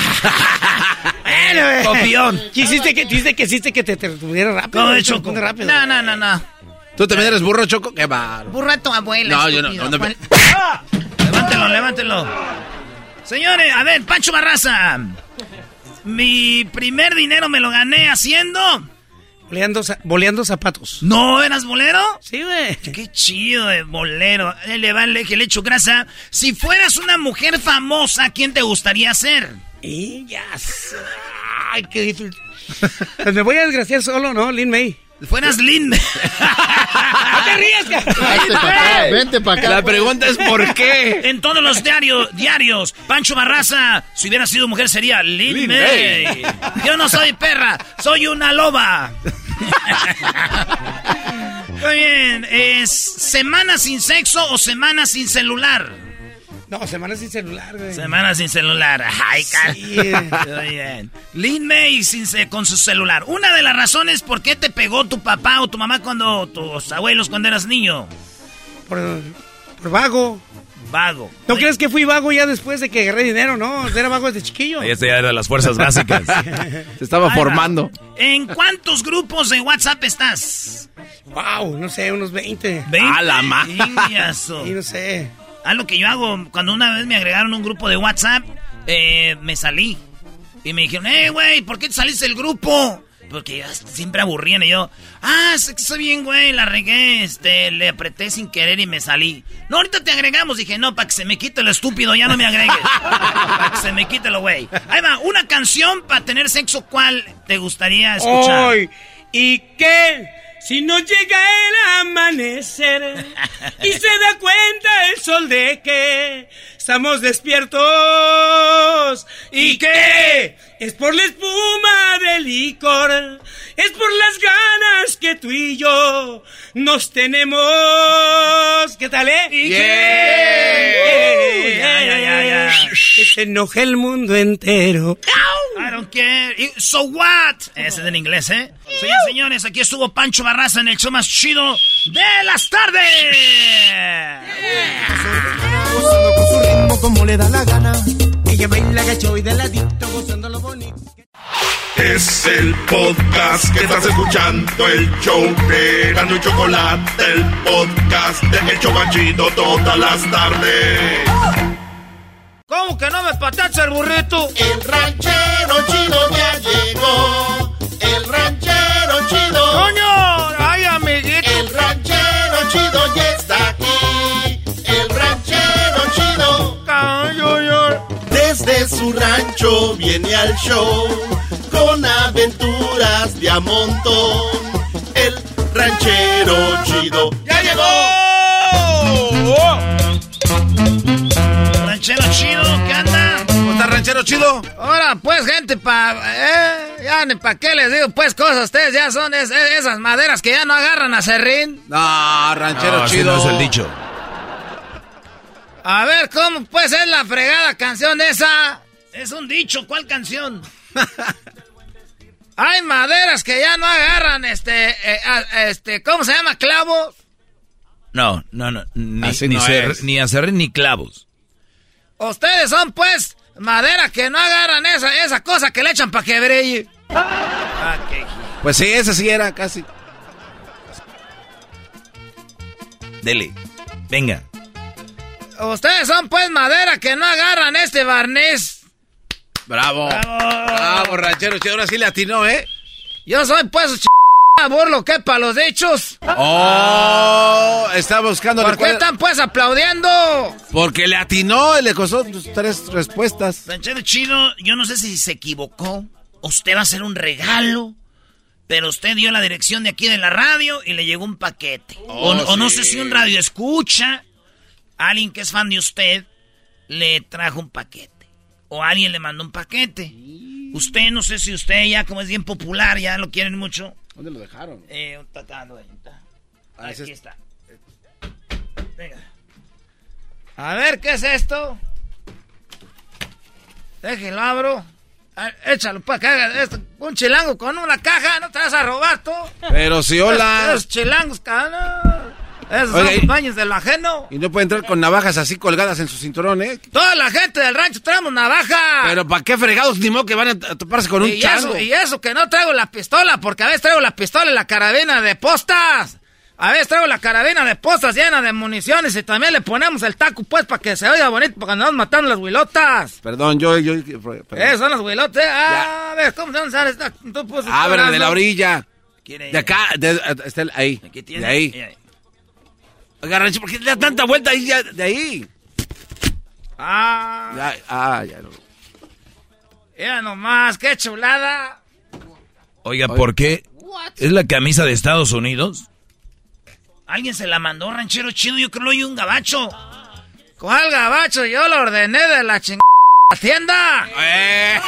Bueno, güey. Copión. Quisiste que, quisiste que, quisiste que te, te rápido. ¿Cómo de güey, te Choco? responde rápido. No, no, no, no. ¿Tú también eres burro, Choco? Qué bárbaro. Burra tu abuela. No, yo no, no, no. ¿Cuál- Levántelo, levántelo. Señores, a ver, Pancho Barraza. Mi primer dinero me lo gané haciendo... Boleando, za- boleando zapatos. ¿No eras bolero? Sí, güey. Qué chido de bolero. Le vale que le echo grasa. Si fueras una mujer famosa, ¿quién te gustaría ser? Y ya. sé. Ay, qué difícil. Pues me voy a desgraciar solo, ¿no? Lin May. Fueras Lin. ¡No te rías, Vente para acá, vente para acá. La pregunta es ¿por qué? En todos los diarios, diarios, Pancho Barraza, si hubiera sido mujer sería Lin, Lin May. May. Yo no soy perra, soy una loba. Muy bien, ¿es semana sin sexo o semana sin celular? No, semana sin celular, güey. Semana sin celular. Ay, Sí. Muy bien. Lin May sin con su celular. Una de las razones por qué te pegó tu papá o tu mamá cuando tus abuelos cuando eras niño. Por, por vago. Vago. ¿No crees que fui vago ya después de que agarré dinero, no? Era vago desde chiquillo. Ahí ya de las fuerzas básicas. Se estaba formando. ¿En cuántos grupos de WhatsApp estás? Wow, no sé, unos 20. ¿Veinte? A la ma- Ingazo. Sí, no sé. Ah, lo que yo hago, cuando una vez me agregaron un grupo de WhatsApp, eh, me salí. Y me dijeron, eh, güey, ¿por qué te saliste del grupo? Porque siempre aburrían y yo, ah, sé que soy bien, güey, la regué, este, le apreté sin querer y me salí. No, ahorita te agregamos. Dije, no, para que se me quite lo estúpido, ya no me agregues. para que se me quite lo, güey. Ahí va, una canción para tener sexo, ¿cuál te gustaría escuchar? Hoy. ¿Y qué? Si no llega el amanecer y se da cuenta el sol de que estamos despiertos. ¿Y qué? Es por la espuma del licor, es por las ganas que tú y yo nos tenemos. ¿Qué tal, eh? ¿Y Yeah. qué? Ya, ya, ya, ya. Que se enoje el mundo entero. I don't care. So what? Ese es en inglés, ¿eh? Señores, señores, aquí estuvo Pancho Barraza en el show más chido de las tardes. Gozando con su ritmo como le da la gana. Ella baila gacho y de ladito gozando lo bonito. Es el podcast que estás escuchando, el show de Gano y Chocolate, el podcast de El Chobachito todas las tardes. ¿Cómo que no me patacha el burrito? El ranchero chido ya llegó. El ranchero chido. ¡Coño! Chido. Desde su rancho viene al show con aventuras de a montón. El ranchero chido ya llegó. Ranchero chido, ¿qué anda? ¿Cómo está, ranchero chido? Ahora, pues, gente, pa... Eh, ya ni pa' qué les digo, pues, cosas. Ustedes ya son es- es- esas maderas que ya no agarran a serrín. No, ranchero No, así chido. no es el dicho. A ver, ¿cómo pues es la fregada canción esa? Es un dicho, ¿cuál canción? Hay maderas que ya no agarran, este, eh, a- este, ¿cómo se llama? Clavos. No, no, no. Ni, Así ni, cer- ni acerrín ni clavos. Ustedes son, pues, madera que no agarran esa, esa cosa que le echan para que brille. Ah, qué- Pues sí, ese sí era casi. Dele. Venga. Ustedes son, pues, madera que no agarran este barniz. Bravo. Bravo. Bravo, ranchero chido. Ahora sí le atinó, ¿eh? Yo soy, pues, ch... burlo que para los dichos. Oh, está buscando. ¿Por qué están, pues, aplaudiendo? Porque le atinó y le costó tres respuestas. Ranchero Chido, yo no sé si se equivocó. Usted va a hacer un regalo. Pero usted dio la dirección de aquí de la radio y le llegó un paquete. o, o no sé si un radio escucha. Alguien que es fan de usted le trajo un paquete. O alguien le mandó un paquete. Usted, no sé si usted ya, como es bien popular, ya lo quieren mucho. ¿Dónde lo dejaron? Eh, un tatando, ahí. Ah, Aquí es- está. Venga. A ver, ¿qué es esto? Déjenlo abro. Ah, Échalo para que haga esto. Un chilango con una caja, no te vas a robar tú. Pero si hola. Esos chilangos, cabrón. Esos son y- dueños del ajeno. Y no puede entrar con navajas así colgadas en su cinturón, ¿eh? Toda la gente del rancho traemos navaja. Pero ¿para qué fregados ni modo que van a a toparse con un y, chango? eso, y eso que no traigo la pistola, porque a veces traigo la pistola en la carabina de postas. A veces traigo la carabina de postas llena de municiones y también le ponemos el taco, pues, para que se oiga bonito, porque andamos matando las huilotas. Perdón, yo... yo perdón. Eh, son las huilotas. Ah, a ver, ¿cómo se llama esta? Tú, Ábrele de la orilla. De acá, de, el- ahí. tiene. De ahí. ¿Por qué le da tanta vuelta ahí ya? De ahí. Ah, Ya, ah, ya. no. mira nomás, qué chulada. Oiga, ¿por qué? ¿Es la camisa de Estados Unidos? Alguien se la mandó, ranchero chido, yo creo que hay un gabacho. ¿Cuál gabacho? Yo lo ordené de la chingada tienda. Eh.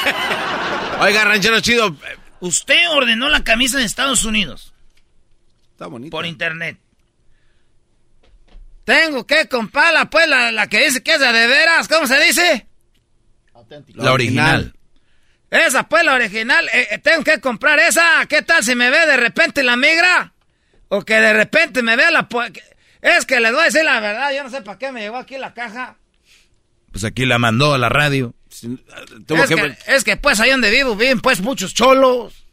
Oiga, ranchero chido. Usted ordenó la camisa de Estados Unidos. Está bonito. Por internet. Tengo que comprarla, pues, la, la que dice que es de, veras. ¿Cómo se dice? La original. Esa, pues, la original. Eh, eh, tengo que comprar esa. ¿Qué tal si me ve de repente la migra? O que de repente me vea la... Es que les voy a decir la verdad. Yo no sé para qué me llegó aquí la caja. Pues aquí la mandó a la radio. Tuvo es, que- que, es que, pues, ahí donde vivo viven, pues, muchos cholos.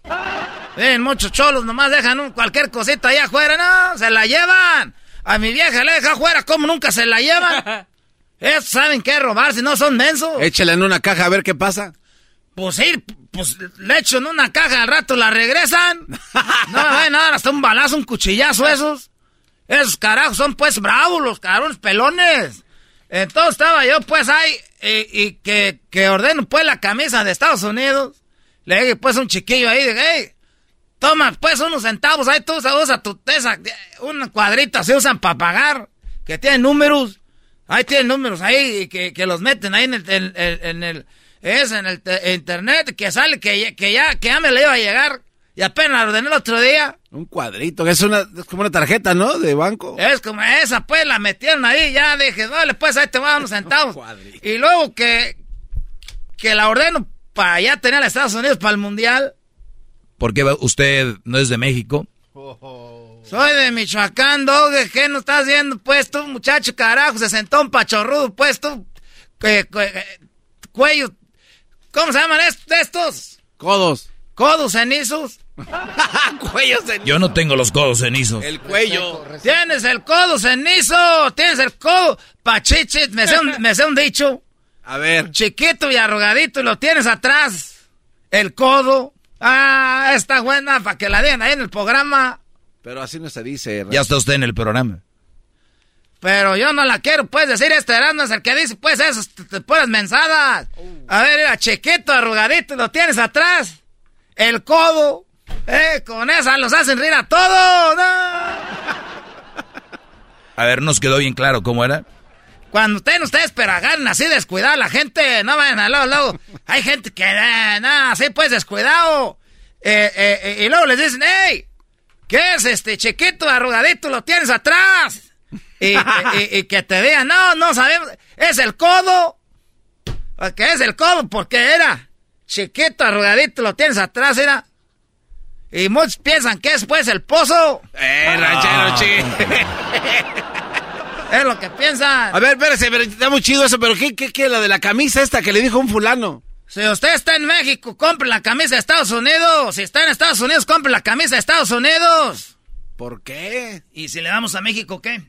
Viven muchos cholos. Nomás dejan un- cualquier cosita allá afuera. No, se la llevan. A mi vieja le deja afuera. ¿Cómo nunca se la llevan? Ellos saben qué robar, si no son mensos. Échela en una caja a ver qué pasa. Pues sí, pues le echo en una caja, al rato la regresan. No me vayan a dar hasta un balazo, un cuchillazo esos. Esos carajos son pues bravos, los cabrones pelones. Entonces estaba yo pues ahí y, y que, que ordeno pues la camisa de Estados Unidos. Le dije pues a un chiquillo ahí, dije, hey, toma pues unos centavos, ahí tú usa, tu esa, un cuadrito se usan para pagar, que tienen números. Ahí tienen números ahí que, que los meten ahí en el, en, el es en el te- internet que sale que, ya- que ya que ya me le iba a llegar y apenas la ordené el otro día. Un cuadrito, que es, una, es como una tarjeta, ¿no? De banco. Es como esa, pues la metieron ahí, ya dije, dale, pues ahí te voy a dar unos centavos. y luego que, que la ordeno para ya tener a Estados Unidos para el mundial. ¿Por qué usted no es de México? Soy de Michoacán, Doge, ¿qué no estás viendo? Pues tú, muchacho carajo, se sentó un pachorrudo, pues tú, eh, cuello, ¿cómo se llaman est- estos? Codos. Codos cenizos. Cuello cenizo. Yo no tengo los codos cenizos. El cuello. Tienes el codo cenizo, tienes el codo pachichi, me sé un, me sé un dicho. A ver. Chiquito y arrugadito y lo tienes atrás. El codo. Ah, está buena para que la den ahí en el programa. Pero así no se dice. Ya está usted en el programa. Pero yo no la quiero, puedes decir, este no es el que dice, pues, esas puras mensadas. A ver, era chiquito, arrugadito, lo tienes atrás. El codo. Eh, con esa los hacen reír a todos. ¿no? A ver, nos quedó bien claro cómo era. Cuando ustedes, ustedes, pero agarren así descuidado a la gente, no vayan a luego, luego. Hay gente que, eh, no, así pues descuidado. Eh, eh, eh, y luego les dicen, hey, ¿qué es este chiquito, arrugadito, lo tienes atrás? Y, y- y- y que te digan, no, no sabemos, es el codo. Que es el codo porque era chiquito, arrugadito, lo tienes atrás, era. Y muchos piensan que es pues el pozo. Eh, ranchero, chi. Es lo que piensan. A ver, espérese, pero está muy chido eso, pero ¿qué, qué, qué? La de la camisa esta que le dijo un fulano. Si usted está en México, compre la camisa de Estados Unidos. Si está en Estados Unidos, compre la camisa de Estados Unidos. ¿Por qué? ¿Y si le damos a México qué?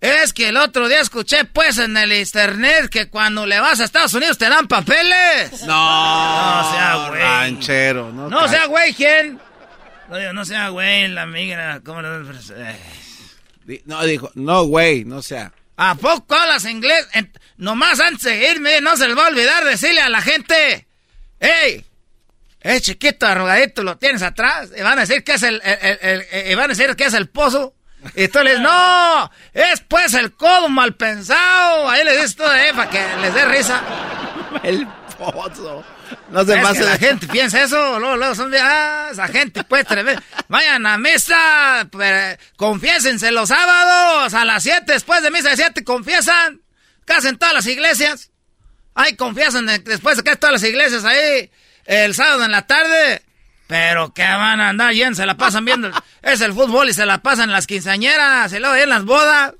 Es que el otro día escuché pues en el internet que cuando le vas a Estados Unidos te dan papeles. No, No sea güey. ranchero. No, No sea güey, ¿quién? No sea güey, la migra. ¿Cómo le eh. No, dijo, no, güey, no sea. ¿A poco hablas inglés? En- nomás antes de irme, no se les va a olvidar decirle a la gente. ¡Ey! Es chiquito, arrugadito, lo tienes atrás. Y van a decir que es el, el- el- el- eh, y van a decir que es el pozo. Y tú les no, es pues el codo mal pensado. Ahí les dices todo, eh, para que les dé risa. El pozo. No se pase la gente piensa eso, luego, luego son de, ah, esa gente pues tremenda. Vayan a misa, pero, confiésense los sábados a las 7, después de misa de 7, confiesan. Casi en todas las iglesias. Ahí confiesan de- después de que todas las iglesias ahí, el sábado en la tarde. Pero que van a andar yendo, se la pasan viendo. es el fútbol y se la pasan en las quinceañeras y luego en las bodas.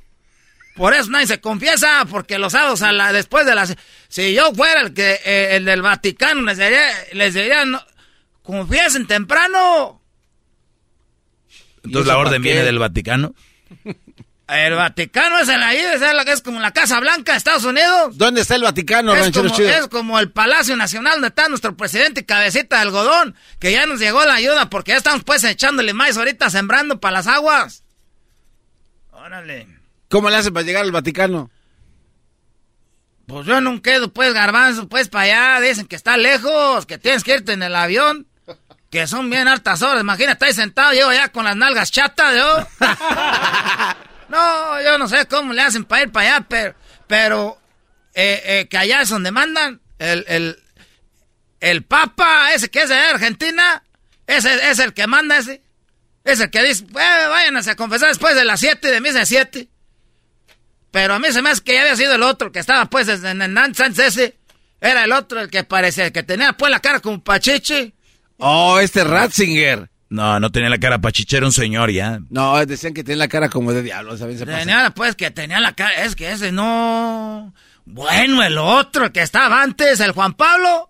Por eso nadie se confiesa, porque los sábados a la, después de las... Si yo fuera el que eh, el del Vaticano, les diría, les diría no, confiesen temprano. Entonces la orden viene del Vaticano. El Vaticano es el ahí, es, la, es como la Casa Blanca de Estados Unidos. ¿Dónde está el Vaticano, es ranchero como, chido? es como el Palacio Nacional donde está nuestro presidente cabecita de algodón, que ya nos llegó la ayuda porque ya estamos pues echándole maíz ahorita sembrando para las aguas. Órale. ¿Cómo le hacen para llegar al Vaticano? Pues yo no quedo pues garbanzo pues para allá, dicen que está lejos, que tienes que irte en el avión. Que son bien hartas horas, imagínate, ahí sentado, llevo ya con las nalgas chatas, yo. no, yo no sé cómo le hacen para ir para allá, pero, pero eh, eh, que allá es donde mandan. El, el, el Papa, ese que es de Argentina, ese es el que manda ese. Es el que dice, bueno, váyanse a confesar después de las 7, de misa de 7. Pero a mí se me hace que ya había sido el otro, que estaba pues en el ese. Era el otro, el que parecía, el que tenía pues la cara como pachichi. Oh, este Ratzinger. No, no tenía la cara pachichera, un señor ya. No, decían que tenía la cara como de diablo, ¿saben? Se tenía, pues, que tenía la cara, es que ese no... Bueno, el otro, el que estaba antes, el Juan Pablo.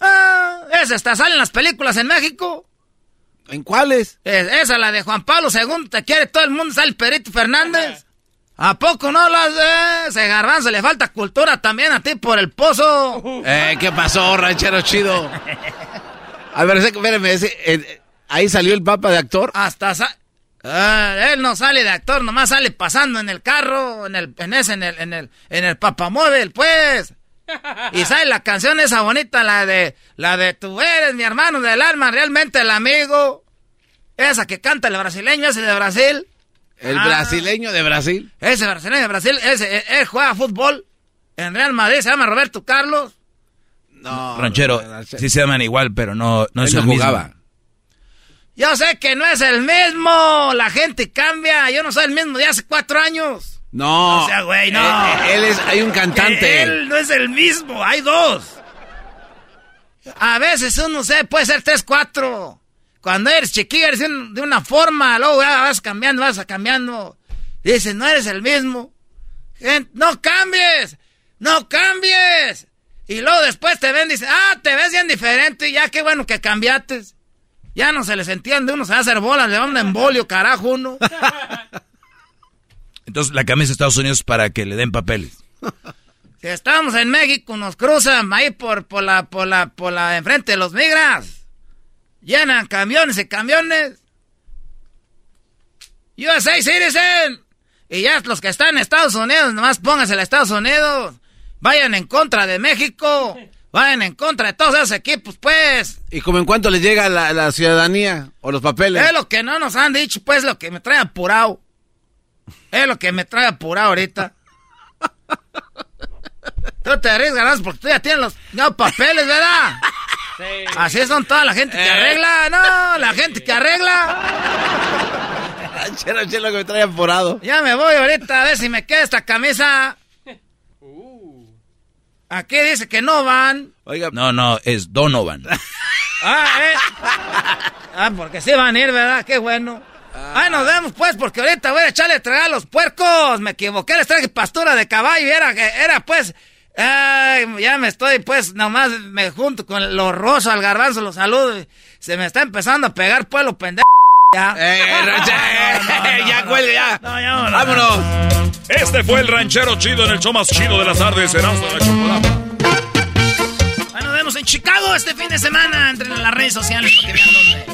Ah, ese hasta sale en las películas en México. ¿En cuáles? Es, esa, la de Juan Pablo II, te quiere todo el mundo, sale el Perito Fernández. ¿A poco no las de ese garbanzo? Le falta cultura también a ti por el pozo. Eh, ¿qué pasó, ranchero chido? A ver, espérame, ese, eh, ahí salió el papa de actor. Hasta ah, él no sale de actor, nomás sale pasando en el carro, en el, en ese, en el, en el, en el papamóvil, pues. Y sale la canción esa bonita, la de, la de tú eres mi hermano del alma, realmente el amigo. Esa que canta el brasileño ese de Brasil. El ah, brasileño de Brasil. Ese brasileño de Brasil, ese, él juega fútbol en Real Madrid, se llama Roberto Carlos. No. Ranchero, sí se llaman igual, pero no, no es el jugaba. mismo. Yo sé que no es el mismo. La gente cambia. Yo no soy el mismo de hace cuatro años. No. O sea, güey, no. Él, él, es, hay un cantante. Él no es el mismo. Hay dos. A veces uno se puede ser tres, cuatro. Cuando eres chiquillo eres de una forma, luego vas cambiando, vas cambiando. Dices, no eres el mismo. no cambies. No cambies. Y luego después te ven y dicen, ah, te ves bien diferente, ya qué bueno que cambiaste. Ya no se les entiende, uno se va a hacer bolas, le va un embolio, carajo, uno. Entonces la camisa de Estados Unidos para que le den papeles. Si estamos en México, nos cruzan ahí por, por la, por la, por la, enfrente de los migras. Llenan camiones y camiones. USA Citizen. Y ya los que están en Estados Unidos, nomás pónganse a Estados Unidos vayan en contra de México, vayan en contra de todos esos equipos, pues. ¿Y como en cuánto les llega la, ciudadanía o los papeles? Es lo que no nos han dicho, pues, lo que me trae apurado. Es lo que me trae apurado ahorita. tú te arriesgas porque tú ya tienes los papeles, ¿verdad? Sí. Así son toda la gente que eh. arregla, no, la gente que arregla. Chelo, chelo que me trae apurado. Ya me voy ahorita a ver si me queda esta camisa. Aquí dice que no van. Oiga. No, no, es Donovan. ah, ¿eh? Ah, porque sí van a ir, ¿verdad? Qué bueno. Ah. nos vemos pues, porque ahorita voy a echarle a traer a los puercos. Me equivoqué, les traje pastura de caballo y era, era pues... Ay, ya me estoy, pues, nomás me junto con los rosos al garbanzo, los saludo. se me está empezando a pegar los pendejos. Ya. Eh, ya, cuelga, ya. Vámonos. Este fue el ranchero chido en el show más chido de las tardes, Erasmo de la Chocolata. Bueno, nos vemos en Chicago este fin de semana. Entren en las redes sociales para que vean dónde.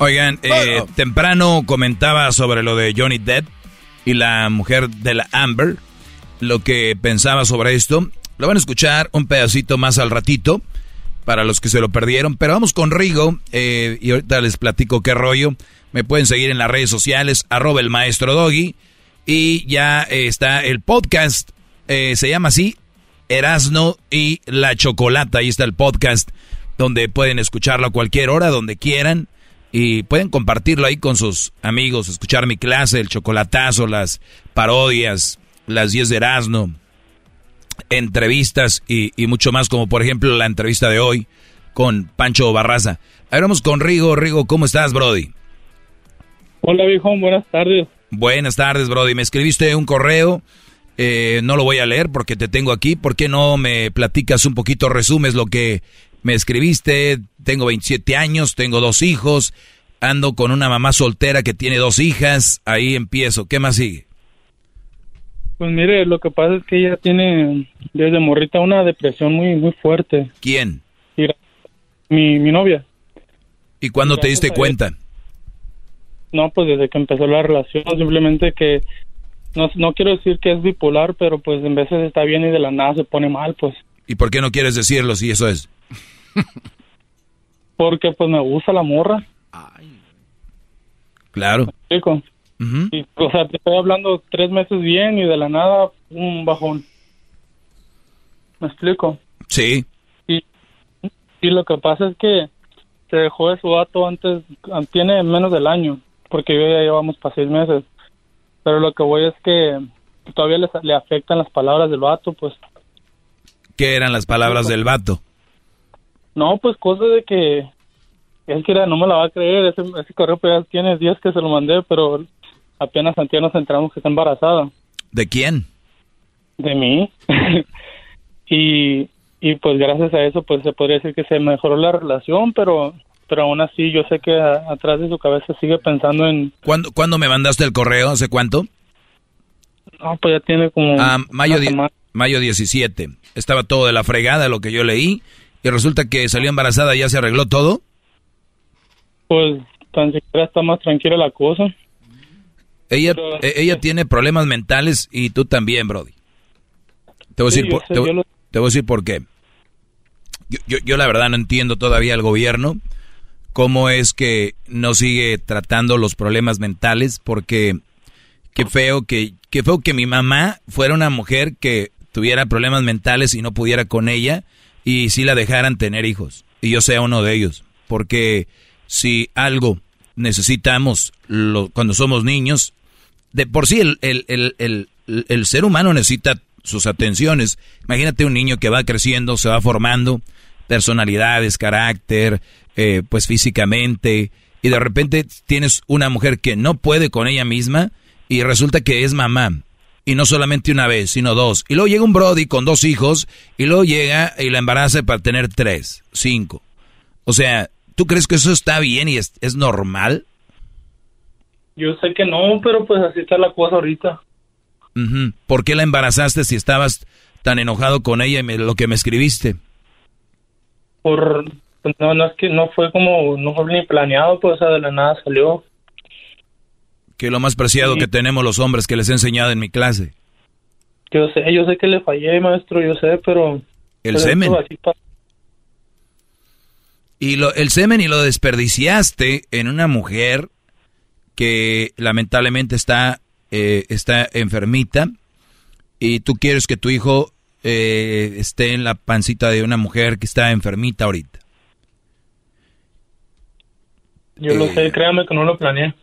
Oigan, eh, temprano comentaba sobre lo de Johnny Depp y la mujer de la Amber, lo que pensaba sobre esto. Lo van a escuchar un pedacito más al ratito para los que se lo perdieron. Pero vamos con Rigo eh, y ahorita les platico qué rollo. Me pueden seguir en las redes sociales, arroba el maestro Doggy. Y ya eh, está el podcast, eh, se llama así, Erasno y la Chocolata. Ahí está el podcast donde pueden escucharlo a cualquier hora, donde quieran. Y pueden compartirlo ahí con sus amigos, escuchar mi clase, el chocolatazo, las parodias, las 10 de Erasno, entrevistas y, y, mucho más, como por ejemplo la entrevista de hoy con Pancho Barraza. Ahora vamos con Rigo. Rigo, ¿cómo estás, Brody? Hola, viejo, buenas tardes. Buenas tardes, Brody. Me escribiste un correo. Eh, no lo voy a leer porque te tengo aquí. ¿Por qué no me platicas un poquito, resumes lo que me escribiste? Tengo 27 años, tengo dos hijos, ando con una mamá soltera que tiene dos hijas. Ahí empiezo. ¿Qué más sigue? Pues mire, lo que pasa es que ella tiene desde morrita una depresión muy muy fuerte. ¿Quién? Mi, mi novia. ¿Y cuándo te diste cuenta? No, pues desde que empezó la relación, simplemente que no, no quiero decir que es bipolar, pero pues en veces está bien y de la nada se pone mal, pues. ¿Y por qué no quieres decirlo si eso es? Porque pues me gusta la morra. Claro. ¿Me explico? y, o sea, te estoy hablando tres meses bien y de la nada un bajón. ¿Me explico? Sí. Y, y lo que pasa es que se dejó de su vato antes, tiene menos del año, porque yo ya llevamos para seis meses. Pero lo que voy es que todavía le, le afectan las palabras del vato, pues. ¿Qué eran las palabras del vato? No, pues cosas de que él quiera, no me la va a creer, ese, ese correo pues ya tiene días que se lo mandé, pero apenas antes nos enteramos que está embarazada. ¿De quién? De mí. y, y pues gracias a eso pues se podría decir que se mejoró la relación, pero pero aún así yo sé que a, atrás de su cabeza sigue pensando en... ¿Cuándo, ¿Cuándo me mandaste el correo? ¿Hace cuánto? No, pues ya tiene como... Ah, mayo, mayo 17. Estaba todo de la fregada lo que yo leí y resulta que salió embarazada, ¿ya se arregló todo? Pues tan siquiera está más tranquila la cosa. Ella, pero, ella sí. tiene problemas mentales y tú también, Brody. Te voy, sí, a, decir por, sé, te, lo... te voy a decir por qué. Yo, yo, yo la verdad no entiendo todavía el gobierno cómo es que no sigue tratando los problemas mentales, porque qué feo que, qué feo que mi mamá fuera una mujer que tuviera problemas mentales y no pudiera con ella y si la dejaran tener hijos y yo sea uno de ellos, porque si algo necesitamos lo, cuando somos niños, de por sí el, el, el, el, ser humano necesita sus atenciones. Imagínate un niño que va creciendo, se va formando, personalidades, carácter, eh, pues físicamente, y de repente tienes una mujer que no puede con ella misma y resulta que es mamá. Y no solamente una vez, sino dos. Y luego llega un Brody con dos hijos y luego llega y la embaraza para tener tres, cinco. O sea, ¿tú crees que eso está bien y es, es normal? Yo sé que no, pero pues así está la cosa ahorita. Uh -huh. ¿Por qué la embarazaste si estabas tan enojado con ella y me, lo que me escribiste? Por no, no es que no fue como, no fue ni planeado, pues o sea, de la nada salió. Que lo más preciado sí. que tenemos los hombres que les he enseñado en mi clase. Yo sé, yo sé que le fallé, maestro, yo sé, pero... El pero semen. Y lo, el semen y lo desperdiciaste en una mujer que lamentablemente está, eh, está enfermita y tú quieres que tu hijo eh, esté en la pancita de una mujer que está enfermita ahorita. Yo eh, lo sé, créame que no lo planeé.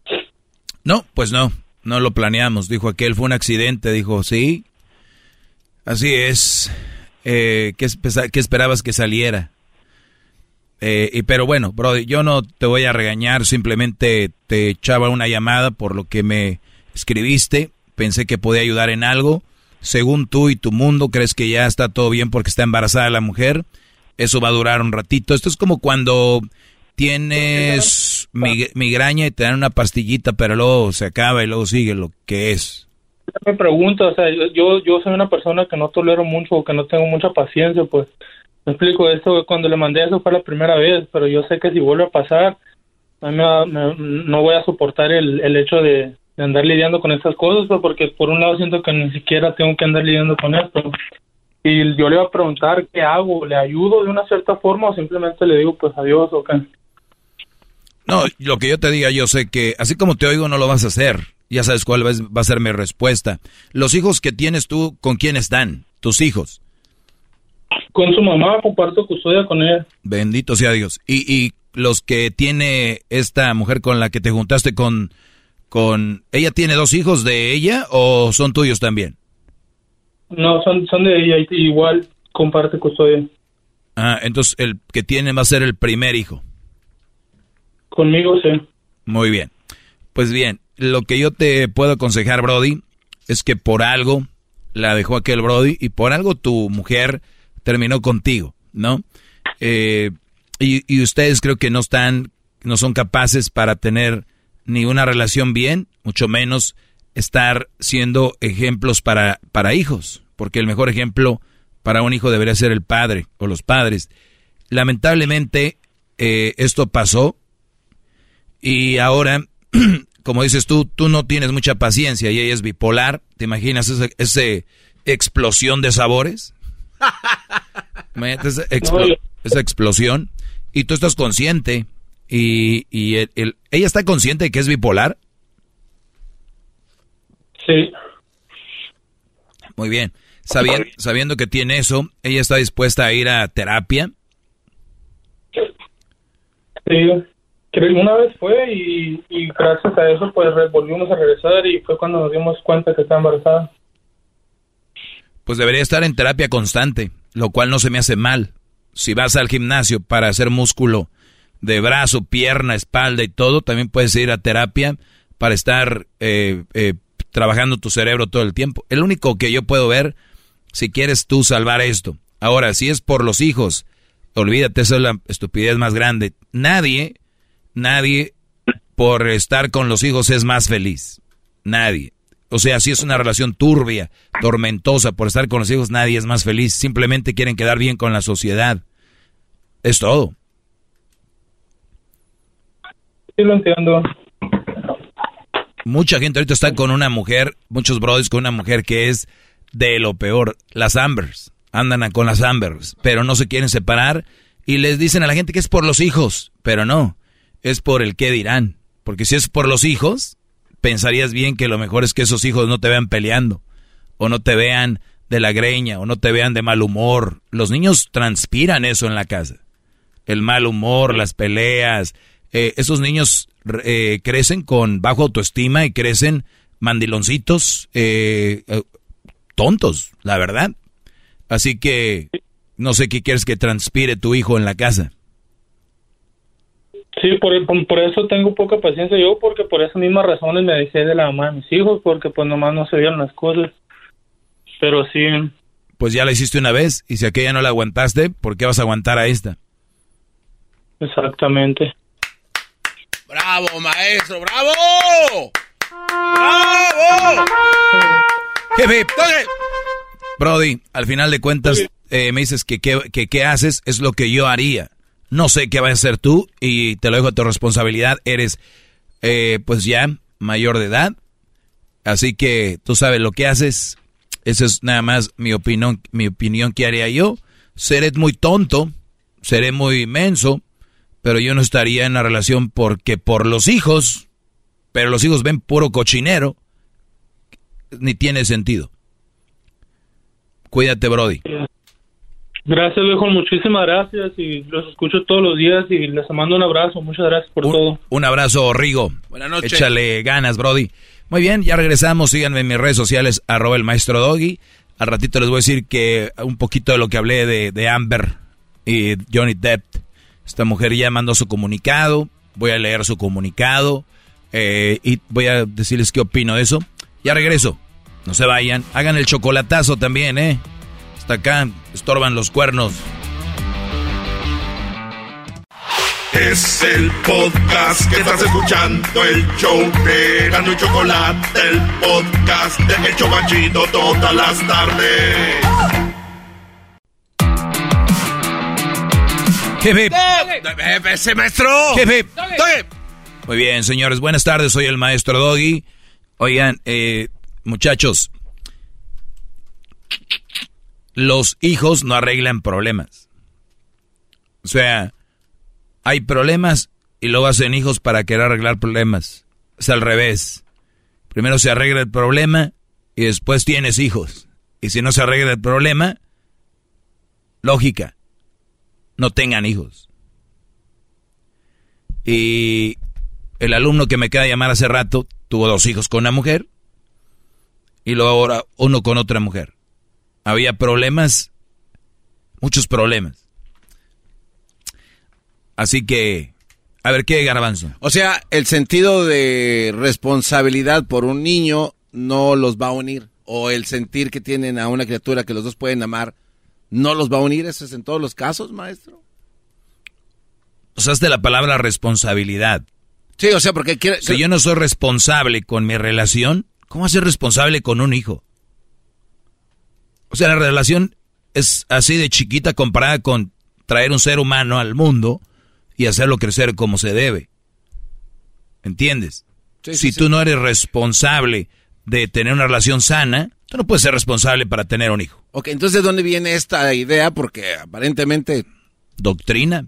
No, pues no, no lo planeamos. Dijo aquel, fue un accidente. Dijo, sí, así es. Eh, ¿qué, ¿qué, esperabas que saliera? Eh, y, pero bueno, bro, yo no te voy a regañar, simplemente te echaba una llamada por lo que me escribiste. Pensé que podía ayudar en algo. Según tú y tu mundo, crees que ya está todo bien porque está embarazada la mujer. Eso va a durar un ratito. Esto es como cuando tienes mig migraña y te dan una pastillita, pero luego se acaba y luego sigue lo que es. me pregunta, o sea, yo, yo soy una persona que no tolero mucho o que no tengo mucha paciencia, pues me explico, eso cuando le mandé eso fue la primera vez, pero yo sé que si vuelve a pasar, a mí me me- no voy a soportar el, el hecho de, de andar lidiando con estas cosas, pues, porque por un lado siento que ni siquiera tengo que andar lidiando con esto. Y yo le iba a preguntar qué hago, le ayudo de una cierta forma o simplemente le digo pues adiós o qué. No, lo que yo te diga, yo sé que así como te oigo no lo vas a hacer. Ya sabes cuál va a ser mi respuesta. Los hijos que tienes tú, ¿con quién están? Tus hijos. Con su mamá comparto custodia con ella. Bendito sea Dios. Y, y los que tiene esta mujer con la que te juntaste con, con, ¿ella tiene dos hijos de ella o son tuyos también? No, son, son de ella, igual comparte custodia. Ah, entonces el que tiene va a ser el primer hijo. Conmigo sí. Muy bien. Pues bien, lo que yo te puedo aconsejar, Brody, es que por algo la dejó aquel Brody y por algo tu mujer terminó contigo, ¿no? Eh, y, y ustedes creo que no están, no son capaces para tener ni una relación bien, mucho menos estar siendo ejemplos para, para hijos, porque el mejor ejemplo para un hijo debería ser el padre o los padres. Lamentablemente, eh, esto pasó y ahora, como dices tú, tú no tienes mucha paciencia y ella es bipolar. ¿Te imaginas esa explosión de sabores? Esa, explo- esa explosión. Y tú estás consciente. Y, y el- el- ella está consciente de que es bipolar. Sí. Muy bien. Sabiendo, sabiendo que tiene eso, ella está dispuesta a ir a terapia. Sí, una vez fue y, gracias a eso pues volvimos a regresar y fue cuando nos dimos cuenta que estaba embarazada. Pues debería estar en terapia constante, lo cual no se me hace mal. Si vas al gimnasio para hacer músculo de brazo, pierna, espalda y todo, también puedes ir a terapia para estar eh, eh, trabajando tu cerebro todo el tiempo. El único que yo puedo ver, si quieres tú salvar esto. Ahora, si es por los hijos, olvídate, esa es la estupidez más grande. Nadie, nadie por estar con los hijos es más feliz. Nadie. O sea, si es una relación turbia, tormentosa por estar con los hijos, nadie es más feliz. Simplemente quieren quedar bien con la sociedad. Es todo. Sí, lo entiendo. Mucha gente ahorita está con una mujer, muchos brothers con una mujer que es de lo peor, las Ambers. Andan con las Ambers, pero no se quieren separar y les dicen a la gente que es por los hijos, pero no, es por el qué dirán. Porque si es por los hijos, pensarías bien que lo mejor es que esos hijos no te vean peleando, o no te vean de la greña, o no te vean de mal humor. Los niños transpiran eso en la casa. El mal humor, las peleas. Eh, esos niños eh, crecen con bajo autoestima y crecen mandiloncitos, eh, tontos, la verdad. Así que no sé qué quieres que transpire tu hijo en la casa. Sí, por, por, eso tengo poca paciencia yo, porque por esas mismas razones me dejé de la mamá de mis hijos, porque pues nomás no se vieron las cosas. Pero sí, Pues ya la hiciste una vez y si aquella no la aguantaste, ¿por qué vas a aguantar a esta? exactamente. ¡Bravo, maestro! ¡Bravo! ¡Bravo! Jefe, Brody, al final de cuentas eh, me dices que qué que, qué haces es lo que yo haría. No sé qué vas a hacer tú y te lo dejo a tu responsabilidad. Eres, eh, pues ya mayor de edad, así que tú sabes lo que haces. Esa es nada más mi opinión, mi opinión que haría yo. Seré muy tonto, seré muy menso, pero yo no estaría en la relación porque por los hijos, pero los hijos ven puro cochinero, ni tiene sentido. Cuídate, Brody. Gracias, viejo, muchísimas gracias y los escucho todos los días y les mando un abrazo. Muchas gracias por todo. Un abrazo, Rigo. Buenas noches. Échale ganas, Brody. Muy bien, ya regresamos. Síganme en mis redes sociales, arroba el maestro Doggy. Al ratito les voy a decir que un poquito de lo que hablé de, de Amber y Johnny Depp. Esta mujer ya mandó su comunicado. Voy a leer su comunicado eh, y voy a decirles qué opino de eso. Ya regreso. No se vayan. Hagan el chocolatazo también, ¿eh? Hasta acá estorban los cuernos. Es el podcast que estás escuchando, el show de Gano y Chocolate, el podcast de Hecho Banchito todas las tardes. Hip. ¡Ese maestro! Hip. Muy bien, señores, buenas tardes, soy el maestro Doggy. Oigan, eh, muchachos, los hijos no arreglan problemas. O sea, hay problemas y luego hacen hijos para querer arreglar problemas. Es al revés. Primero se arregla el problema y después tienes hijos. Y si no se arregla el problema, lógica, no tengan hijos. Y el alumno que me queda llamar hace rato tuvo dos hijos con una mujer y luego ahora uno con otra mujer. Había problemas, muchos problemas. Así que, a ver, ¿qué garbanzo? O sea, el sentido de responsabilidad por un niño no los va a unir. O el sentir que tienen a una criatura que los dos pueden amar no los va a unir. ¿Eso es en todos los casos, maestro? Usaste la palabra responsabilidad. Sí, o sea, porque quiere... Si yo no soy responsable con mi relación, ¿cómo ser responsable con un hijo? O sea, la relación es así de chiquita comparada con traer un ser humano al mundo y hacerlo crecer como se debe. ¿Entiendes? Sí, si sí, tú sí. no eres responsable de tener una relación sana, tú no puedes ser responsable para tener un hijo. Ok, entonces, ¿de dónde viene esta idea? Porque aparentemente... Doctrina,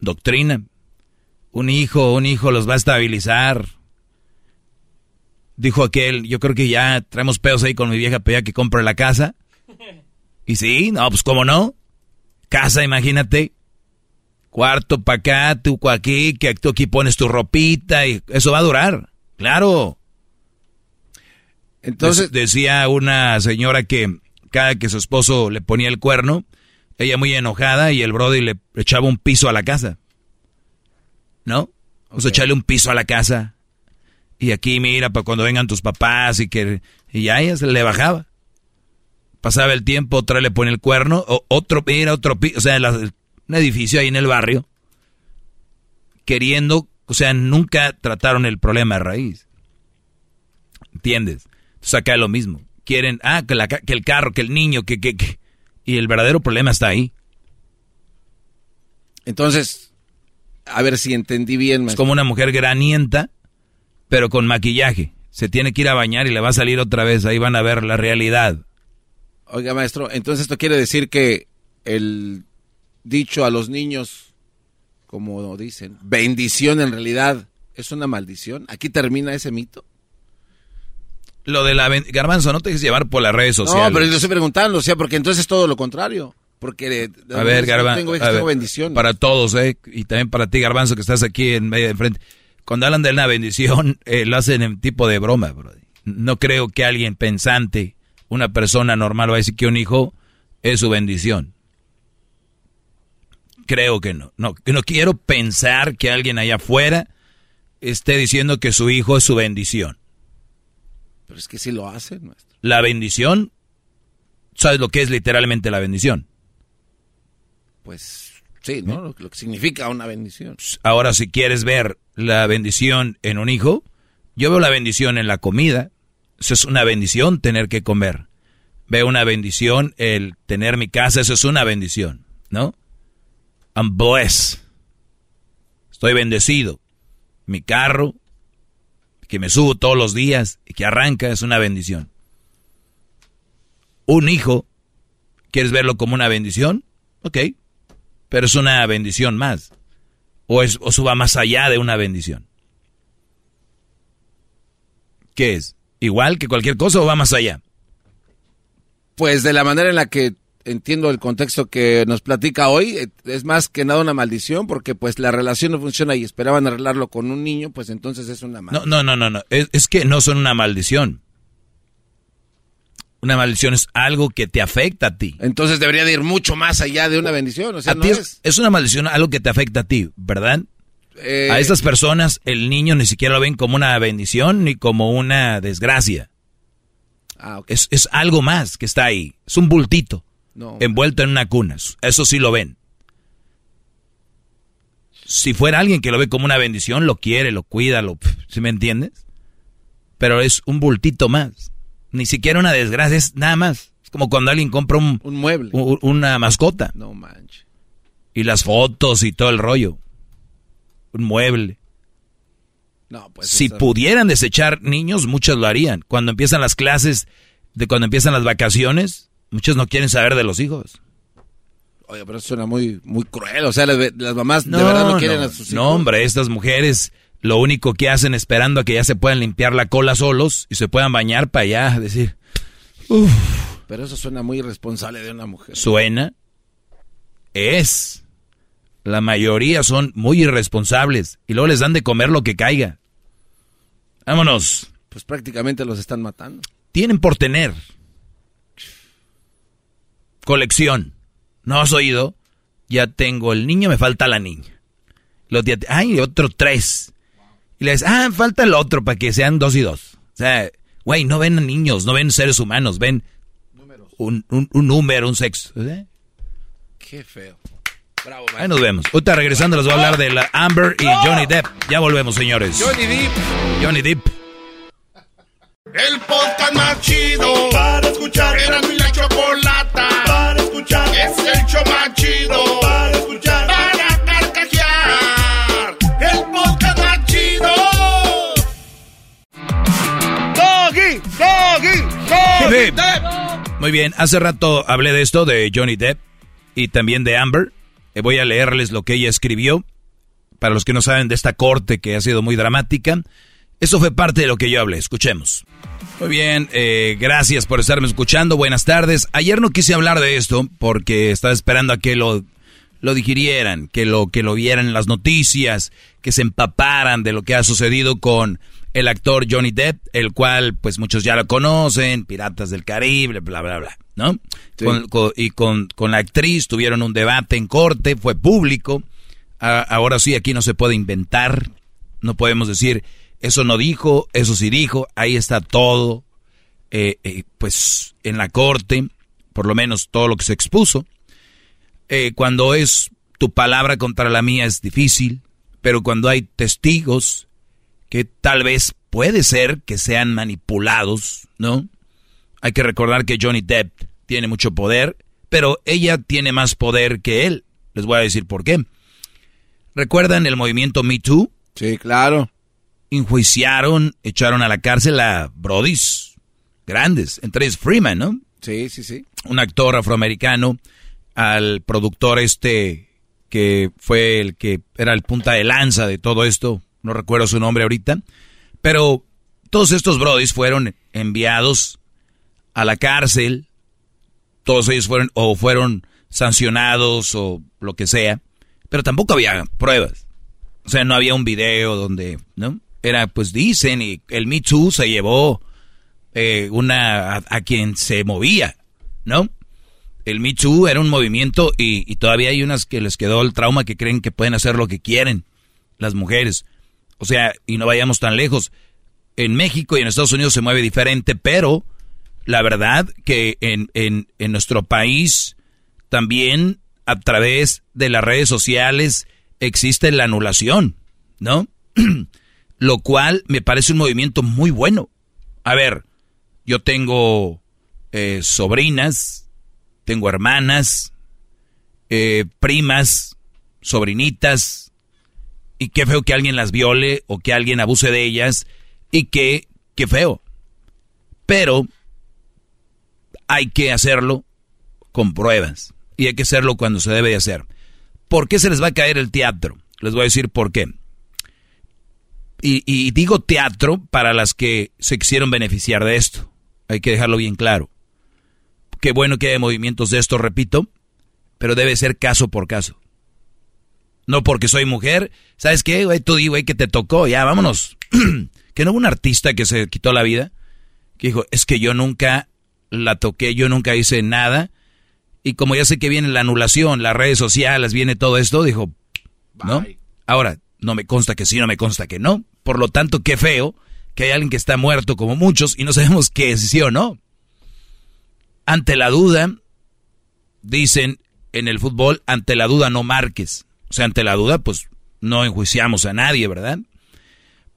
doctrina. Un hijo, un hijo los va a estabilizar. Dijo aquel, yo creo que ya traemos pedos ahí con mi vieja pedía que compre la casa. Y sí, no, pues cómo no. Casa, imagínate. Cuarto para acá, tú aquí, que tú aquí pones tu ropita y eso va a durar. Claro. Entonces, Dec- decía una señora que cada que su esposo le ponía el cuerno, ella muy enojada y el brody le echaba un piso a la casa. ¿No? O sea, echarle un piso a la casa. Y aquí mira para cuando vengan tus papás y que y ya ella se le bajaba. Pasaba el tiempo, otra le pone el cuerno, o otro mira otro piso, o sea, la- un edificio ahí en el barrio queriendo, o sea, nunca trataron el problema de raíz. ¿Entiendes? Entonces acá es lo mismo. Quieren, ah, que, la que el carro, que el niño, que, que, que. Y el verdadero problema está ahí. entonces, a ver si entendí bien, Es maestro. como una mujer granienta, pero con maquillaje. Se tiene que ir a bañar y le va a salir otra vez. Ahí van a ver la realidad. Oiga, maestro, entonces esto quiere decir que el dicho a los niños, como dicen, bendición en realidad es una maldición. ¿Aquí termina ese mito? Lo de la... Garbanzo, no te dejes llevar por las redes sociales. No, pero yo estoy preguntando, o sea, porque entonces es todo lo contrario. Porque A ver, Garbanzo. tengo a ver. Para todos, ¿eh? Y también para ti, Garbanzo, que estás aquí en medio de frente. Cuando hablan de una bendición, eh, lo hacen en tipo de broma, bro. No creo que alguien pensante, una persona normal, va a decir que un hijo es su bendición. Creo que no. No, no quiero pensar que alguien allá afuera esté diciendo que su hijo es su bendición. Pero es que sí lo hacen, maestro. La bendición, ¿sabes lo que es literalmente la bendición? Pues sí, ¿no? Lo, lo que significa una bendición. Ahora, si quieres ver la bendición en un hijo, yo veo la bendición en la comida. Eso es una bendición tener que comer. Veo una bendición el tener mi casa, eso es una bendición, ¿no? I'm. Estoy bendecido. Mi carro, que me subo todos los días y que arranca, es una bendición. Un hijo, ¿quieres verlo como una bendición? Ok, pero es una bendición más. O, es, o va más allá de una bendición. ¿Qué es? ¿Igual que cualquier cosa o va más allá? Pues de la manera en la que entiendo el contexto que nos platica hoy, eh, es más que nada una maldición, porque pues la relación no funciona y esperaban arreglarlo con un niño, pues entonces es una maldición. no, no, no, no. Es, es que no son una maldición. Una maldición es algo que te afecta a ti. Entonces debería de ir mucho más allá de una bendición, o sea, a no ti es, es una maldición, algo que te afecta a ti, ¿verdad? Eh, A estas personas el niño ni siquiera lo ven como una bendición ni como una desgracia. ah. Es, es algo más que está ahí. Es un bultito No. envuelto en una cuna. Eso sí lo ven. Si fuera alguien que lo ve como una bendición, lo quiere, lo cuida, lo, ¿sí me entiendes? Pero es un bultito más. Ni siquiera una desgracia, es nada más. Es como cuando alguien compra un, un mueble, una mascota. No manches. Y las fotos y todo el rollo. Un mueble. No, pues si pudieran desechar niños, muchos lo harían. Cuando empiezan las clases, de cuando empiezan las vacaciones, muchos no quieren saber de los hijos. Oye, pero eso suena muy, muy cruel. O sea, las, mamás de verdad no quieren a sus hijos. No, hombre, estas mujeres lo único que hacen esperando a que ya se puedan limpiar la cola solos y se puedan bañar para allá, decir. Uf. Pero eso suena muy irresponsable de una mujer. Suena. Es. La mayoría son muy irresponsables y luego les dan de comer lo que caiga. Vámonos. Pues prácticamente los están matando. Tienen por tener. Colección. ¿No has oído? Ya tengo el niño, me falta la niña. Los días, ay, otro tres. Y le dices, ah, falta el otro para que sean dos y dos. O sea, güey, no ven niños, no ven seres humanos, ven un, un, un, número, un sexo. ¿eh? Qué feo. Bravo, Ahí nos vemos. Ahorita regresando les voy a hablar de la Amber y Johnny Depp. Ya volvemos, señores. Johnny Depp. Johnny Depp. El podcast más chido para escuchar. Era mi la chocolata para escuchar. Es el show más chido para escuchar. Para carcajear. El podcast más chido. Doggy, doggy, doggy. Muy bien, hace rato hablé de esto, de Johnny Depp y también de Amber. Eh, voy a leerles lo que ella escribió. Para los que no saben de esta corte que ha sido muy dramática. Eso fue parte de lo que yo hablé. Escuchemos. Muy bien, eh, gracias por estarme escuchando. Buenas tardes. Ayer no quise hablar de esto porque estaba esperando a que lo, lo digirieran, que lo, que lo vieran en las noticias, que se empaparan de lo que ha sucedido con el actor Johnny Depp, el cual pues muchos ya lo conocen, Piratas del Caribe, bla, bla, bla, ¿no? y con, con, la actriz tuvieron un debate en corte, fue público. ahora sí, aquí no se puede inventar, no podemos decir eso no dijo, eso sí dijo, ahí está todo, eh, eh, pues en la corte, por lo menos todo lo que se expuso. Eh, cuando es tu palabra contra la mía es difícil, pero cuando hay testigos que tal vez puede ser que sean manipulados, ¿no? Hay que recordar que Johnny Depp tiene mucho poder, pero ella tiene más poder que él. Les voy a decir por qué. ¿Recuerdan el movimiento Me Too? Sí, claro enjuiciaron, echaron a la cárcel a brodis grandes, entre ellos Freeman, ¿no? Sí, sí, sí. Un actor afroamericano, al productor este que fue el que era el punta de lanza de todo esto, no recuerdo su nombre ahorita, pero todos estos brodis fueron enviados a la cárcel, todos ellos fueron o fueron sancionados o lo que sea, pero tampoco había pruebas. O sea, no había un video donde, ¿no? Era, pues dicen, y el Me Too se llevó eh, una a, quien se movía, ¿no? El Me Too era un movimiento y, todavía hay unas que les quedó el trauma que creen que pueden hacer lo que quieren, las mujeres. O sea, y no vayamos tan lejos. En México y en Estados Unidos se mueve diferente, pero la verdad que en, en, en nuestro país también a través de las redes sociales existe la anulación, ¿no? lo cual me parece un movimiento muy bueno. A ver, yo tengo eh, sobrinas, tengo hermanas, eh, primas, sobrinitas, y qué feo que alguien las viole o que alguien abuse de ellas, y qué, qué feo. Pero hay que hacerlo con pruebas, y hay que hacerlo cuando se debe de hacer. ¿Por qué se les va a caer el teatro? Les voy a decir por qué y, digo teatro para las que se quisieron beneficiar de esto. Hay que dejarlo bien claro. Qué bueno que hay movimientos de esto, repito, pero debe ser caso por caso. No porque soy mujer. ¿Sabes qué, güey? Tú di, güey, que te tocó. Ya, vámonos. que no hubo un artista que se quitó la vida. Que dijo, es que yo nunca la toqué, yo nunca hice nada. Y como ya sé que viene la anulación, las redes sociales, viene todo esto, dijo, ¿no? Ahora, no me consta que sí, no me consta que no. Por lo tanto, qué feo que hay alguien que está muerto como muchos y no sabemos qué es sí o no. Ante la duda, dicen en el fútbol, ante la duda no marques. O sea, ante la duda, pues no enjuiciamos a nadie, ¿verdad?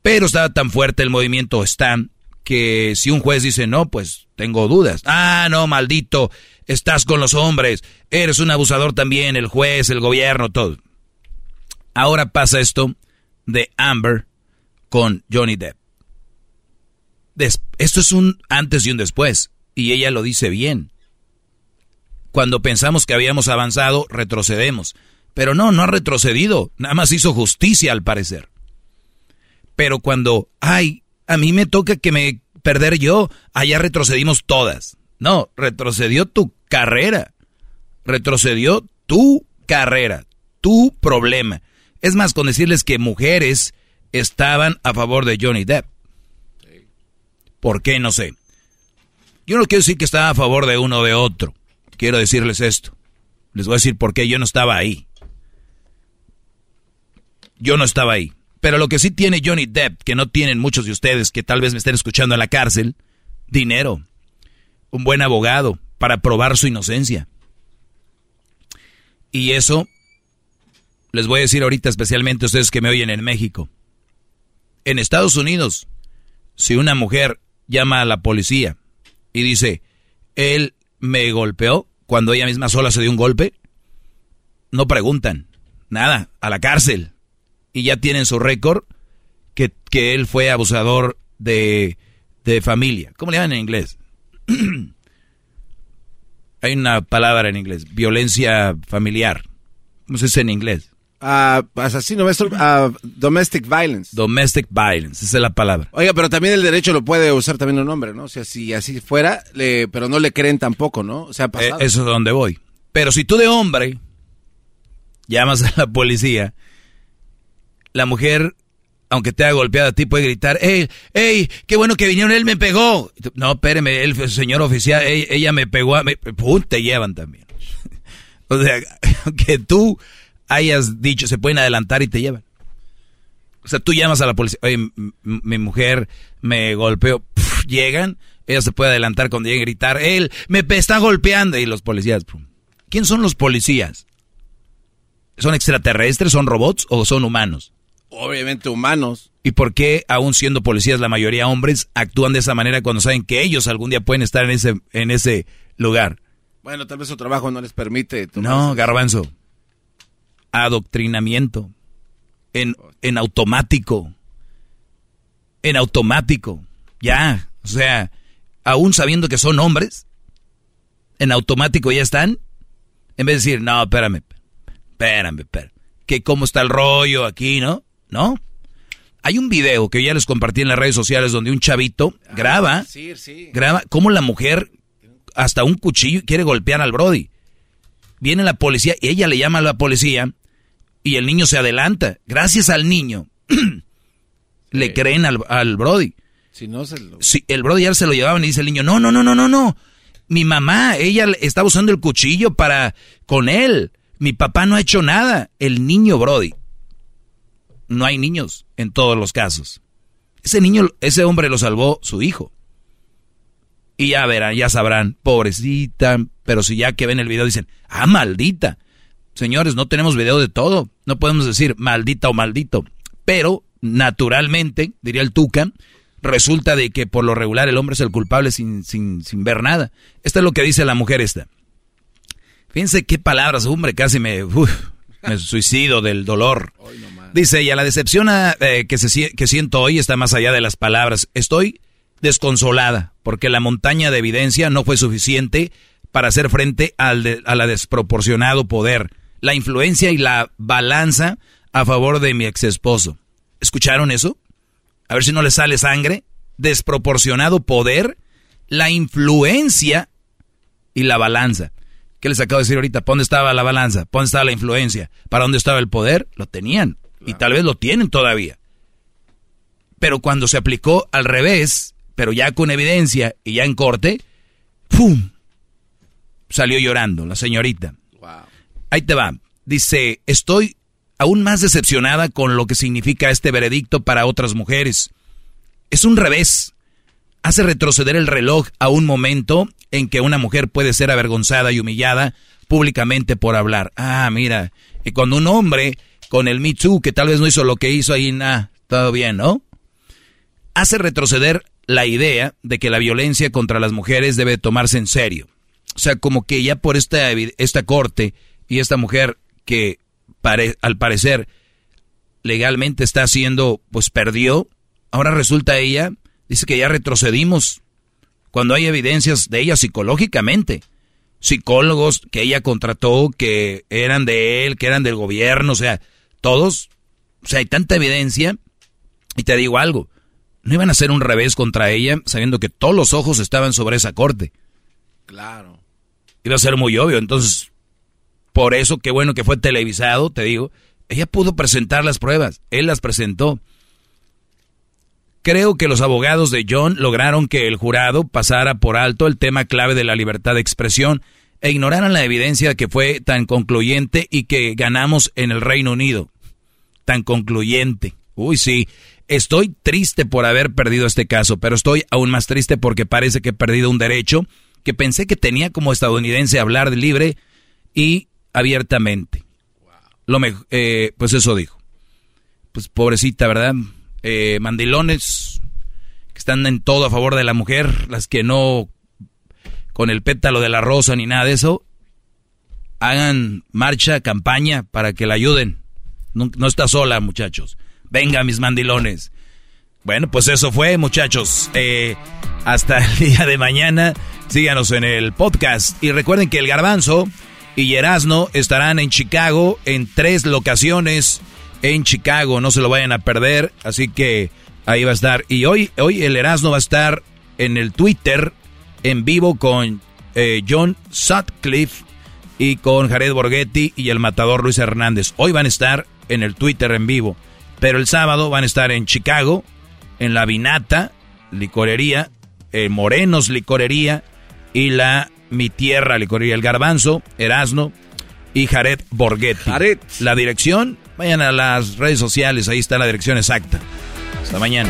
Pero estaba tan fuerte el movimiento está que si un juez dice no, pues tengo dudas. Ah, no, maldito, estás con los hombres, eres un abusador también, el juez, el gobierno, todo. Ahora pasa esto de Amber con Johnny Depp. esto es un antes y un después, y ella lo dice bien. Cuando pensamos que habíamos avanzado, retrocedemos. Pero no, no ha retrocedido, nada más hizo justicia al parecer. Pero cuando, ay, a mí me toca que me perder yo, allá retrocedimos todas. No, retrocedió tu carrera. Retrocedió tu carrera, tu problema. Es más, con decirles que mujeres estaban a favor de Johnny Depp. ¿Por qué? No sé. Yo no quiero decir que estaba a favor de uno o de otro. Quiero decirles esto. Les voy a decir por qué yo no estaba ahí. Yo no estaba ahí. Pero lo que sí tiene Johnny Depp, que no tienen muchos de ustedes que tal vez me estén escuchando en la cárcel, dinero. Un buen abogado para probar su inocencia. Y eso les voy a decir ahorita especialmente a ustedes que me oyen en México. En Estados Unidos, si una mujer llama a la policía y dice, él me golpeó cuando ella misma sola se dio un golpe, no preguntan, nada, a la cárcel y ya tienen su récord que, que, él fue abusador de, de familia. ¿Cómo le llaman en inglés? Hay una palabra en inglés, violencia familiar. ¿Cómo se dice en inglés? Uh, asesino, uh, domestic violence. Domestic violence, esa es la palabra. Oiga, pero también el derecho lo puede usar también un hombre, ¿no? O sea, si así fuera, le, pero no le creen tampoco, ¿no? O sea, eh, eso es donde voy. Pero si tú de hombre llamas a la policía la mujer, aunque te haya golpeado a ti, puede gritar, ¡Ey, ey, qué bueno que vinieron, él me pegó! No, espéreme, el señor oficial, ella, me pegó, a, ¡pum! te llevan también. o sea, que tú hayas dicho, se pueden adelantar y te llevan. O sea, tú llamas a la policía, oye, mi mujer me golpeó, llegan, ella se puede adelantar cuando llegue a gritar, él me está golpeando, y los policías, ¿quién son los policías? ¿Son extraterrestres, son robots o son humanos? Obviamente humanos. ¿Y por qué, aún siendo policías, la mayoría hombres, actúan de esa manera cuando saben que ellos algún día pueden estar en ese, en ese lugar? Bueno, tal vez su trabajo no les permite. No, garbanzo. Adoctrinamiento. En, en automático. En automático. Ya. O sea, aún sabiendo que son hombres, en automático ya están. En vez de decir, no, espérame, espérame, espérame. Que cómo está el rollo aquí, ¿no? ¿No? Hay un video que ya les compartí en las redes sociales donde un chavito ah, graba, graba cómo la mujer hasta un cuchillo quiere golpear al Brody. Viene la policía y ella le llama a la policía y el niño se adelanta. Gracias al niño le creen al, Brody. Si no se el Brody ya se lo llevaban y dice el niño, no, no, no, no, no, no. Mi mamá, ella estaba usando el cuchillo para con él. Mi papá no ha hecho nada. El niño Brody no hay niños en todos los casos. Ese niño, ese hombre lo salvó su hijo. Y ya verán, ya sabrán, pobrecita, pero si ya que ven el video dicen, ah, maldita. Señores, no tenemos video de todo. No podemos decir maldita o maldito. Pero, naturalmente, diría el Tuca, resulta de que por lo regular el hombre es el culpable sin, sin, sin ver nada. Esto es lo que dice la mujer esta. Fíjense qué palabras, hombre, casi me, me suicido del dolor. Dice ella, la decepción eh, que, se, que siento hoy está más allá de las palabras. Estoy desconsolada porque la montaña de evidencia no fue suficiente para hacer frente al a la desproporcionado poder, la influencia y la balanza a favor de mi ex esposo. ¿Escucharon eso? A ver si no le sale sangre. Desproporcionado poder, la influencia y la balanza. ¿Qué les acabo de decir ahorita? ¿Para dónde estaba la balanza? ¿Para dónde estaba la influencia? ¿Para dónde estaba el poder? Lo tenían. Y tal vez lo tienen todavía. Pero cuando se aplicó al revés, pero ya con evidencia y ya en corte, ¡pum! Salió llorando la señorita. Ahí te va. Dice, estoy aún más decepcionada con lo que significa este veredicto para otras mujeres. Es un revés. Hace retroceder el reloj a un momento en que una mujer puede ser avergonzada y humillada públicamente por hablar. Ah, mira, y cuando un hombre con el Me que tal vez no hizo lo que hizo ahí, nada, todo bien, ¿no? Hace retroceder la idea de que la violencia contra las mujeres debe tomarse en serio. O sea, como que ya por esta, esta corte y esta mujer que al parecer legalmente está haciendo, pues perdió, ahora resulta ella, dice que ya retrocedimos cuando hay evidencias de ella psicológicamente. Psicólogos que ella contrató, que eran de él, que eran del gobierno, o sea, todos, o sea, hay tanta evidencia. Y te digo algo, no iban a hacer un revés contra ella sabiendo que todos los ojos estaban sobre esa corte. Claro. Iba a ser muy obvio, entonces, por eso, qué bueno que fue televisado, te digo, ella pudo presentar las pruebas, él las presentó. Creo que los abogados de John lograron que el jurado pasara por alto el tema clave de la libertad de expresión e ignoraran la evidencia que fue tan concluyente y que ganamos en el Reino Unido. Tan concluyente. Uy, sí. Estoy triste por haber perdido este caso, pero estoy aún más triste porque parece que he perdido un derecho que pensé que tenía como estadounidense hablar libre y abiertamente. Lo eh, pues eso dijo. Pues pobrecita, ¿verdad? Eh, mandilones que están en todo a favor de la mujer, las que no con el pétalo de la rosa ni nada de eso, hagan marcha, campaña para que la ayuden. No, está sola, muchachos. Venga, mis mandilones. Bueno, pues eso fue, muchachos. Eh, hasta el día de mañana. Síganos en el podcast. Y recuerden que el garbanzo y Erasno estarán en Chicago en tres locaciones en Chicago. No se lo vayan a perder. Así que ahí va a estar. Y hoy, hoy el Erasno va a estar en el Twitter en vivo con eh, John Sutcliffe y con Jared Borghetti y el matador Luis Hernández. Hoy van a estar en el Twitter en vivo. Pero el sábado van a estar en Chicago, en la Vinata, licorería, eh, Morenos Licorería y la mi Tierra, Licorería El Garbanzo, Erasno y Jared Borghetti. Jared. La dirección, vayan a las redes sociales, ahí está la dirección exacta. Hasta mañana.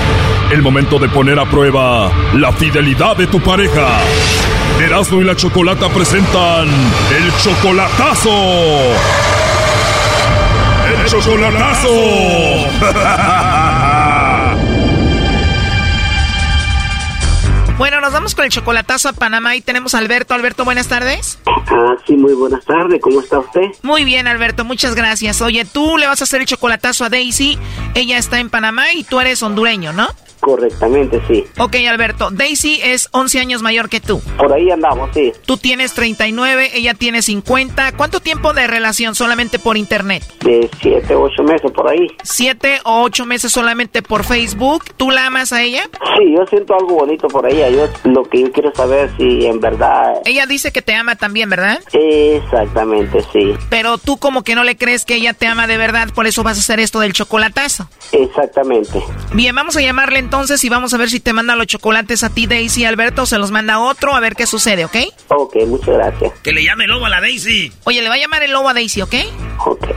El momento de poner a prueba la fidelidad de tu pareja. Erasmo y la Chocolata presentan el chocolatazo. El chocolatazo. Bueno, nos vamos con el chocolatazo a Panamá y tenemos a Alberto. Alberto, buenas tardes. Ah, sí, muy buenas tardes. ¿Cómo está usted? Muy bien, Alberto, muchas gracias. Oye, tú le vas a hacer el chocolatazo a Daisy. Ella está en Panamá y tú eres hondureño, ¿no? Correctamente, sí. Ok, Alberto. Daisy es 11 años mayor que tú. Por ahí andamos, sí. Tú tienes 39, ella tiene 50. ¿Cuánto tiempo de relación solamente por internet? De 7, 8 meses por ahí. 7 o 8 meses solamente por Facebook. ¿Tú la amas a ella? Sí, yo siento algo bonito por ella. Yo lo que yo quiero saber si en verdad... Ella dice que te ama también, ¿verdad? Exactamente, sí. Pero tú como que no le crees que ella te ama de verdad, por eso vas a hacer esto del chocolatazo. Exactamente. Bien, vamos a llamarle entonces y vamos a ver si te manda los chocolates a ti, Daisy Alberto, se los manda otro, a ver qué sucede, ¿ok? Ok, muchas gracias. Que le llame el lobo a la Daisy. Oye, le va a llamar el lobo a Daisy, ¿ok? Ok.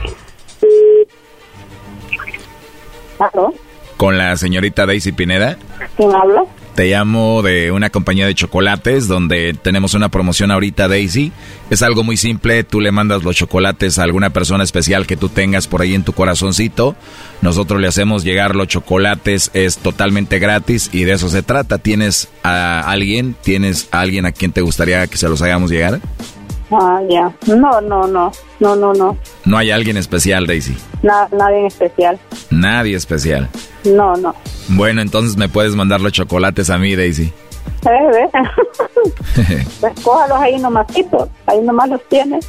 ¿Aló? Con la señorita Daisy Pineda. ¿Quién habla? Te llamo de una compañía de chocolates donde tenemos una promoción ahorita, Daisy. Es algo muy simple, tú le mandas los chocolates a alguna persona especial que tú tengas por ahí en tu corazoncito. Nosotros le hacemos llegar los chocolates, es totalmente gratis y de eso se trata. ¿Tienes a alguien? ¿Tienes a alguien a quien te gustaría que se los hagamos llegar? Ah, ya. No, no, no. No, no, no. No hay alguien especial, Daisy. nadie especial. Nadie especial. No, no. Bueno, entonces me puedes mandar los chocolates a mí, Daisy. Eh, pues cójalos ahí nomás, ahí nomás los tienes.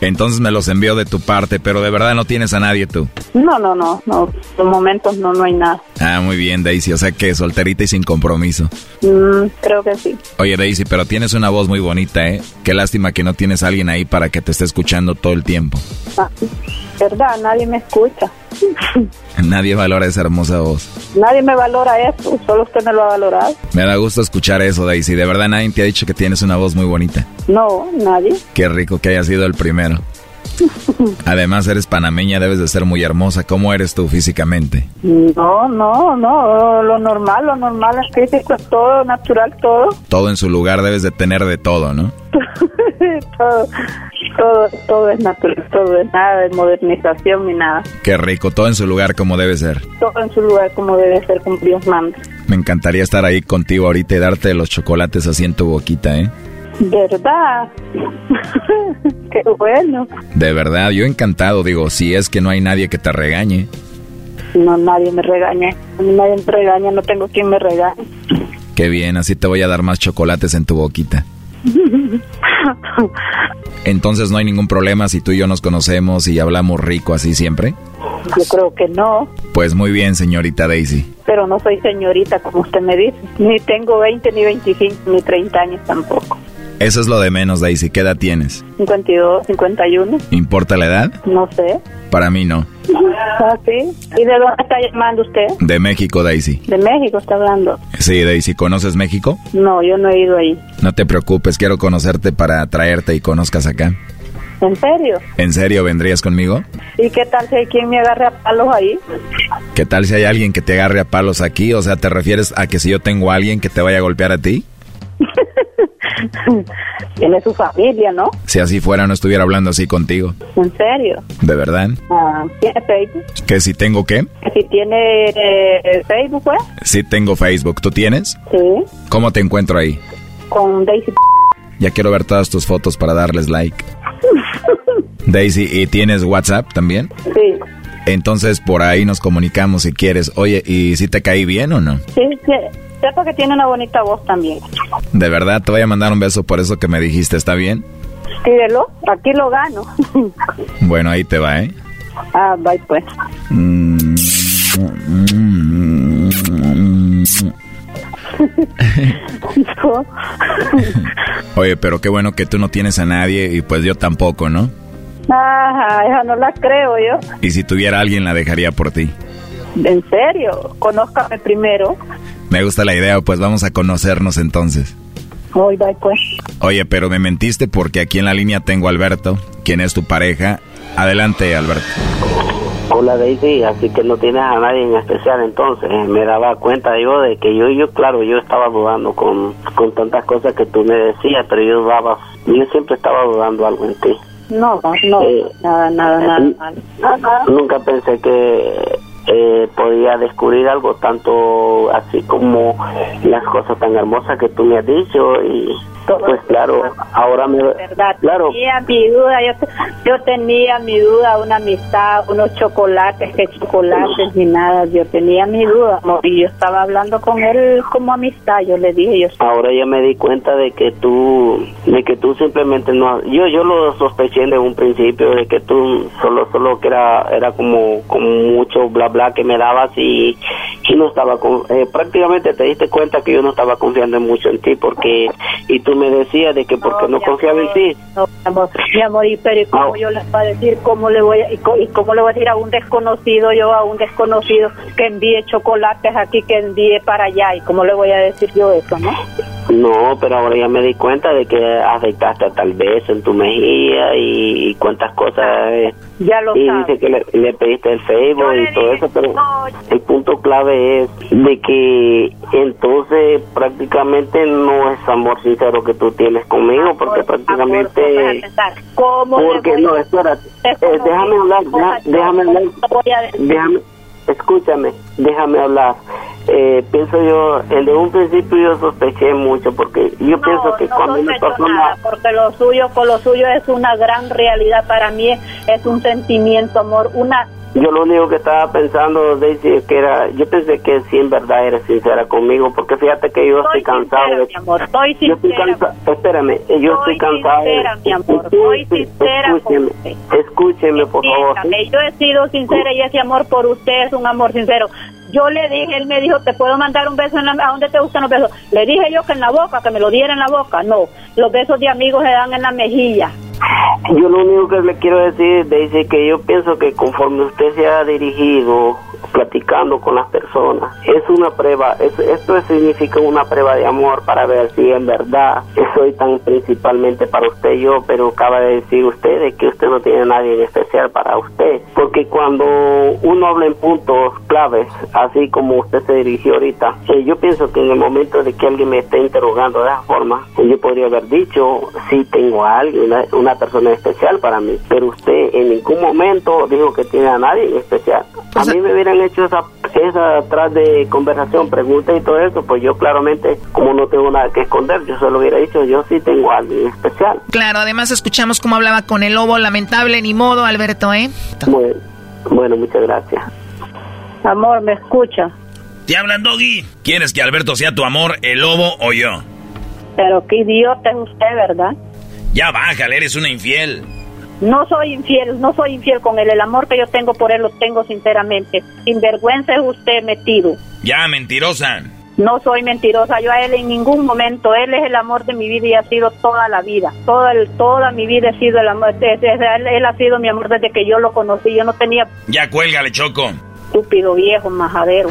Entonces me los envío de tu parte, pero de verdad no tienes a nadie tú. No, no, no, no, de momentos no, no hay nada. Ah, muy bien, Daisy, o sea que solterita y sin compromiso. Mm, creo que sí. Oye, Daisy, pero tienes una voz muy bonita, ¿eh? Qué lástima que no tienes a alguien ahí para que te esté escuchando todo el tiempo. Ah, verdad, nadie me escucha. Nadie valora esa hermosa voz. Nadie me valora eso, solo usted me lo ha valorado. Me da gusto escuchar eso, Daisy. De verdad nadie te ha dicho que tienes una voz muy bonita. No, nadie. Qué rico que haya sido el primero. Además, eres panameña, debes de ser muy hermosa. ¿Cómo eres tú físicamente? No, no, no. Lo normal, lo normal es físico, es todo natural, todo. Todo en su lugar, debes de tener de todo, ¿no? todo, todo, todo es natural, todo es nada de modernización ni nada. Qué rico, todo en su lugar como debe ser. Todo en su lugar como debe ser, como Dios manda. Me encantaría estar ahí contigo ahorita y darte los chocolates así en tu boquita, ¿eh? ¿Verdad? Qué bueno. De verdad, yo encantado, digo, si es que no hay nadie que te regañe. No, nadie me regaña. Nadie me regaña, no tengo quien me regañe. Qué bien, así te voy a dar más chocolates en tu boquita. Entonces no hay ningún problema si tú y yo nos conocemos y hablamos rico así siempre. Yo creo que no. Pues muy bien, señorita Daisy. Pero no soy señorita, como usted me dice. Ni tengo 20, ni 25, ni 30 años tampoco. Eso es lo de menos, Daisy. ¿Qué edad tienes? 52, 51. ¿Importa la edad? No sé. Para mí no. ¿Ah, sí? ¿Y de dónde está llamando usted? De México, Daisy. De México está hablando. Sí, Daisy. ¿Conoces México? No, yo no he ido ahí. No te preocupes, quiero conocerte para traerte y conozcas acá. ¿En serio? ¿En serio vendrías conmigo? ¿Y qué tal si hay quien me agarre a palos ahí? ¿Qué tal si hay alguien que te agarre a palos aquí? O sea, ¿te refieres a que si yo tengo a alguien que te vaya a golpear a ti? Tiene su familia, ¿no? Si así fuera, no estuviera hablando así contigo. ¿En serio? ¿De verdad? Ah, ¿Tiene Facebook? ¿Que si tengo qué? ¿Que si tiene eh, Facebook, pues? Sí tengo Facebook. ¿Tú tienes? Sí. ¿Cómo te encuentro ahí? Con Daisy. Ya quiero ver todas tus fotos para darles like. Daisy, ¿y tienes WhatsApp también? Sí. Entonces por ahí nos comunicamos si quieres. Oye, ¿y si te caí bien o no? Sí, sí. Sepa que tiene una bonita voz también. De verdad, te voy a mandar un beso por eso que me dijiste, ¿está bien? Pídelo, aquí lo gano. bueno, ahí te va, ¿eh? Ah, bye pues. Oye, pero qué bueno que tú no tienes a nadie y pues yo tampoco, ¿no? Ajá, esa no la creo yo. Y si tuviera alguien la dejaría por ti. ¿En serio? Conózcame primero. Me gusta la idea, pues vamos a conocernos entonces. Hoy pues. Oye, pero me mentiste porque aquí en la línea tengo a Alberto, quien es tu pareja. Adelante, Alberto. Hola Daisy, así que no tienes a nadie en especial entonces. Me daba cuenta yo de que yo, yo claro, yo estaba dudando con, con tantas cosas que tú me decías, pero yo dudaba, yo siempre estaba dudando algo en ti. No, no, Eh, nada, nada, nada. Nunca pensé que eh, podía descubrir algo tanto así como las cosas tan hermosas que tú me has dicho y pues claro, ahora me... verdad. Claro. Tenía mi duda, yo, yo tenía mi duda, una amistad, unos chocolates, que chocolates ni nada, yo tenía mi duda, amor, y yo estaba hablando con él como amistad, yo le dije, yo Ahora ya me di cuenta de que tú, de que tú simplemente no, yo yo lo sospeché de un principio de que tú solo solo que era era como como mucho bla bla que me dabas y y no estaba con, eh, prácticamente te diste cuenta que yo no estaba confiando mucho en ti porque y tú me decías de que porque no, confiaba en ti. No, mi amor, mi amor, y pero ¿y cómo yo le voy a decir, cómo le voy a, y, y cómo le voy a decir a un desconocido, yo a un desconocido que envíe chocolates aquí, que envíe para allá, y cómo le voy a decir yo eso, ¿no? No, pero ahora ya me di cuenta de que afectaste tal vez en tu mejilla y, y cuántas cosas. eh, Ya lo y dice que le, le pediste el Facebook y todo eso, pero el punto clave es de que entonces prácticamente no es amor sincero que tú tienes conmigo, porque prácticamente... ¿Cómo le Porque no, espérate, eh, déjame hablar, déjame hablar. Déjame, escúchame, déjame hablar. Eh, pienso yo, desde un principio yo sospeché mucho, porque yo pienso que no cuando una persona... nada, porque lo suyo, con lo suyo es una gran realidad para mí, es un sentimiento, amor, una Yo lo único que estaba pensando, Daisy, es que era, yo pensé que sí en verdad eres sincera conmigo, porque fíjate que yo estoy cansado sincera, de... mi amor, estoy Yo estoy sincera. cansa- espérame, eh, yo estoy cansado de- sincera, mi amor, Escuche- sincera escúcheme, escúcheme, por favor. Yo he sido sincera y ese amor por usted es un amor sincero. Yo le dije, él me dijo, ¿te puedo mandar un beso en la, a dónde te gustan los besos? Le dije yo que en la boca, que me lo diera en la boca. No, los besos de amigos se dan en la mejilla. Yo lo único que le quiero decir, Daisy, que yo pienso que conforme usted se ha dirigido platicando con las personas, es una prueba, es- esto significa una prueba de amor para ver si en verdad soy tan principalmente para usted yo, pero acaba de decir usted de que usted no tiene nadie en especial para usted, porque cuando uno habla en puntos claves, así como usted se dirigió ahorita, eh, yo pienso que en el momento de que alguien me esté interrogando de esa forma, eh, yo podría haber dicho, sí tengo a alguien, una, una persona especial para mí, pero usted en ningún momento dijo que tiene a nadie en especial. A mí me hubieran hecho esa, esa atrás de conversación, preguntas y todo eso, pues yo claramente, como no tengo nada que esconder, yo solo hubiera dicho, yo sí tengo a alguien especial. Claro, además escuchamos cómo hablaba con el lobo, lamentable, ni modo, Alberto, ¿eh? Bueno, bueno muchas gracias. Amor, ¿me escucha? Te hablan, Doggy. ¿Quieres que Alberto sea tu amor, el lobo o yo? Pero qué idiota es usted, ¿verdad? Ya bájale, eres una infiel. No soy infiel, no soy infiel con él. El amor que yo tengo por él lo tengo sinceramente. Sinvergüenza es usted metido. Ya, mentirosa. No soy mentirosa, yo a él en ningún momento. Él es el amor de mi vida y ha sido toda la vida. Toda, el- toda mi vida ha sido el amor. de- de- de- él, él ha sido mi amor desde que yo lo conocí. Yo no tenía Ya cuélgale, Choco. estúpido viejo majadero.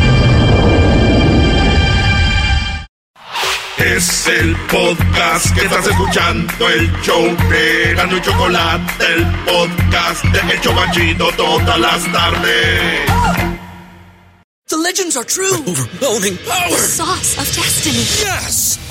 Es el podcast que estás escuchando, el show de Gano y Chocolate, el podcast de El Chobachito todas las tardes. The legends are true. overwhelming power! The sauce of destiny. Yes!